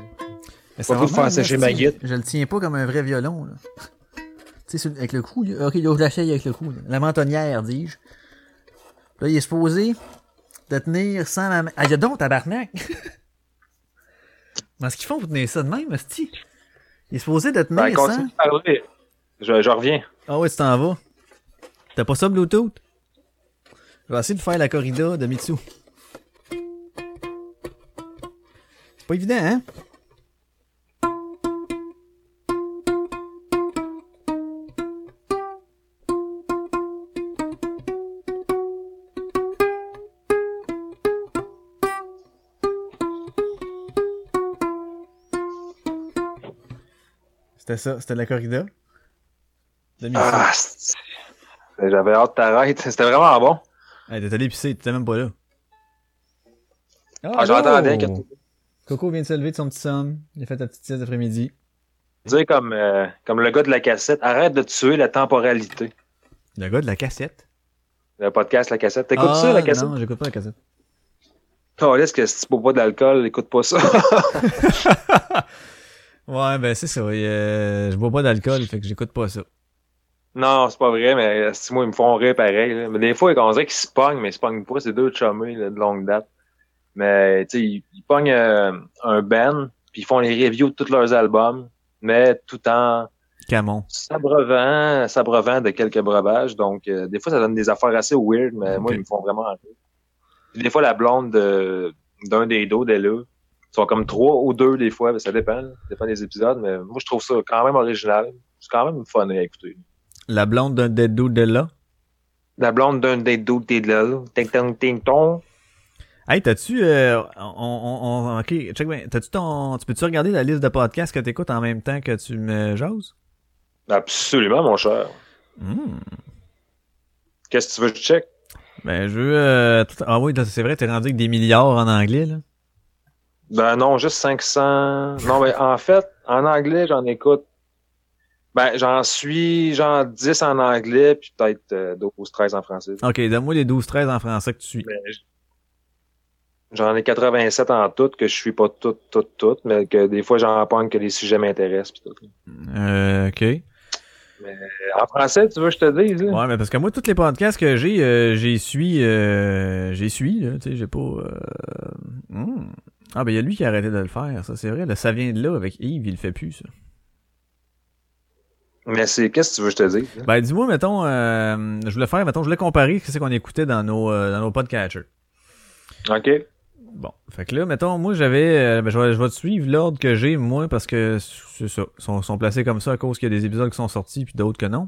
Mais pas goût de faire sécher ma guide. Je le tiens pas comme un vrai violon, là. Tu sais, avec le cou. Ok, là, je l'essaye avec le cou. là. La mentonnière, dis-je. Là, il est supposé de tenir sans la main. Ah, y'a donc, tabarnak! Mais ce qu'ils font pour tenir ça de même, hostie? Il est supposé de tenir Ben, sans. de parler. Je, je reviens. Ah ouais, tu t'en vas. T'as pas ça Bluetooth? Je vais essayer de faire la corrida de Mitsu. C'est pas évident, hein? C'était ça, c'était la corrida. De Mitsu. Ah, J'avais hâte que t'arrêtes. C'était vraiment bon. Hey, t'es allé pisser, t'étais même pas là. Ah, j'entendais que Coco vient de se lever de son petit somme. Il a fait ta petite sieste d'après-midi. dire comme, euh, comme le gars de la cassette, arrête de tuer la temporalité. Le gars de la cassette? Le podcast La Cassette. T'écoutes ah, ça, la cassette? Non, j'écoute pas la cassette. Oh, est-ce que si tu bois pas d'alcool, écoute pas ça. Ouais, ben c'est ça. euh, je bois pas d'alcool, fait que j'écoute pas ça. Non, c'est pas vrai, mais euh, si moi, ils me font rire pareil. là. Mais des fois, on dirait qu'ils se pognent, mais ils se pognent pas. C'est deux chummés là, de longue date. Mais, tu sais, ils, ils pognent euh, un band, puis ils font les reviews de tous leurs albums, mais tout en Camon. s'abreuvant, s'abreuvant de quelques breuvages. Donc, euh, des fois, ça donne des affaires assez weird, mais moi, ils me font vraiment rire. Puis des fois, la blonde de- d'un des dos d'elle là, ils sont comme trois ou deux des fois, mais ça dépend, là. ça dépend des épisodes, mais moi, je trouve ça quand même original. C'est quand même fun à écouter. La blonde d'un dead dude de là? La blonde d'un des dos de là, ting tong ting tong. Hey, t'as-tu. euh, on, on, on- ok, check bien. T'as-tu ton. Tu peux-tu regarder la liste de podcasts que t'écoutes en même temps que tu me jases? Absolument, mon cher. Hmm. Qu'est-ce que tu veux que je check? Ben, je veux. euh, tout- Ah oui, c'est vrai, t'es rendu avec des milliards en anglais, là. Ben non, juste 500. Non, mais en fait, en anglais, j'en écoute. Ben, j'en suis genre 10 en anglais, puis peut-être euh, 12, 13 en français. Ok, donne-moi les 12-13 en français que tu suis. J- J'en ai 87 en tout, que je suis pas toutes, toutes, toutes, mais que des fois, j'en pogne que les sujets m'intéressent. pis tout. Euh, ok. Mais en français, tu veux que je te dise? Là? Ouais, mais parce que moi, tous les podcasts que j'ai, euh, j'ai suis, euh, j'ai suis, là, tu sais, j'ai pas. euh, hmm. Ah ben il y a lui qui a arrêté de le faire, ça c'est vrai. Là, ça vient de là avec Yves, il le fait plus, ça. Mais c'est qu'est-ce que tu veux que je te dise? Ben dis-moi, mettons, euh, je voulais faire, mettons, je voulais comparer ce qu'on écoutait dans nos, euh, dans nos podcatchers. OK. Bon, fait que là, mettons, moi j'avais, euh, ben, je, vais, je vais te suivre l'ordre que j'ai moi parce que c'est ça, ils sont, sont placés comme ça à cause qu'il y a des épisodes qui sont sortis puis d'autres que non.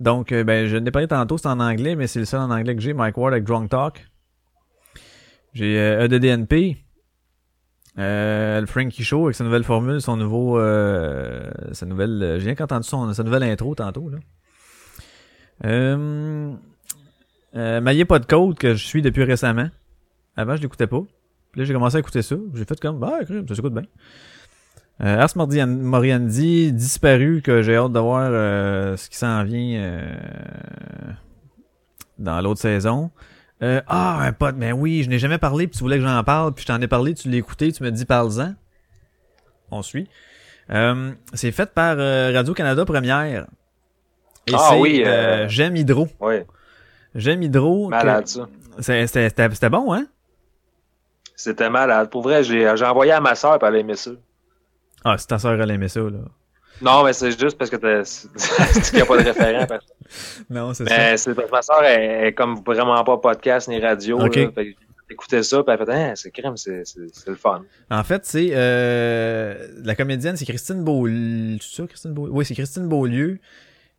Donc, euh, ben je l'ai parlé tantôt, c'est en anglais, mais c'est le seul en anglais que j'ai, Mike Ward avec Drunk Talk. J'ai euh, EDDNP, euh, le Frankie Show avec sa nouvelle formule, son nouveau, euh, sa nouvelle, euh, j'ai rien qu'entendu son, sa nouvelle intro tantôt là. Euh, euh, pas de code que je suis depuis récemment. Avant, je l'écoutais pas. Puis là, j'ai commencé à écouter ça. J'ai fait comme, bah, ça s'écoute bien. Euh, Ars Moriandi, disparu, que j'ai hâte de voir euh, ce qui s'en vient dans l'autre saison. Euh, ah, un pote, mais oui, je n'ai jamais parlé, puis tu voulais que j'en parle, puis je t'en ai parlé, tu l'as écouté, tu me dis parle-en. On suit. Euh, c'est fait par euh, Radio-Canada Première. Et Ah c'est oui, euh, J'aime Hydro. Oui. J'aime Hydro. que- Malade, ça. c'est- C'était c'était- c'était bon, hein? C'était malade. Pour vrai, j'ai j'ai envoyé à ma soeur, puis elle aimait ça. Ah, si ta soeur, elle aimait ça, là. Non, mais c'est juste parce que c'est n'y a pas de référent. Non, c'est Mais c'est parce que ma soeur est, est comme vraiment pas podcast ni radio. Ok. là. Fait ça, puis elle fait hein, c'est crème, c'est c'est- c'est le fun. En fait, c'est euh, la comédienne, c'est Christine Beaulieu. C'est ça, Christine Beaulieu? Oui, c'est Christine Beaulieu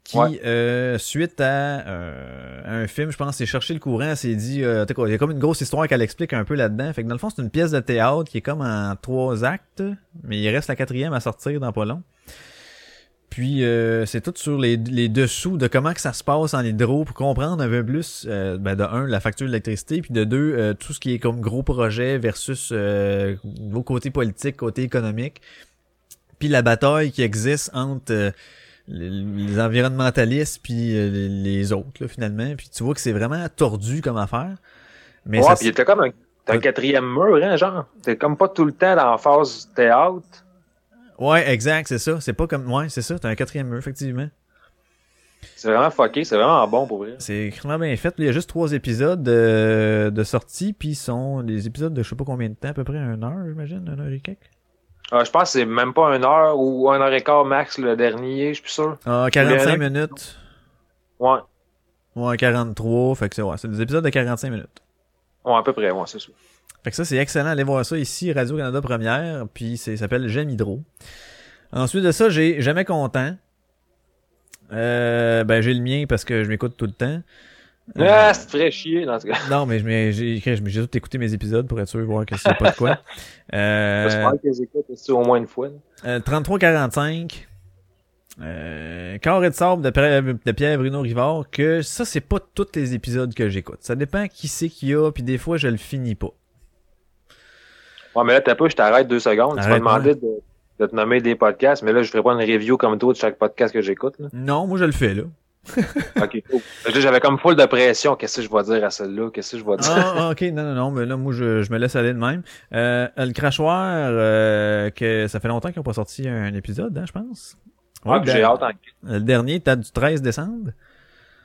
qui, Ouais. euh, suite à euh, un film, je pense, c'est chercher le courant, elle s'est dit, euh, il y a comme une grosse histoire qu'elle explique un peu là-dedans. Fait que dans le fond, c'est une pièce de théâtre qui est comme en trois actes, mais il reste la quatrième à sortir dans pas long. Puis euh, c'est tout sur les, les dessous de comment que ça se passe en hydro pour comprendre un peu plus euh, ben, de un la facture d'électricité puis de deux euh, tout ce qui est comme gros projet versus euh, vos côtés politiques côté économique puis la bataille qui existe entre euh, les, les environnementalistes puis euh, les, les autres là, finalement puis tu vois que c'est vraiment tordu comme affaire mais ouais, ça puis il était comme un, un quatrième mur, hein, genre. T'es comme pas tout le temps dans la phase théâtre. Ouais exact c'est ça c'est pas comme ouais c'est ça t'as un quatrième mur effectivement C'est vraiment fucké, c'est vraiment bon pour vrai. C'est extrêmement bien fait. Il y a juste trois épisodes de, de sortie, puis ils sont des épisodes de je sais pas combien de temps, à peu près une heure, j'imagine, une heure et quelques. Ah, je pense que c'est même pas une heure ou un heure et quart max le dernier, je suis plus sûr. Ah, 45 minutes. Ouais. Ouais, 43. Fait que c'est ouais, c'est des épisodes de 45 minutes. Ouais, à peu près, ouais, c'est ça. Fait que ça, c'est excellent. Allez voir ça ici, Radio-Canada Première. Puis c'est, ça s'appelle J'aime Hydro. Ensuite de ça, j'ai Jamais Content. Euh, ben, j'ai le mien parce que je m'écoute tout le temps. Ah, c'est très chier, dans ce cas. Non, mais j'ai tout écouté mes épisodes pour être sûr, voir que c'est pas de quoi. Euh, J'espère que aussi au moins une fois. euh, 33-45. Euh, Carré de sable de, Pierre- de Pierre Bruno Rivard, que ça, c'est pas tous les épisodes que j'écoute. Ça dépend qui c'est qu'il y a, puis des fois, je le finis pas. Ouais, mais là, t'as pas, je t'arrête deux secondes. tu m'as demandé de, de te nommer des podcasts, mais là, je ferai pas une review comme toi de chaque podcast que j'écoute. Non, moi, je le fais, là. Ok, cool. J'avais comme full de pression. Qu'est-ce que je vais dire à celle-là? Qu'est-ce que je vais dire? Ah, ah, ok, non, non, non, mais là, moi, je, je me laisse aller de même. Euh, le crachoir, euh, que ça fait longtemps qu'ils n'ont pas sorti un épisode, hein, je pense. Ah, Ouais, j'ai le- hâte en Le dernier date du 13 décembre.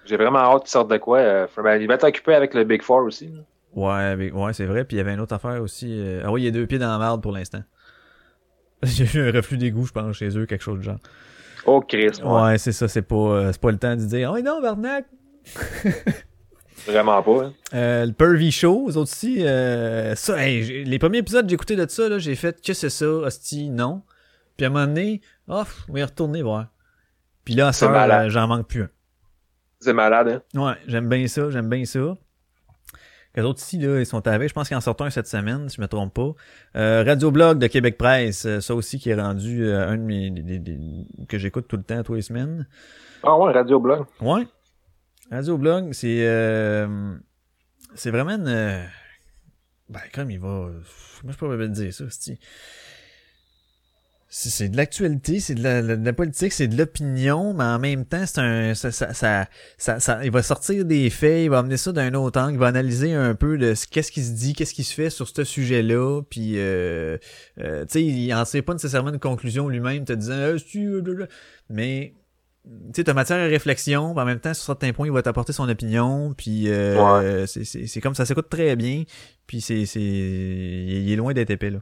J'ai vraiment hâte qu'ils sortent de quoi. Euh, ben, il va t'occuper avec le Big Four aussi. là. Ouais, mais- ouais, c'est vrai. Puis il y avait une autre affaire aussi. euh, Ah oui, il y a deux pieds dans la merde pour l'instant. J'ai eu un reflux d'égout, je pense, chez eux, quelque chose de genre. Oh, Chris. Ouais, Ouais. c'est ça, c'est pas, euh, c'est pas le temps de dire, oh non, Barnac! Vraiment pas. hein. Euh, le Pervy Show, aux autres aussi, euh, ça, hey, les premiers épisodes, j'ai écouté de ça, là, j'ai fait, que c'est ça, hostie, non. Puis à un moment donné, oh, on va y retourner voir. Puis là, ça, euh, j'en manque plus un. C'est malade, hein? Ouais, j'aime bien ça, j'aime bien ça. Les autres ici, là, ils sont avec. Je pense qu'ils en sortent un cette semaine, si je me trompe pas. Euh, Radio Blog de Québec Presse, euh, ça aussi qui est rendu euh, un de mes des- des- des- que j'écoute tout le temps, tous les semaines. Ah ouais, Radio Blog. Ouais. Radio Blog, c'est euh, c'est vraiment une euh, ben comme il va moi je peux pas dire ça, c'est c'est de l'actualité, c'est de la, de la politique, c'est de l'opinion, mais en même temps, c'est un ça, ça, ça, ça, ça- il va sortir des faits, il va amener ça d'un autre angle, il va analyser un peu de ce- qu'est-ce qui se dit, qu'est-ce qui se fait sur ce sujet-là, puis euh, euh, tu sais, il en sait pas nécessairement une conclusion lui-même, te disant Ah, euh, blablabla. mais tu sais, t'as matière à réflexion, en même temps, sur certains points, il va t'apporter son opinion, puis euh, c'est, c'est, c'est comme ça s'écoute très bien, puis c'est, c'est, il est loin d'être épais, là.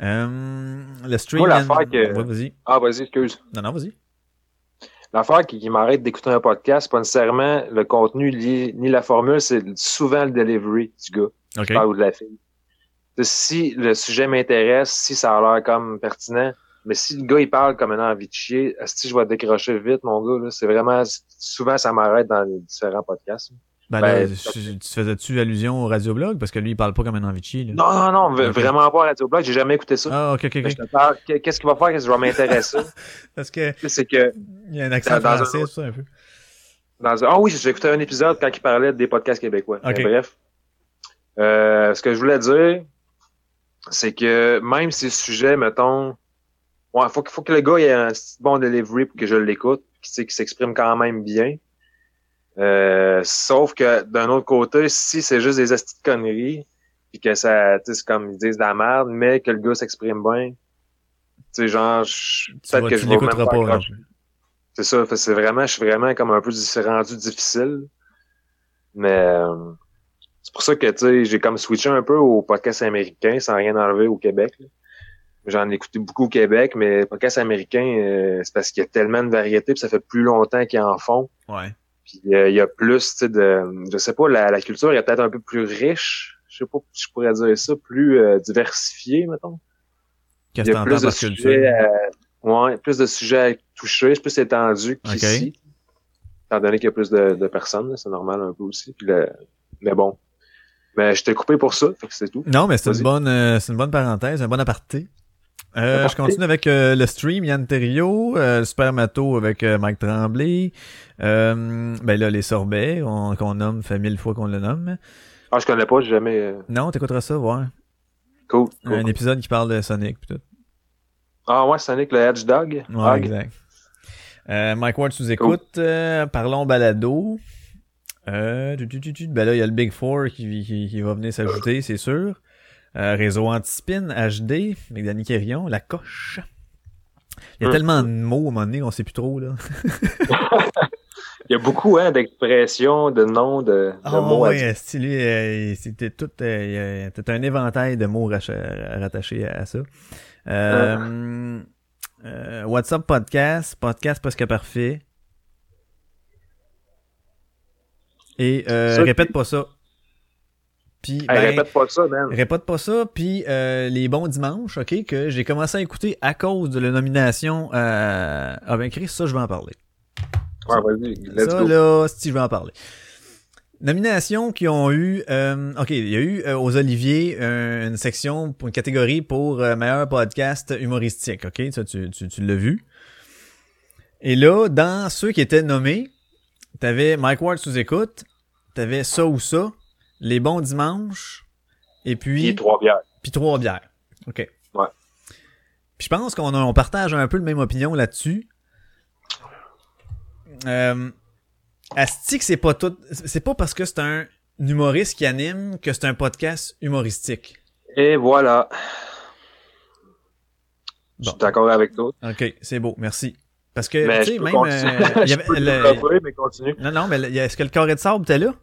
Euh, le stream... Moi, l'affaire que- Ouais, vas-y. Ah, vas-y, excuse. Non, non, vas-y. L'affaire qui, qui m'arrête d'écouter un podcast, c'est pas nécessairement le contenu lié, ni la formule, c'est souvent le delivery du gars. OK. qui parle ou de la fille. Si le sujet m'intéresse, si ça a l'air comme pertinent, mais si le gars il parle comme un envie de chier, si je vais décrocher vite, mon gars, là, c'est vraiment souvent ça m'arrête dans les différents podcasts. Ben, Ben, là, tu, tu faisais-tu allusion au radioblog? Parce que lui, il parle pas comme un chier, là. Non, non, non, v- Ok. vraiment pas Radio Blog, j'ai jamais écouté ça. Ah, ok, ok, Mais ok. je te parle, qu'est- qu'est-ce qu'il va faire, qu'est-ce qui va m'intéresser? Parce que c'est que il y a un accent Dans un français, tout ça, un peu. dans un... Ah oui, j'ai écouté un épisode quand il parlait des podcasts québécois. Mais bref. Euh, ce que je voulais dire, c'est que même si le sujet, mettons, ouais, faut, que- faut que le gars ait un bon delivery pour que je l'écoute, qu'il s'exprime quand même bien. Euh, sauf que d'un autre côté, si c'est juste des astis de conneries, puis que ça, tu sais, c'est comme ils disent de la merde, mais que le gars s'exprime bien, tu sais, genre, peut-être que je vais même pas pas, plus. C'est ça, c'est vraiment, je suis vraiment comme un peu c'est rendu difficile. Mais euh, c'est pour ça que tu sais, j'ai comme switché un peu au podcast américain sans rien enlever au Québec. là. J'en ai écouté beaucoup au Québec, mais podcast américain, euh, c'est parce qu'il y a tellement de variétés, puis ça fait plus longtemps qu'ils en font. Ouais. Puis euh, il y a plus, tu sais, de. Je sais pas, la, la culture est peut-être un peu plus riche. Je sais pas si je pourrais dire ça, plus euh, diversifiée, mettons. Qu'est-ce Il que y a t'entends plus de par culture? sujets, ouais, plus de sujets à toucher, c'est plus étendu qu'ici. Étant donné qu'il y a plus de, de personnes, c'est normal un peu aussi. Puis le- mais bon. Mais je t'ai coupé pour ça, fait que c'est tout. Non, mais c'est une bonne, euh, c'est une bonne parenthèse, un bon aparté. Euh, je continue avec euh, le stream, Yann Terriot, euh, le Super Mato avec euh, Mike Tremblay. Euh, ben là, les sorbets, on- qu'on nomme, fait mille fois qu'on le nomme. Ah, je connais pas, j'ai jamais. euh, Non, t'écouteras ça, voir. Cool. cool. Un épisode qui parle de Sonic pis tout. Ah ouais, Sonic le Hedge Dog. Ouais, Hog? exact. Euh, Mike Ward sous écoute. Euh, parlons balado. Euh, tu, tu, tu, tu. Ben là, il y a le Big Four qui, qui, qui va venir s'ajouter, c'est sûr. Euh, réseau Antispin, HD, avec Danny Quérion, la coche. Il y a Hum. tellement de mots à un moment donné, on sait plus trop, là. Il y a beaucoup hein, d'expressions, de noms, de, de Ah mots. à lui, euh, c'était tout, euh, c'était un éventail de mots rattachés à ça. Euh, euh, WhatsApp podcast, podcast presque parfait. Et euh, Ça, répète pas ça. Puis Hey, ben, répète pas ça, man. Répète pas ça, puis euh, les bons dimanches, ok, que j'ai commencé à écouter à cause de la nomination. Euh... Ah ben Chris, ça je vais en parler. Ouais, vas-y, let's ça go. là, si je vais en parler. Nominations qui ont eu, euh, ok, il y a eu euh, aux Oliviers euh, une section une catégorie pour euh, meilleur podcast humoristique, ok, ça tu, tu, tu l'as vu. Et là, dans ceux qui étaient nommés, t'avais Mike Ward sous écoute, t'avais ça ou ça, les bons dimanches, et puis Puis trois bières. puis trois bières. OK. Ouais. Puis je pense qu'on on partage un peu la même opinion là-dessus. Euh, Asti c'est pas tout. C'est pas parce que c'est un humoriste qui anime que c'est un podcast humoristique. Et voilà. Je suis d'accord avec toi. OK, c'est beau, merci. Parce que, tu sais, même. euh, il y Je avait peux le- développer, mais continue. Non, non, mais le- est-ce que le carré de sable était là?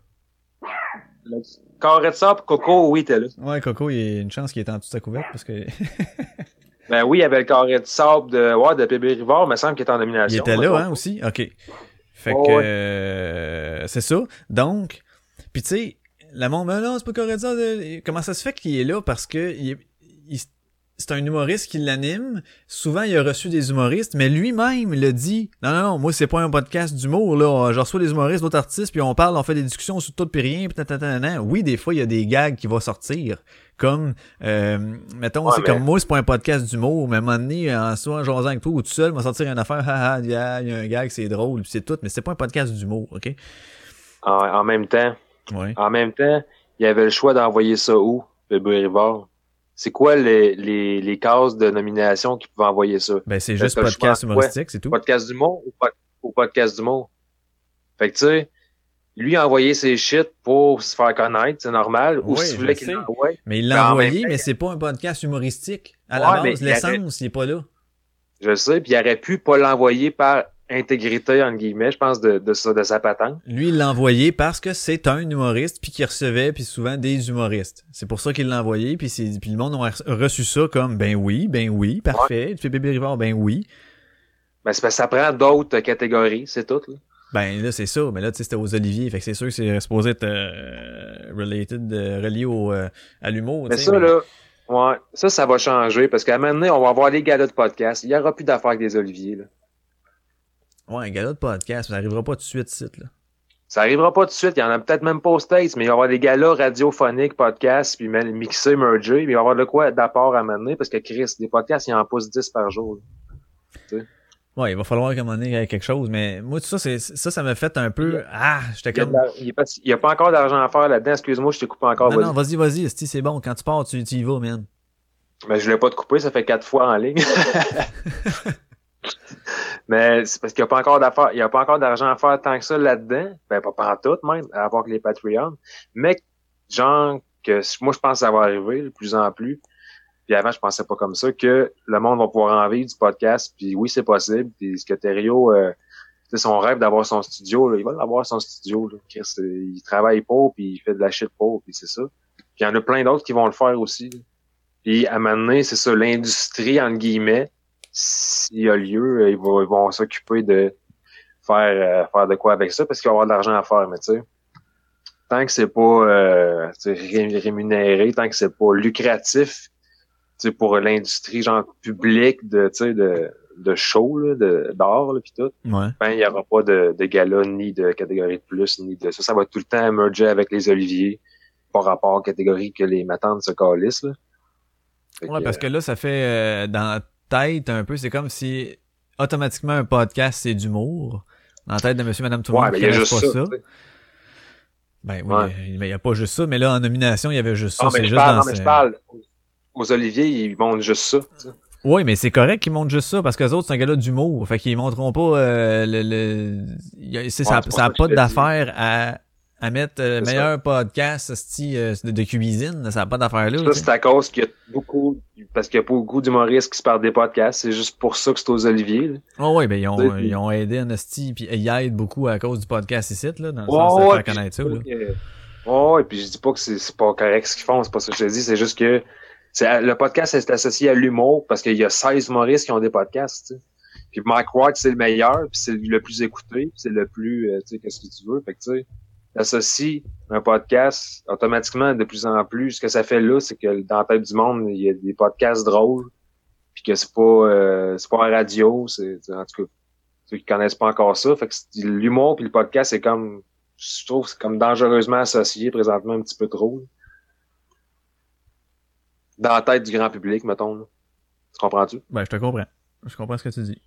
Carré de sable, Coco, oui, t'es là. Ouais, Coco, il y a une chance qu'il est en dessous de sa couverte parce que. Ben oui, il y avait le carré de sable de, ouais, de PB Rivard, il me semble qu'il était en Il nomination. était Moi, là, hein, aussi? OK. Fait Oh, que, ouais. euh, c'est ça. Donc, puis tu sais, la monde, mais non, c'est pas correct ça. de- Comment ça se fait qu'il est là? Parce que il il- c'est un humoriste qui l'anime. Souvent, il a reçu des humoristes, mais lui-même il a dit, non, non, non, moi, c'est pas un podcast d'humour, là. Je reçois des humoristes, d'autres artistes, puis on parle, on fait des discussions sur tout puis rien, puis tatatana. Oui, des fois, il y a des gags qui vont sortir. Comme, euh, mettons, Ouais, c'est mais- comme moi, c'est pas un podcast d'humour, mais à un moment donné, en soi, en jasant avec toi ou tout seul, va sortir une affaire, haha, il y a il y a un gag, c'est drôle, puis c'est tout, mais c'est pas un podcast d'humour, ok? En, en même temps, Ouais. en même temps, il y avait le choix d'envoyer ça où, PB Rivard? C'est quoi les, les, les cases de nomination qui pouvaient envoyer ça? Ben, c'est juste podcast humoristique, c'est tout. Podcast ou, pod- ou podcast d'humour? Fait que tu sais, lui a envoyé ses shit pour se faire connaître, c'est normal. ou Oui, s'il je voulait qu'il l'envoie. Mais il l'a en envoyé, même mais c'est pas un podcast humoristique. À Ouais, la base, il l'essence, il est pas là. Je sais, puis il aurait pu pas l'envoyer par intégrité, entre guillemets, je pense, de, de, ça, de sa patente. Lui, il l'a envoyé parce que c'est un humoriste, puis qu'il recevait, puis souvent des humoristes. C'est pour ça qu'il l'a envoyé, puis, c'est- puis le monde a re- reçu ça comme, ben oui, ben oui, parfait. Tu fais bébé Rivard, ben oui. Ben, c'est parce que ça prend d'autres catégories, c'est tout. Là. Ben là, c'est ça. Mais là, tu sais, c'était aux Oliviers. Fait que c'est sûr que c'est supposé être euh, related, euh, relié au, euh, à l'humour. Mais ça, là, ouais, ça, ça va changer parce qu'à un moment donné, on va avoir les galas de podcast. Il y aura plus d'affaires avec des oliviers. Là. Ouais, un gala de podcast, ça arrivera pas tout de suite, site, là. Ça arrivera pas tout de suite. Il y en a peut-être même pas aux States, mais il va y avoir des galas radiophoniques, podcasts, puis même mixés, mergés. Puis il va y avoir de quoi d'apport à mener parce que Chris, des podcasts, il en pousse 10 par jour. Ouais, il va falloir qu'à un moment donné, il y ait quelque chose. Mais moi, tout ça, c'est, ça, ça m'a fait un peu, ah, j'étais comme, il y a pas, a encore d'argent à faire là-dedans. Excuse-moi, je t'ai coupé encore. non, vas-y. non, vas-y, vas-y, c'est bon. Quand tu pars, tu, tu y vas, man. Mais je voulais pas te couper, ça fait quatre fois en ligne. Mais c'est parce qu'il n'y a pas encore a pas encore d'argent à faire tant que ça là-dedans. Ben, pas en tout, même, à avoir que les Patreons. Mais, genre, que moi, je pense que ça va arriver de plus en plus. Puis avant, je pensais pas comme ça, que le monde va pouvoir en vivre du podcast. Puis oui, c'est possible. Puis ce que Thériault, euh, c'est son rêve d'avoir son studio, là. il va l'avoir son studio. Là. Euh, il travaille pas, puis il fait de la shit pas, puis c'est ça. Puis il y en a plein d'autres qui vont le faire aussi. là. Puis à un moment donné, c'est ça, l'industrie, entre guillemets, s'il y a lieu, euh, ils vont, ils vont s'occuper de faire, euh, faire de quoi avec ça, parce qu'il va y avoir de l'argent à faire, mais tu sais. Tant que c'est pas euh, rémunéré, tant que c'est pas lucratif, tu sais, pour l'industrie genre publique de, tu sais, de, de show, là, de, d'art, là, pis tout, Ouais. ben, il y aura pas de, de gala, ni de catégorie de plus, ni de ça. Ça va tout le temps merger avec les oliviers, par rapport aux catégories que les matantes se calissent, là. Fait Ouais, que, parce que là, ça fait euh, dans la tête un peu, c'est comme si automatiquement un podcast c'est d'humour. Dans la tête de monsieur, madame, tout le Ouais, monde mais qui il y a connaissent juste pas ça. ça. Ben oui, Ouais. il n'y a pas juste ça, mais là, en nomination, il y avait juste ça. Non, mais c'est je juste parle, non, mais je parle. Aux oliviers, ils montrent juste ça. Oui, mais c'est correct qu'ils montrent juste ça, parce que les autres, c'est un gars-là d'humour. Fait qu'ils montreront pas euh, le... le... il y a- ça Ouais, n'a pas te d'affaire à à mettre euh, le C'est meilleur podcast esti, euh, de, de cuisine, ça n'a pas d'affaire là. Ça, c'est à cause qu'il y a beaucoup, parce qu'il y a beaucoup d'humoristes qui se parlent des podcasts. C'est juste pour ça que c'est aux Olivier. là. Oh ouais, ben ils ont, ils ont aidé Nasty, puis ils aident beaucoup à cause du podcast ici, là, dans le Ouais, sens de ouais, faire connaître ça. Là. que- Ouais, et puis je dis pas que c'est pas correct ce qu'ils font, c'est pas ça que je te dis, c'est juste que le podcast est associé à l'humour parce qu'il y a 16 humoristes qui ont des podcasts, tu sais. Puis Mike Wright, c'est le meilleur, puis c'est le plus écouté, c'est le plus, euh, tu sais, qu'est-ce que tu veux. Fait que, tu sais, t'associes un podcast, automatiquement, de plus en plus, ce que ça fait là, c'est que dans la tête du monde, il y a des podcasts drôles, puis que c'est pas, euh, c'est pas radio, c'est, en tout cas, ceux qui connaissent pas encore ça. Fait que l'humour puis le podcast, c'est comme, je trouve, c'est comme dangereusement associé présentement un petit peu trop. Dans la tête du grand public, mettons. Tu comprends-tu? Ben, je te comprends. Je comprends ce que tu dis.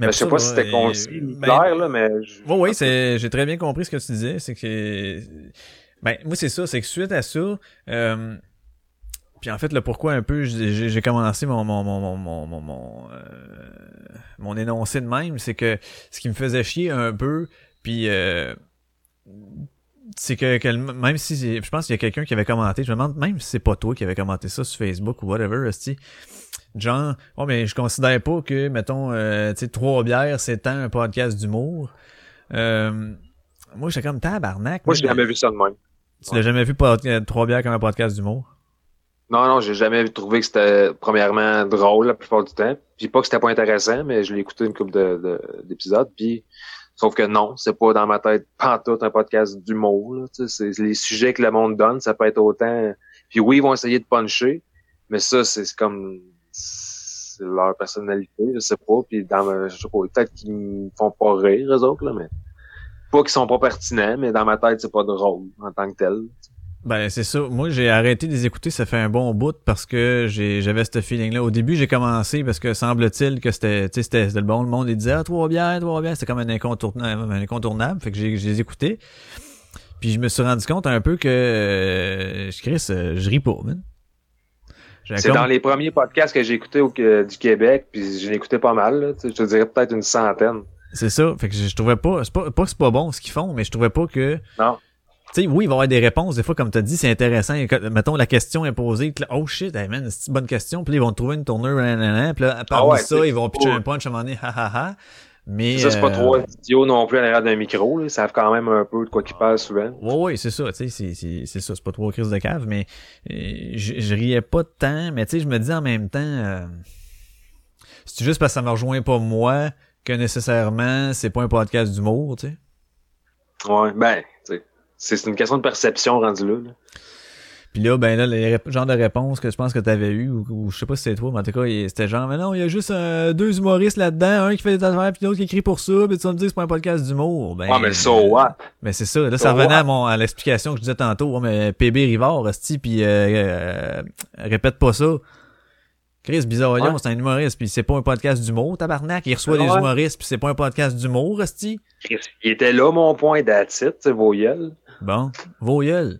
Ben, pour je sais ça, pas si c'était concis, ben, clair, là, mais... je- Oui, oui, c'est, j'ai très bien compris ce que tu disais. C'est que, ben, moi, c'est ça, c'est que suite à ça, euh, puis en fait, le pourquoi un peu, j'ai, commencé mon, mon, mon, mon, mon, mon, mon, euh, mon énoncé de même, c'est que ce qui me faisait chier un peu, puis, euh, c'est que, que même si je pense qu'il y a quelqu'un qui avait commenté, je me demande même si c'est pas toi qui avait commenté ça sur Facebook ou whatever, esti. Genre, oh mais je considère pas que, mettons, euh, tu sais, trois bières, c'est tant un podcast d'humour. Euh, moi, j'étais comme tabarnak. Moi, j'ai jamais vu ça de même. Tu l'as jamais vu euh, trois bières comme un podcast d'humour? Non, non, j'ai jamais trouvé que c'était premièrement drôle la plupart du temps. Puis pas que c'était pas intéressant, mais je l'ai écouté une couple de, de- d'épisodes. Puis sauf que non, c'est pas dans ma tête pantoute un podcast d'humour. C'est les sujets que le monde donne, ça peut être autant. Puis oui, ils vont essayer de puncher, mais ça, c'est comme leur personnalité, je sais pas. Puis dans ma- je sais pas, peut-être qu'ils me font pas rire, eux autres, là, mais pas qu'ils sont pas pertinents, mais dans ma tête, c'est pas drôle en tant que tel. Ben, c'est ça. Moi, j'ai arrêté de les écouter, ça fait un bon bout parce que j'avais ce feeling-là. Au début, j'ai commencé parce que semble-t-il que c'était, le bon. Le monde, il disait, ah, trois bières, trois bières. C'était comme un incontournable, un incontournable. Fait que j'ai, j'ai écouté. Puis je me suis rendu compte un peu que, euh, Chris, euh, je ris pas, man. C'est comme- dans les premiers podcasts que j'ai écoutés au- euh, du Québec, puis j'en ai écouté pas mal. Là, tu je te dirais peut-être une centaine. C'est ça. Fait que je, je trouvais pas, c'est pas, pas que c'est pas bon ce qu'ils font, mais je trouvais pas que, Non. tu sais, oui, il va y avoir des réponses. Des fois, comme t'as dit, c'est intéressant. Mettons, la question est posée. oh shit, hey man, c'est une bonne question. Puis là, ils vont trouver une tournure, Puis là, parmi Ah ouais, ça, ils vont pitcher un punch à un moment donné, ha ha ha. Mais. Ça, c'est pas euh, trop idiot non plus à l'arrière d'un micro. Là. Ils savent quand même un peu de quoi qu'ils parlent souvent. Ouais, ouais, c'est ça, tu sais, c'est, c'est, c'est ça, c'est pas trop crise de cave, mais euh, je, je riais pas tant, mais tu sais, je me dis en même temps, euh, c'est juste parce que ça me rejoint pas moi que nécessairement c'est pas un podcast d'humour, tu sais? Ouais, ben, tu sais, c'est c'est une question de perception rendue là. là. Puis là, ben là, les rép- genres de réponses que je pense que t'avais eu, ou, ou je sais pas si c'était toi, mais en tout cas, c'était genre, mais non, il y a juste euh, deux humoristes là-dedans, un qui fait des affaires, puis l'autre qui écrit pour ça, puis tu vas me dire que c'est pas un podcast d'humour. Ben, Ouais, mais so what? Mais c'est ça. Là, So ça revenait what? à, mon, à l'explication que je disais tantôt. Ouais, mais PB Rivard, Asti, puis euh, euh, répète pas ça. Chris Bizarrion, Ouais. c'est un humoriste, puis c'est pas un podcast d'humour, tabarnak. Il reçoit des humoristes, puis c'est pas un podcast d'humour, Asti. Chris, Il était là, mon point d'attitude, tu sais, vos gueules. Bon, vos gueules.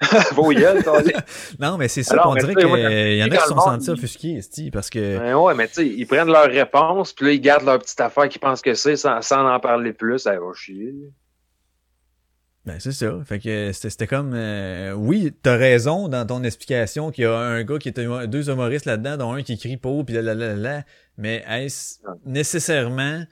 vos gueules. Non, mais c'est ça qu'on dirait qu'il y en a qui sont sentis offusqués, parce que... Ben ouais, mais tu sais, ils prennent leur réponse, puis là, ils gardent leur petite affaire qu'ils pensent que c'est sans, sans en parler plus. Ça va chier. Ben, c'est ça. Fait que c'était comme... euh, oui, t'as raison dans ton explication qu'il y a un gars qui était deux humoristes là-dedans, dont un qui crie pour, puis là, là, là, là. Mais est-ce nécessairement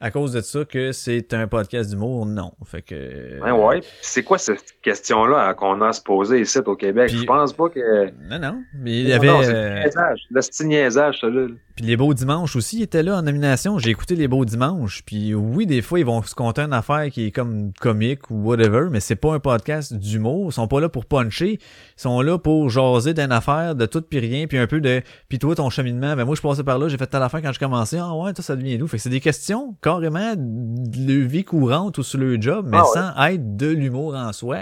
à cause de ça que c'est un podcast d'humour? Non. Fait que... Ouais, ouais. Puis C'est quoi cette question-là hein, qu'on a à se poser ici au Québec? Puis- Je pense pas que... Non, non. Mais il y avait... C'est euh, niaisage. Le style niaisage, ça, là. Puis les Beaux Dimanches aussi étaient là en nomination. J'ai écouté les Beaux Dimanches. Puis oui, des fois, ils vont se compter une affaire qui est comme comique ou whatever, mais c'est pas un podcast d'humour. Ils sont pas là pour puncher. Ils sont là pour jaser d'une affaire de tout puis rien, puis un peu de... Puis toi, ton cheminement, ben moi, je passais par là, j'ai fait telle affaire quand je commençais. Ah ouais, toi, ça devient d'où? Fait que c'est des questions carrément de vie courante ou sur le job, mais Ah ouais. sans être de l'humour en soi.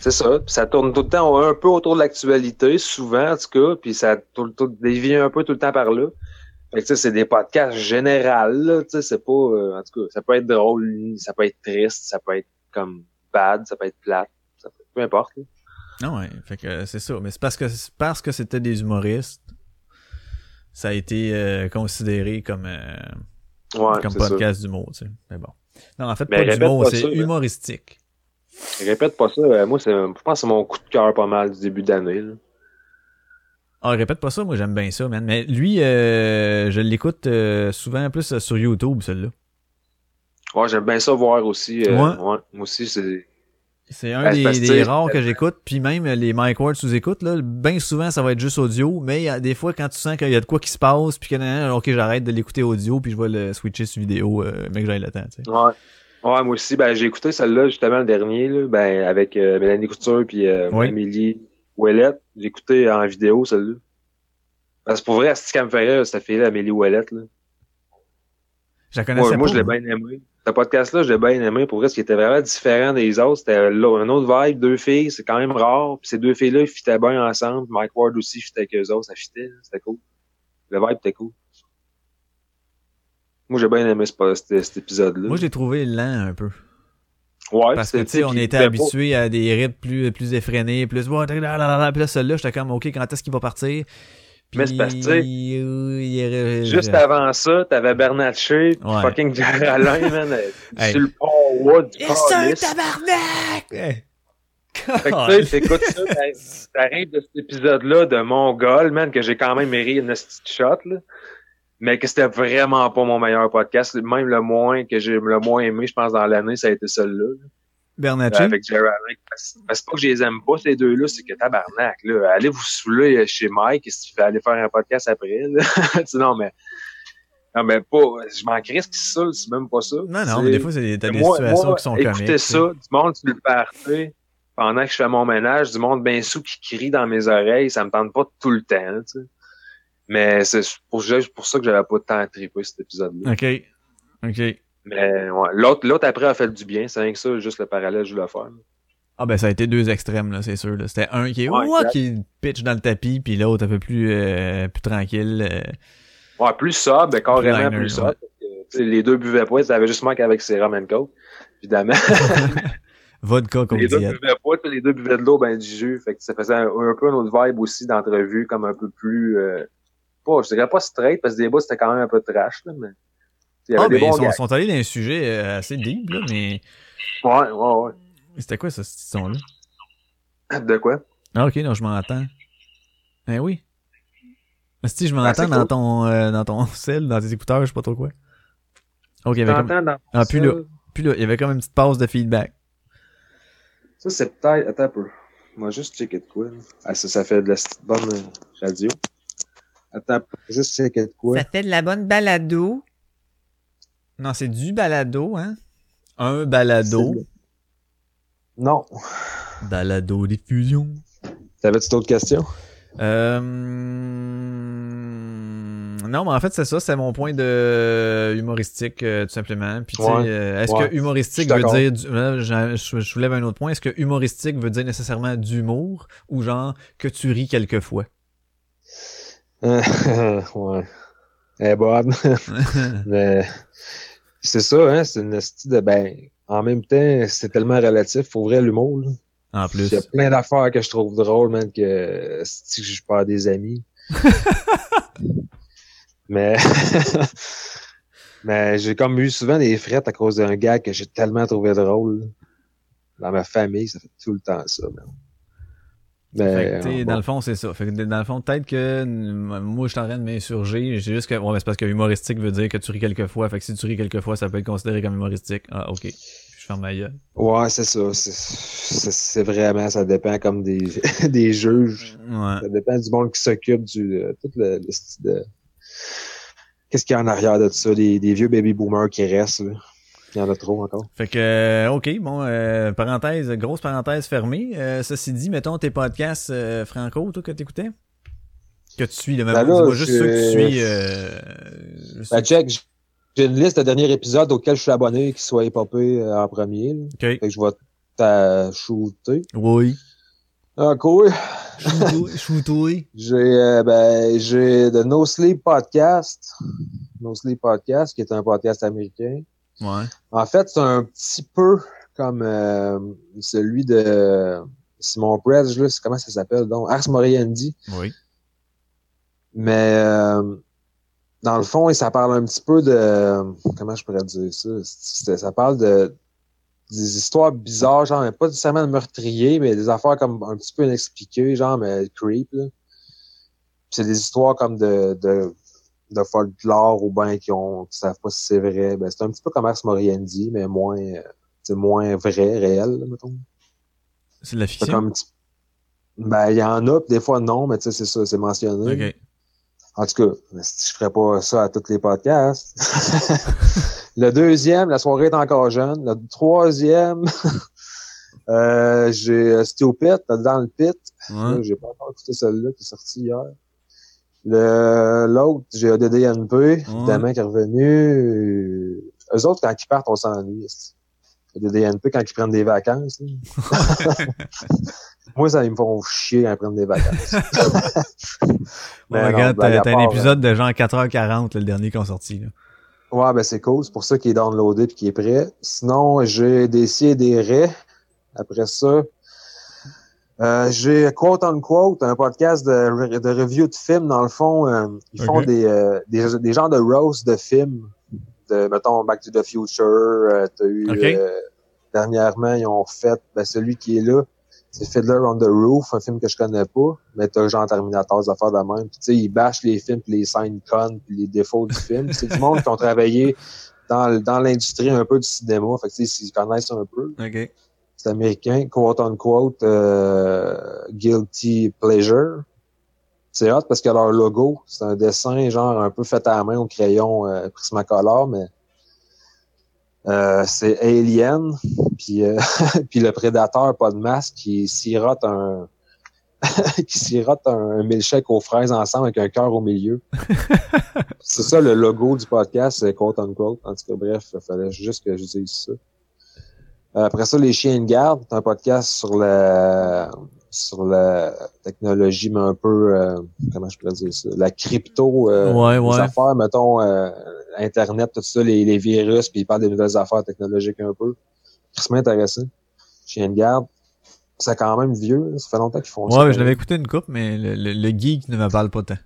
C'est ça. Puis ça tourne tout le temps un peu autour de l'actualité, souvent, en tout cas. Puis ça tout, tout, dévie un peu tout le temps par là. Fait que, tu sais, c'est des podcasts générales, là. Tu sais, c'est pas... euh, en tout cas, ça peut être drôle, ça peut être triste, ça peut être comme bad, ça peut être plate. Ça peut, peu importe, là. Non, ouais. Fait que c'est ça. Mais c'est parce que parce que c'était des humoristes, ça a été euh, considéré comme... euh, Ouais, comme podcast d'humour, tu sais. Mais bon. Non, en fait, Mais pas d'humour, c'est humoristique. Répète pas ça. euh, Moi, c'est, je pense que c'est mon coup de cœur pas mal du début d'année. là. Ah, répète pas ça, moi j'aime bien ça, man. Mais lui, euh, je l'écoute euh, souvent plus euh, sur YouTube, celui-là. Ouais, j'aime bien ça voir aussi. euh, Ouais. ouais, moi aussi, c'est. C'est un Ouais, des, des rares que j'écoute, puis même les Mike Ward sous écoute, là, bien souvent ça va être juste audio, mais il y a des fois quand tu sens qu'il y a de quoi qui se passe, puis que ok j'arrête de l'écouter audio, puis je vais le switcher sur vidéo, mais que j'aille le temps, tu sais. Ouais. Ouais, moi aussi, ben, j'ai écouté celle-là, justement, le dernier, là, ben, avec euh, Mélanie Couture puis euh, Oui. Amélie Ouellette. J'ai écouté en vidéo, celle-là. Parce que pour vrai, c'est ce qu'elle me ferait, cette fille-là, Amélie Ouellette, là. Je la connaissais Moi, moi pas. je l'ai bien aimé. Ce podcast-là, je l'ai bien aimé. Pour vrai, ce qui était vraiment différent des autres, c'était un autre vibe, deux filles, c'est quand même rare. Puis ces deux filles-là, ils fitaient bien ensemble. Mike Ward aussi fitait avec eux autres, ça fitait, là. c'était cool. Le vibe était cool. Moi, j'ai bien aimé ce- cet, cet épisode-là. Moi je l'ai trouvé lent un peu. ouais, Parce que tu sais, on était habitué à des rythmes plus, plus effrénés, plus puis là celui-là, j'étais comme ok, quand est-ce qu'il va partir? Puis, Mais c'est parce que, il Juste avant ça, t'avais Bernatchez, puis Ouais. fucking Jerry Alain, man, euh, Hey. sur le pont Wood du Et c'est un tabarnak! Ouais. Fait que tu sais, t'écoutes ça, t'arrives- de cet épisode-là de Mongol, man, que j'ai quand même aimé une petite shot, là. Mais que c'était vraiment pas mon meilleur podcast. Même le moins que j'ai le moins aimé, je pense, dans l'année, ça a été celui-là. là. Bernatchez? Avec Jerry Allen. Parce parce que c'est pas que je les aime pas, ces deux-là, c'est que tabarnak, là. Allez vous saouler chez Mike, si tu fais aller faire un podcast après. Tu non, mais. Non, mais pas. Je m'en crisse qui saoule, c'est même pas ça. Non, non, mais des fois, c'est- t'as des moi, situations moi, qui sont écoutez comiques. ça, du monde sur le party, pendant que je fais mon ménage, du monde bien sous qui crie dans mes oreilles, ça me tente pas tout le temps, tu sais. Mais c'est pour, pour ça que j'avais pas tant trippé cet épisode-là. OK. OK. Mais ouais, l'autre, l'autre après a fait du bien, c'est rien que ça, juste le parallèle je voulais faire. Ah ben ça a été deux extrêmes là, c'est sûr. C'était un qui est Ouais, ouah, qui pitch dans le tapis, puis l'autre un peu plus euh, plus tranquille. euh. Ouais, plus sobre, ben, carrément Liner, plus sobre. ouais. sais, les deux buvaient pas, ils avaient juste Mike avec ses rum and coke, évidemment. Vodka comme les deux diète. buvaient pas, les deux buvaient de l'eau, ben du jus. Fait que ça faisait un, un peu un autre vibe aussi d'entrevue, comme un peu plus euh, pas, je dirais pas straight, parce que des bouts c'était quand même un peu trash, là, mais. Il y avait Ah des ben ils sont, allés dans un sujet euh, assez deep là, mais Ouais, ouais, ouais. c'était quoi ça, ce petit son là De quoi? Ah ok, non, je m'entends. Ben oui. Si je m'entends Ah, c'est dans ton euh, dans ton cell, dans tes écouteurs, je sais pas trop quoi. Ok, il y avait comme, dans Ah, puis là. puis là, il y avait comme une petite pause de feedback. Ça, c'est peut-être. Attends un peu. Moi, juste checker de quoi. là. Ah, ça, ça fait de la petite bonne radio. Attends, quoi. fait de la bonne balado. Non, c'est du balado, hein? Un balado. Non. Balado diffusion. T'avais-tu d'autres questions? Euh... Non, mais en fait, c'est ça, c'est mon point de humoristique, euh, tout simplement. Puis, tu sais, euh, est-ce Ouais. que humoristique Je veut dire... du- je, je soulève un autre point. Est-ce que humoristique veut dire nécessairement d'humour ou genre que tu ris quelquefois? Euh, ouais. Elle est bonne. Mais c'est ça, hein, c'est une style de ben. En même temps, c'est tellement relatif, pour vrai, l'humour. là. en plus. Il y a plein d'affaires que je trouve drôles, man, que si je perds des amis. Mais mais j'ai comme eu souvent des frettes à cause d'un gars que j'ai tellement trouvé drôle. Dans ma famille, ça fait tout le temps ça, man. Fait que, sais, euh, dans bon. le fond, c'est ça. Fait que dans le fond, peut-être que moi, je suis en train de m'insurger. J'ai juste que, mais c'est parce que humoristique veut dire que tu ris quelquefois. Fait que si tu ris quelquefois, ça peut être considéré comme humoristique. Ah, ok. Je ferme ma gueule. Ouais, c'est ça. C'est- C'est c'est vraiment, ça dépend comme des, des juges. Ouais. Ça dépend du monde qui s'occupe du euh, tout le, le style de. Qu'est-ce qu'il y a en arrière de ça? Des, des vieux baby boomers qui restent. Là. Il y en a trop encore. Fait que, euh, ok, bon, euh, parenthèse, grosse parenthèse fermée. Euh, ceci dit, mettons tes podcasts euh, franco, toi, que t'écoutais? Que tu suis, là, même Ben là, dis-moi juste je- ceux que tu suis. Euh, Ben, check, j'ai une liste de derniers épisodes auxquels je suis abonné qui soient popés euh, en premier. là. Ok. Fait que je vais t'a shooter. Oui. Ah, cool. Shootoué. J'ai euh, ben j'ai The No Sleep Podcast. No Sleep Podcast, qui est un podcast américain. Ouais. En fait, c'est un petit peu comme euh, celui de Simon Press, là, c'est- comment ça s'appelle donc? Ars Moriendi. Oui. Mais euh, dans le fond, ça parle un petit peu de. Comment je pourrais dire ça? Ça parle de des histoires bizarres, genre, mais pas nécessairement de meurtrier, mais des affaires comme un petit peu inexpliquées, genre, mais creep, là. C'est des histoires comme de, de, de folklore ou ben qui ont, qui savent pas si c'est vrai. Ben, c'est un petit peu comme Ars Moriendi, mais moins, euh, c'est moins vrai, réel, mettons. C'est de la fiction? comme, ben, il y en a, des fois non, mais tu sais, c'est ça, c'est mentionné. Ok. En tout cas, je ferais pas ça à tous les podcasts. le deuxième, la soirée est encore jeune. Le troisième, euh, j'ai Stupid, dans le pit. Ouais. J'ai pas encore écouté celle-là qui est sortie hier. Le, l'autre, j'ai ADDNP, évidemment, qui est revenu. Eux autres, quand ils partent, on s'ennuie. esti. ADDNP, quand ils prennent des vacances. Moi, ça, ils me font chier quand ils prennent des vacances. Non, regarde, blague t'as un épisode de genre 4h40, là, le dernier qu'on sorti. Là. Ouais, ben c'est cool. C'est pour ça qu'il est downloadé et qu'il est prêt. Sinon, j'ai des si et des raies. Après ça, euh, j'ai Quote Unquote, un podcast de, de review de films. Dans le fond, euh, ils font des, euh, des, des genres de roast de films. De, mettons, Back to the Future. euh, T'as eu... Euh, dernièrement, ils ont fait... Ben, celui qui est là, c'est Fiddler on the Roof, un film que je connais pas. Mais t'as genre Terminator, des affaires de même. Tu sais, ils bâchent les films, puis les scènes connes, puis les défauts du film. C'est du monde qui ont travaillé dans, dans l'industrie un peu du cinéma. Fait que tu sais, ils connaissent un peu. OK. C'est américain, quote unquote, euh, guilty pleasure. C'est hot parce que leur logo, c'est un dessin genre un peu fait à la main au crayon euh, Prismacolor, mais euh, c'est Alien, puis euh, puis le prédateur pas de masque qui sirote un qui sirote un, un milkshake aux fraises ensemble avec un cœur au milieu. c'est ça le logo du podcast, c'est quote unquote. En tout cas, bref, il fallait juste que je dise ça. Euh, Après ça, les chiens de garde, c'est un podcast sur la sur la technologie, mais un peu euh, comment je pourrais dire ça, la crypto, euh, Ouais, les ouais. affaires, mettons euh, Internet, tout ça, les, les virus, puis ils parlent des nouvelles affaires technologiques un peu. C'est intéressant. Chien de garde, c'est quand même vieux, ça fait longtemps qu'ils font ça. Ouais, je l'avais écouté une coupe, mais le, le, le geek ne me parle pas tant.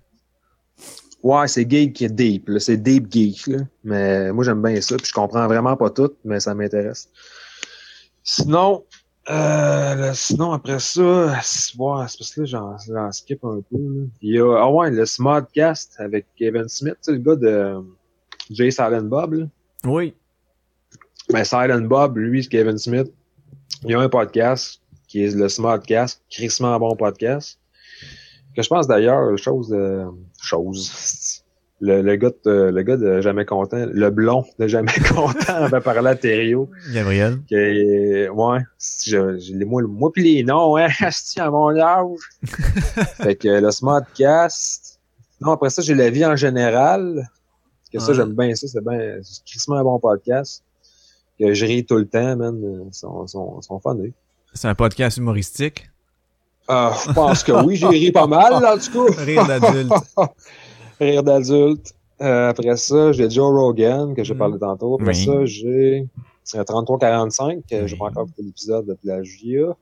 Ouais, c'est geek qui est deep. C'est deep geek, là. Mais moi, j'aime bien ça, puis je comprends vraiment pas tout, mais ça m'intéresse. Sinon, euh, là, sinon, après ça, c'est ouais, parce que là, j'en, skip un peu, là. Il y a, ah ouais, le Smodcast avec Kevin Smith, tu sais, le gars de euh, Jay Silent Bob, là. Oui. Ben, Silent Bob, lui, c'est Kevin Smith. Il y a un podcast qui est le Smartcast, crissement bon podcast. Que je pense d'ailleurs, chose de, chose. Le, le gars de, le gars de Jamais Content, le blond de Jamais Content avait parlé à Thériault. Gabriel. Que, ouais, je, je, les- moi, moi pis les noms, hein, à mon âge. fait que le Smartcast. Non, après ça, j'ai la vie en général. Que ça, j'aime bien ça, c'est bien, c'est crissement un bon podcast. Que je ris tout le temps, man. Ils sont, sont, sont funnés. C'est un podcast humoristique? Ah, je pense que oui, j'ai ri pas mal, là, en tout cas. Rire d'adulte. Rire d'adulte. Euh, après ça, j'ai Joe Rogan, que j'ai Mm. parlé tantôt. Après Oui. ça, j'ai euh, 3345, que j'ai Oui. pas encore écouté l'épisode de Plagia.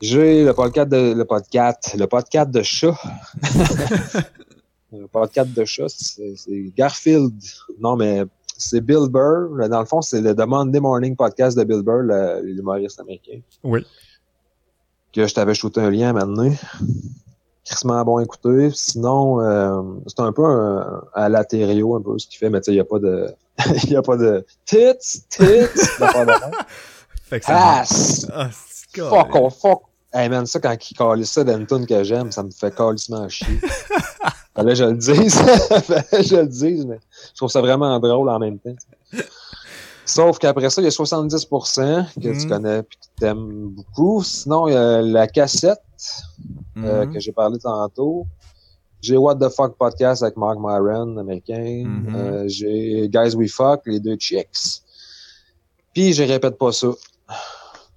J'ai le podcast de, le podcast, le podcast de chat. le podcast de chat, c'est Garfield. Non, mais c'est Bill Burr. Dans le fond, c'est le The Monday Morning Podcast de Bill Burr, l'humoriste américain. Oui. Que je t'avais shooté un lien maintenant. Crissement bon écouter. Sinon, euh, c'est un peu un, à latério, un peu ce qu'il fait, mais tu sais, il n'y a pas de. Il a pas de tits, tits. Fait que ça- Ah, Ah, fuck, oh, fuck. Hey man, ça, quand il calisse ça d'une tune que j'aime, ça me fait calissement chier. Fallait que je le dise. Fallait que je le dise, mais je trouve ça vraiment drôle en même temps. Sauf qu'après ça, il y a 70% que tu Mhm. connais et que tu aimes beaucoup. Sinon, il y a la cassette euh, Mhm. que j'ai parlé tantôt. J'ai What the Fuck Podcast avec Mark Myron, américain. Mhm. Euh, j'ai Guys We Fuck, les deux chicks. Puis, je répète pas ça,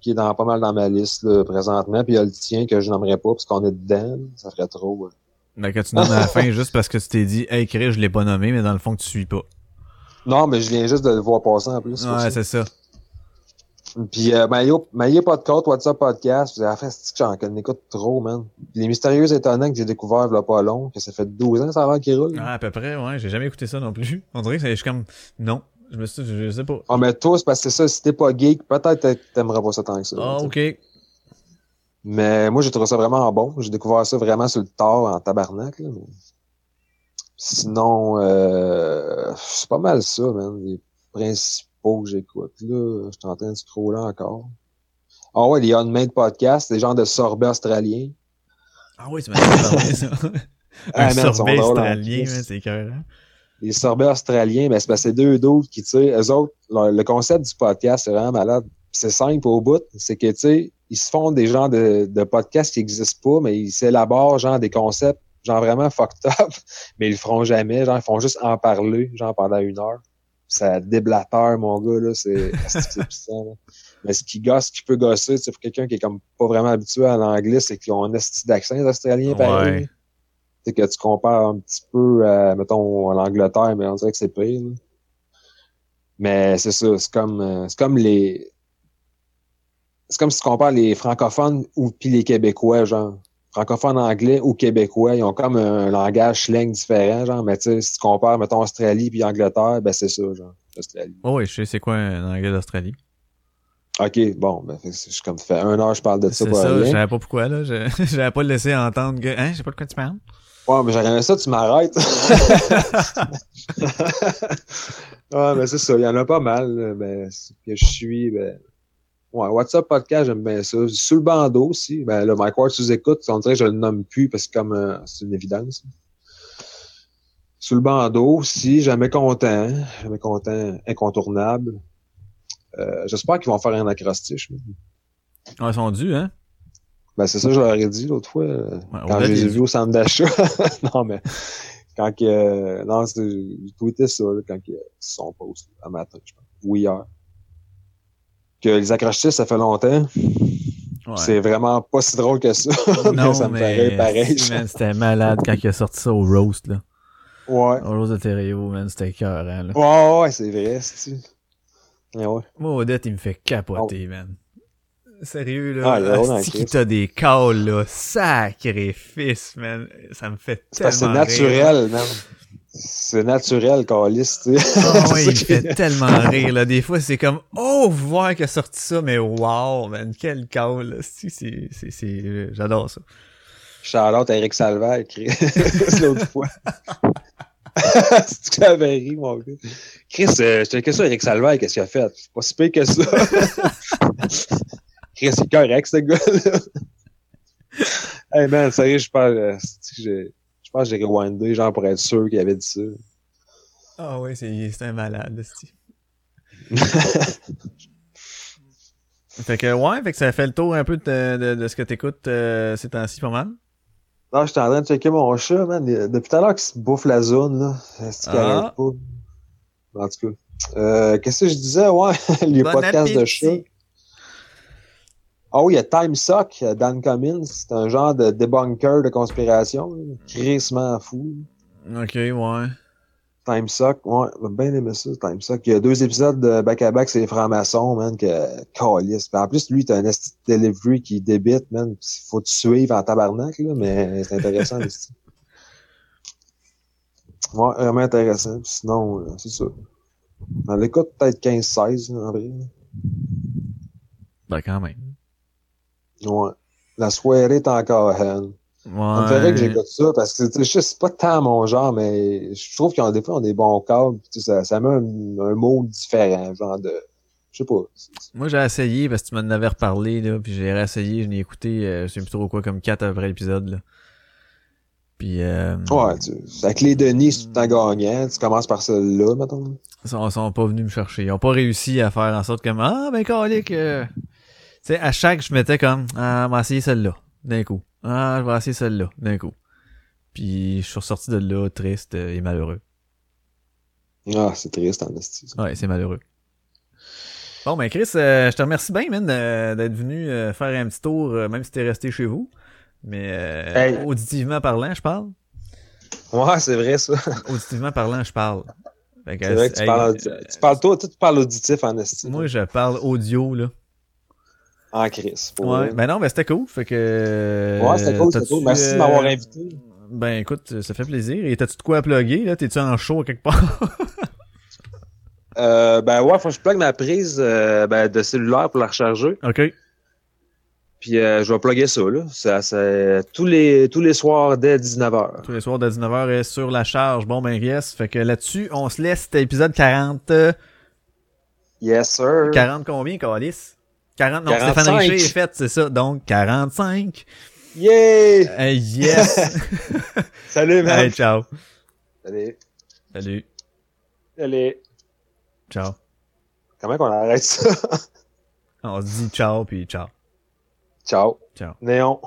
qui est dans, pas mal dans ma liste là, présentement. Puis, il y a le tien que je n'aimerais pas parce qu'on est dedans. Ça ferait trop. euh. Ben, que tu nommes à la fin juste parce que tu t'es dit, hey, Chris, je l'ai pas nommé, mais dans le fond, que tu suis pas. Non, mais je viens juste de le voir passer en plus. Ouais, c'est ça. Puis euh, Maillot, Maillot côte, WhatsApp podcast. Vous avez fait que j'en écoute trop, man. Les mystérieux étonnants que j'ai découvert il y a pas long, que ça fait 12 ans ça a l'air qu'il roule. Ah, à peu près, ouais. J'ai jamais écouté ça non plus. On dirait que je suis comme, non. Je me suis, je, sais pas. Ah, mais toi, c'est parce que c'est ça, si t'es pas geek, peut-être t'aimerais pas ça tant que ça. Ah, ok. Mais moi, j'ai trouvé ça vraiment bon. J'ai découvert ça vraiment sur le tard en tabarnak, là. Sinon, euh, c'est pas mal ça, man. Les principaux que j'écoute, là. Je suis en train de scroller encore. Ah ouais, les Unmade Podcasts, des genres de sorbet australien. Ah oui, tu m'as ça. Un ah, man, sorbet australien, c'est cœur. Les sorbets australiens, ben, c'est parce que deux d'autres qui, tu sais, eux autres, le, concept du podcast, c'est vraiment malade. C'est simple au bout. C'est que, tu sais, ils se font des genres de, de podcasts qui n'existent pas, mais ils s'élaborent, genre, des concepts genre vraiment fucked up, mais ils le feront jamais, genre ils font juste en parler, genre pendant une heure. Ça déblateur, mon gars, là, c'est puissant. Mais ce qui gosse, ce qui peut gosser, c'est pour quelqu'un qui est comme pas vraiment habitué à l'anglais, c'est qu'ils ont un esti d'accent, les Australiens, pareil. C'est que tu compares un petit peu à, mettons, à l'Angleterre, mais on dirait que c'est pire. Mais c'est ça, c'est comme euh, c'est comme les. C'est comme si tu compares les francophones ou puis les Québécois, genre francophone anglais ou québécois, ils ont comme un langage slang différent, genre, mais tu sais, si tu compares, mettons, Australie puis Angleterre, ben c'est ça, genre, Australie. Oh oui, je sais c'est quoi un anglais d'Australie? OK, bon, ben, je comme fait un heure, je parle de ça pour ça, je savais pas pourquoi, là. Je, j'avais pas laissé entendre que, hein, je sais pas de quoi tu parles. Ouais, mais j'aurais ça, tu m'arrêtes. ouais, mais c'est ça, il y en a pas mal, mais que je suis, ben, Ouais, WhatsApp Podcast, j'aime bien ça. Sous le bandeau aussi. Ben là, Mike Ward sous écoute, on dirait que je le nomme plus parce que comme euh, c'est une évidence. Sous le bandeau aussi, jamais content. Jamais content, incontournable. Euh, J'espère qu'ils vont faire un acrostiche. Ah, ils sont dus, hein? Ben c'est ça que je leur ai dit l'autre fois. Euh, quand je les ai vus au centre d'achat. non, mais quand que. Euh, non, j'ai tweeté ça là, quand ils sont post un matin, je pense. Ou hier que les accrochatistes, ça fait longtemps. C'est vraiment pas si drôle que ça. Non, ça me paraît pareil. C'était malade quand il a sorti ça au roast, là. Ouais. Au roast de Thériault, man, c'était cœur, là. Ouais, ouais, c'est vrai, c'est ouais, ouais. Moi, Odette, il me fait capoter, oh. man. Sérieux, là. Ah, qui t'a des calls, là. Sacrifice, man. Ça me fait tellement C'est naturel, man. C'est naturel, Calis. Oh, ouais, il fait tellement rire, là. Des fois, c'est comme, oh, voir qu'il a sorti ça, mais wow, man, quel call, c'est, j'adore ça. Charlotte, Eric Salvaire, c'est l'autre fois. c'est que j'avais ri, mon gars? Chris, euh, je que ça, Eric Salvaire, qu'est-ce qu'il a fait? C'est pas si pire que ça. Chris, c'est correct, ce gars-là. hey, man, sérieux, je parle, euh, pense que j'ai rewindé, genre, pour être sûr qu'il avait dit ça. Ah oui, c'est un malade, Fait que, ouais, fait que ça fait le tour un peu de, de, ce que t'écoutes euh, ces temps-ci, pas mal. Non, j'étais en train de checker mon chat, man. Depuis tout à l'heure qu'il se bouffe la zone, là. Est-ce qu'il ah. pas? En tout cas. Euh, Qu'est-ce que je disais? Ouais, les podcasts de chat. Oh, il y a Time Suck, Dan Cummins. C'est un genre de debunker de conspiration. Crissement fou. Ok, ouais. Time Suck, ouais, j'ai bien aimé ça, Time Suck. Il y a deux épisodes de back-à-back, c'est les francs-maçons, man, que calice. En plus, lui, t'as un delivery qui débite, man. Faut te suivre en tabarnak, là, mais c'est intéressant, Ouais, vraiment intéressant. Sinon, euh, c'est ça. On l'écoute peut-être 15-16, en vrai. Ben, quand même. Ouais. La soirée est encore haine. Ouais. On dirait que j'écoute ça parce que c'est pas tant mon genre, mais je trouve qu'ils ont des fois ont des bons câbles. Ça, ça met un, un mot différent, genre de. Je sais pas. Moi j'ai essayé parce que tu m'en avais reparlé, là, puis j'ai réessayé, je l'ai écouté, euh, je sais plus trop quoi, comme quatre après l'épisode. Là. Puis euh, Ouais, tu, avec les Denis, c'est tout le gagnant, tu commences par celle-là, mettons. Ils sont, sont pas venus me chercher. Ils ont pas réussi à faire en sorte que Ah ben calique euh, sais, à chaque, je mettais comme, ah, je vais essayer celle-là, d'un coup. Ah, je vais essayer celle-là, d'un coup. Puis, je suis ressorti de là, triste et malheureux. Ah, c'est triste, en estime. Ouais, c'est malheureux. Bon, ben, Chris, euh, je te remercie bien, man, d'être venu euh, faire un petit tour, euh, même si t'es resté chez vous. Mais, auditivement parlant, je parle. Ouais, c'est vrai, ça. auditivement parlant, je parle. C'est vrai que tu, parles, tu, parles, toi, tu parles auditif en. Moi, je parle audio, là. En crise. Ouais, ben non, ben c'était cool. Fait que. Ouais, c'était cool, c'était cool. Merci de euh, m'avoir invité. Ben écoute, ça fait plaisir. Et t'as-tu de quoi à plugger, là? T'es-tu en show quelque part? Euh, ben ouais, faut que je plug ma prise euh, ben, de cellulaire pour la recharger. OK. Puis euh, je vais plugger ça, là. Ça, ça- tous, les, tous les soirs dès 19h. Tous les soirs de 19h est sur la charge. Bon, ben yes. Fait que là-dessus, on se laisse. C'était épisode 40. euh, Yes, sir. 40 combien, Calis? 40, non, 45. Stéphane Richer est fait, c'est ça. Donc, 45. Yay! Hey, yes! Salut, man. hey, ciao. Salut. Salut. Salut. Ciao. Comment qu'on arrête ça? On se dit ciao, puis ciao. Ciao. Ciao. Néon.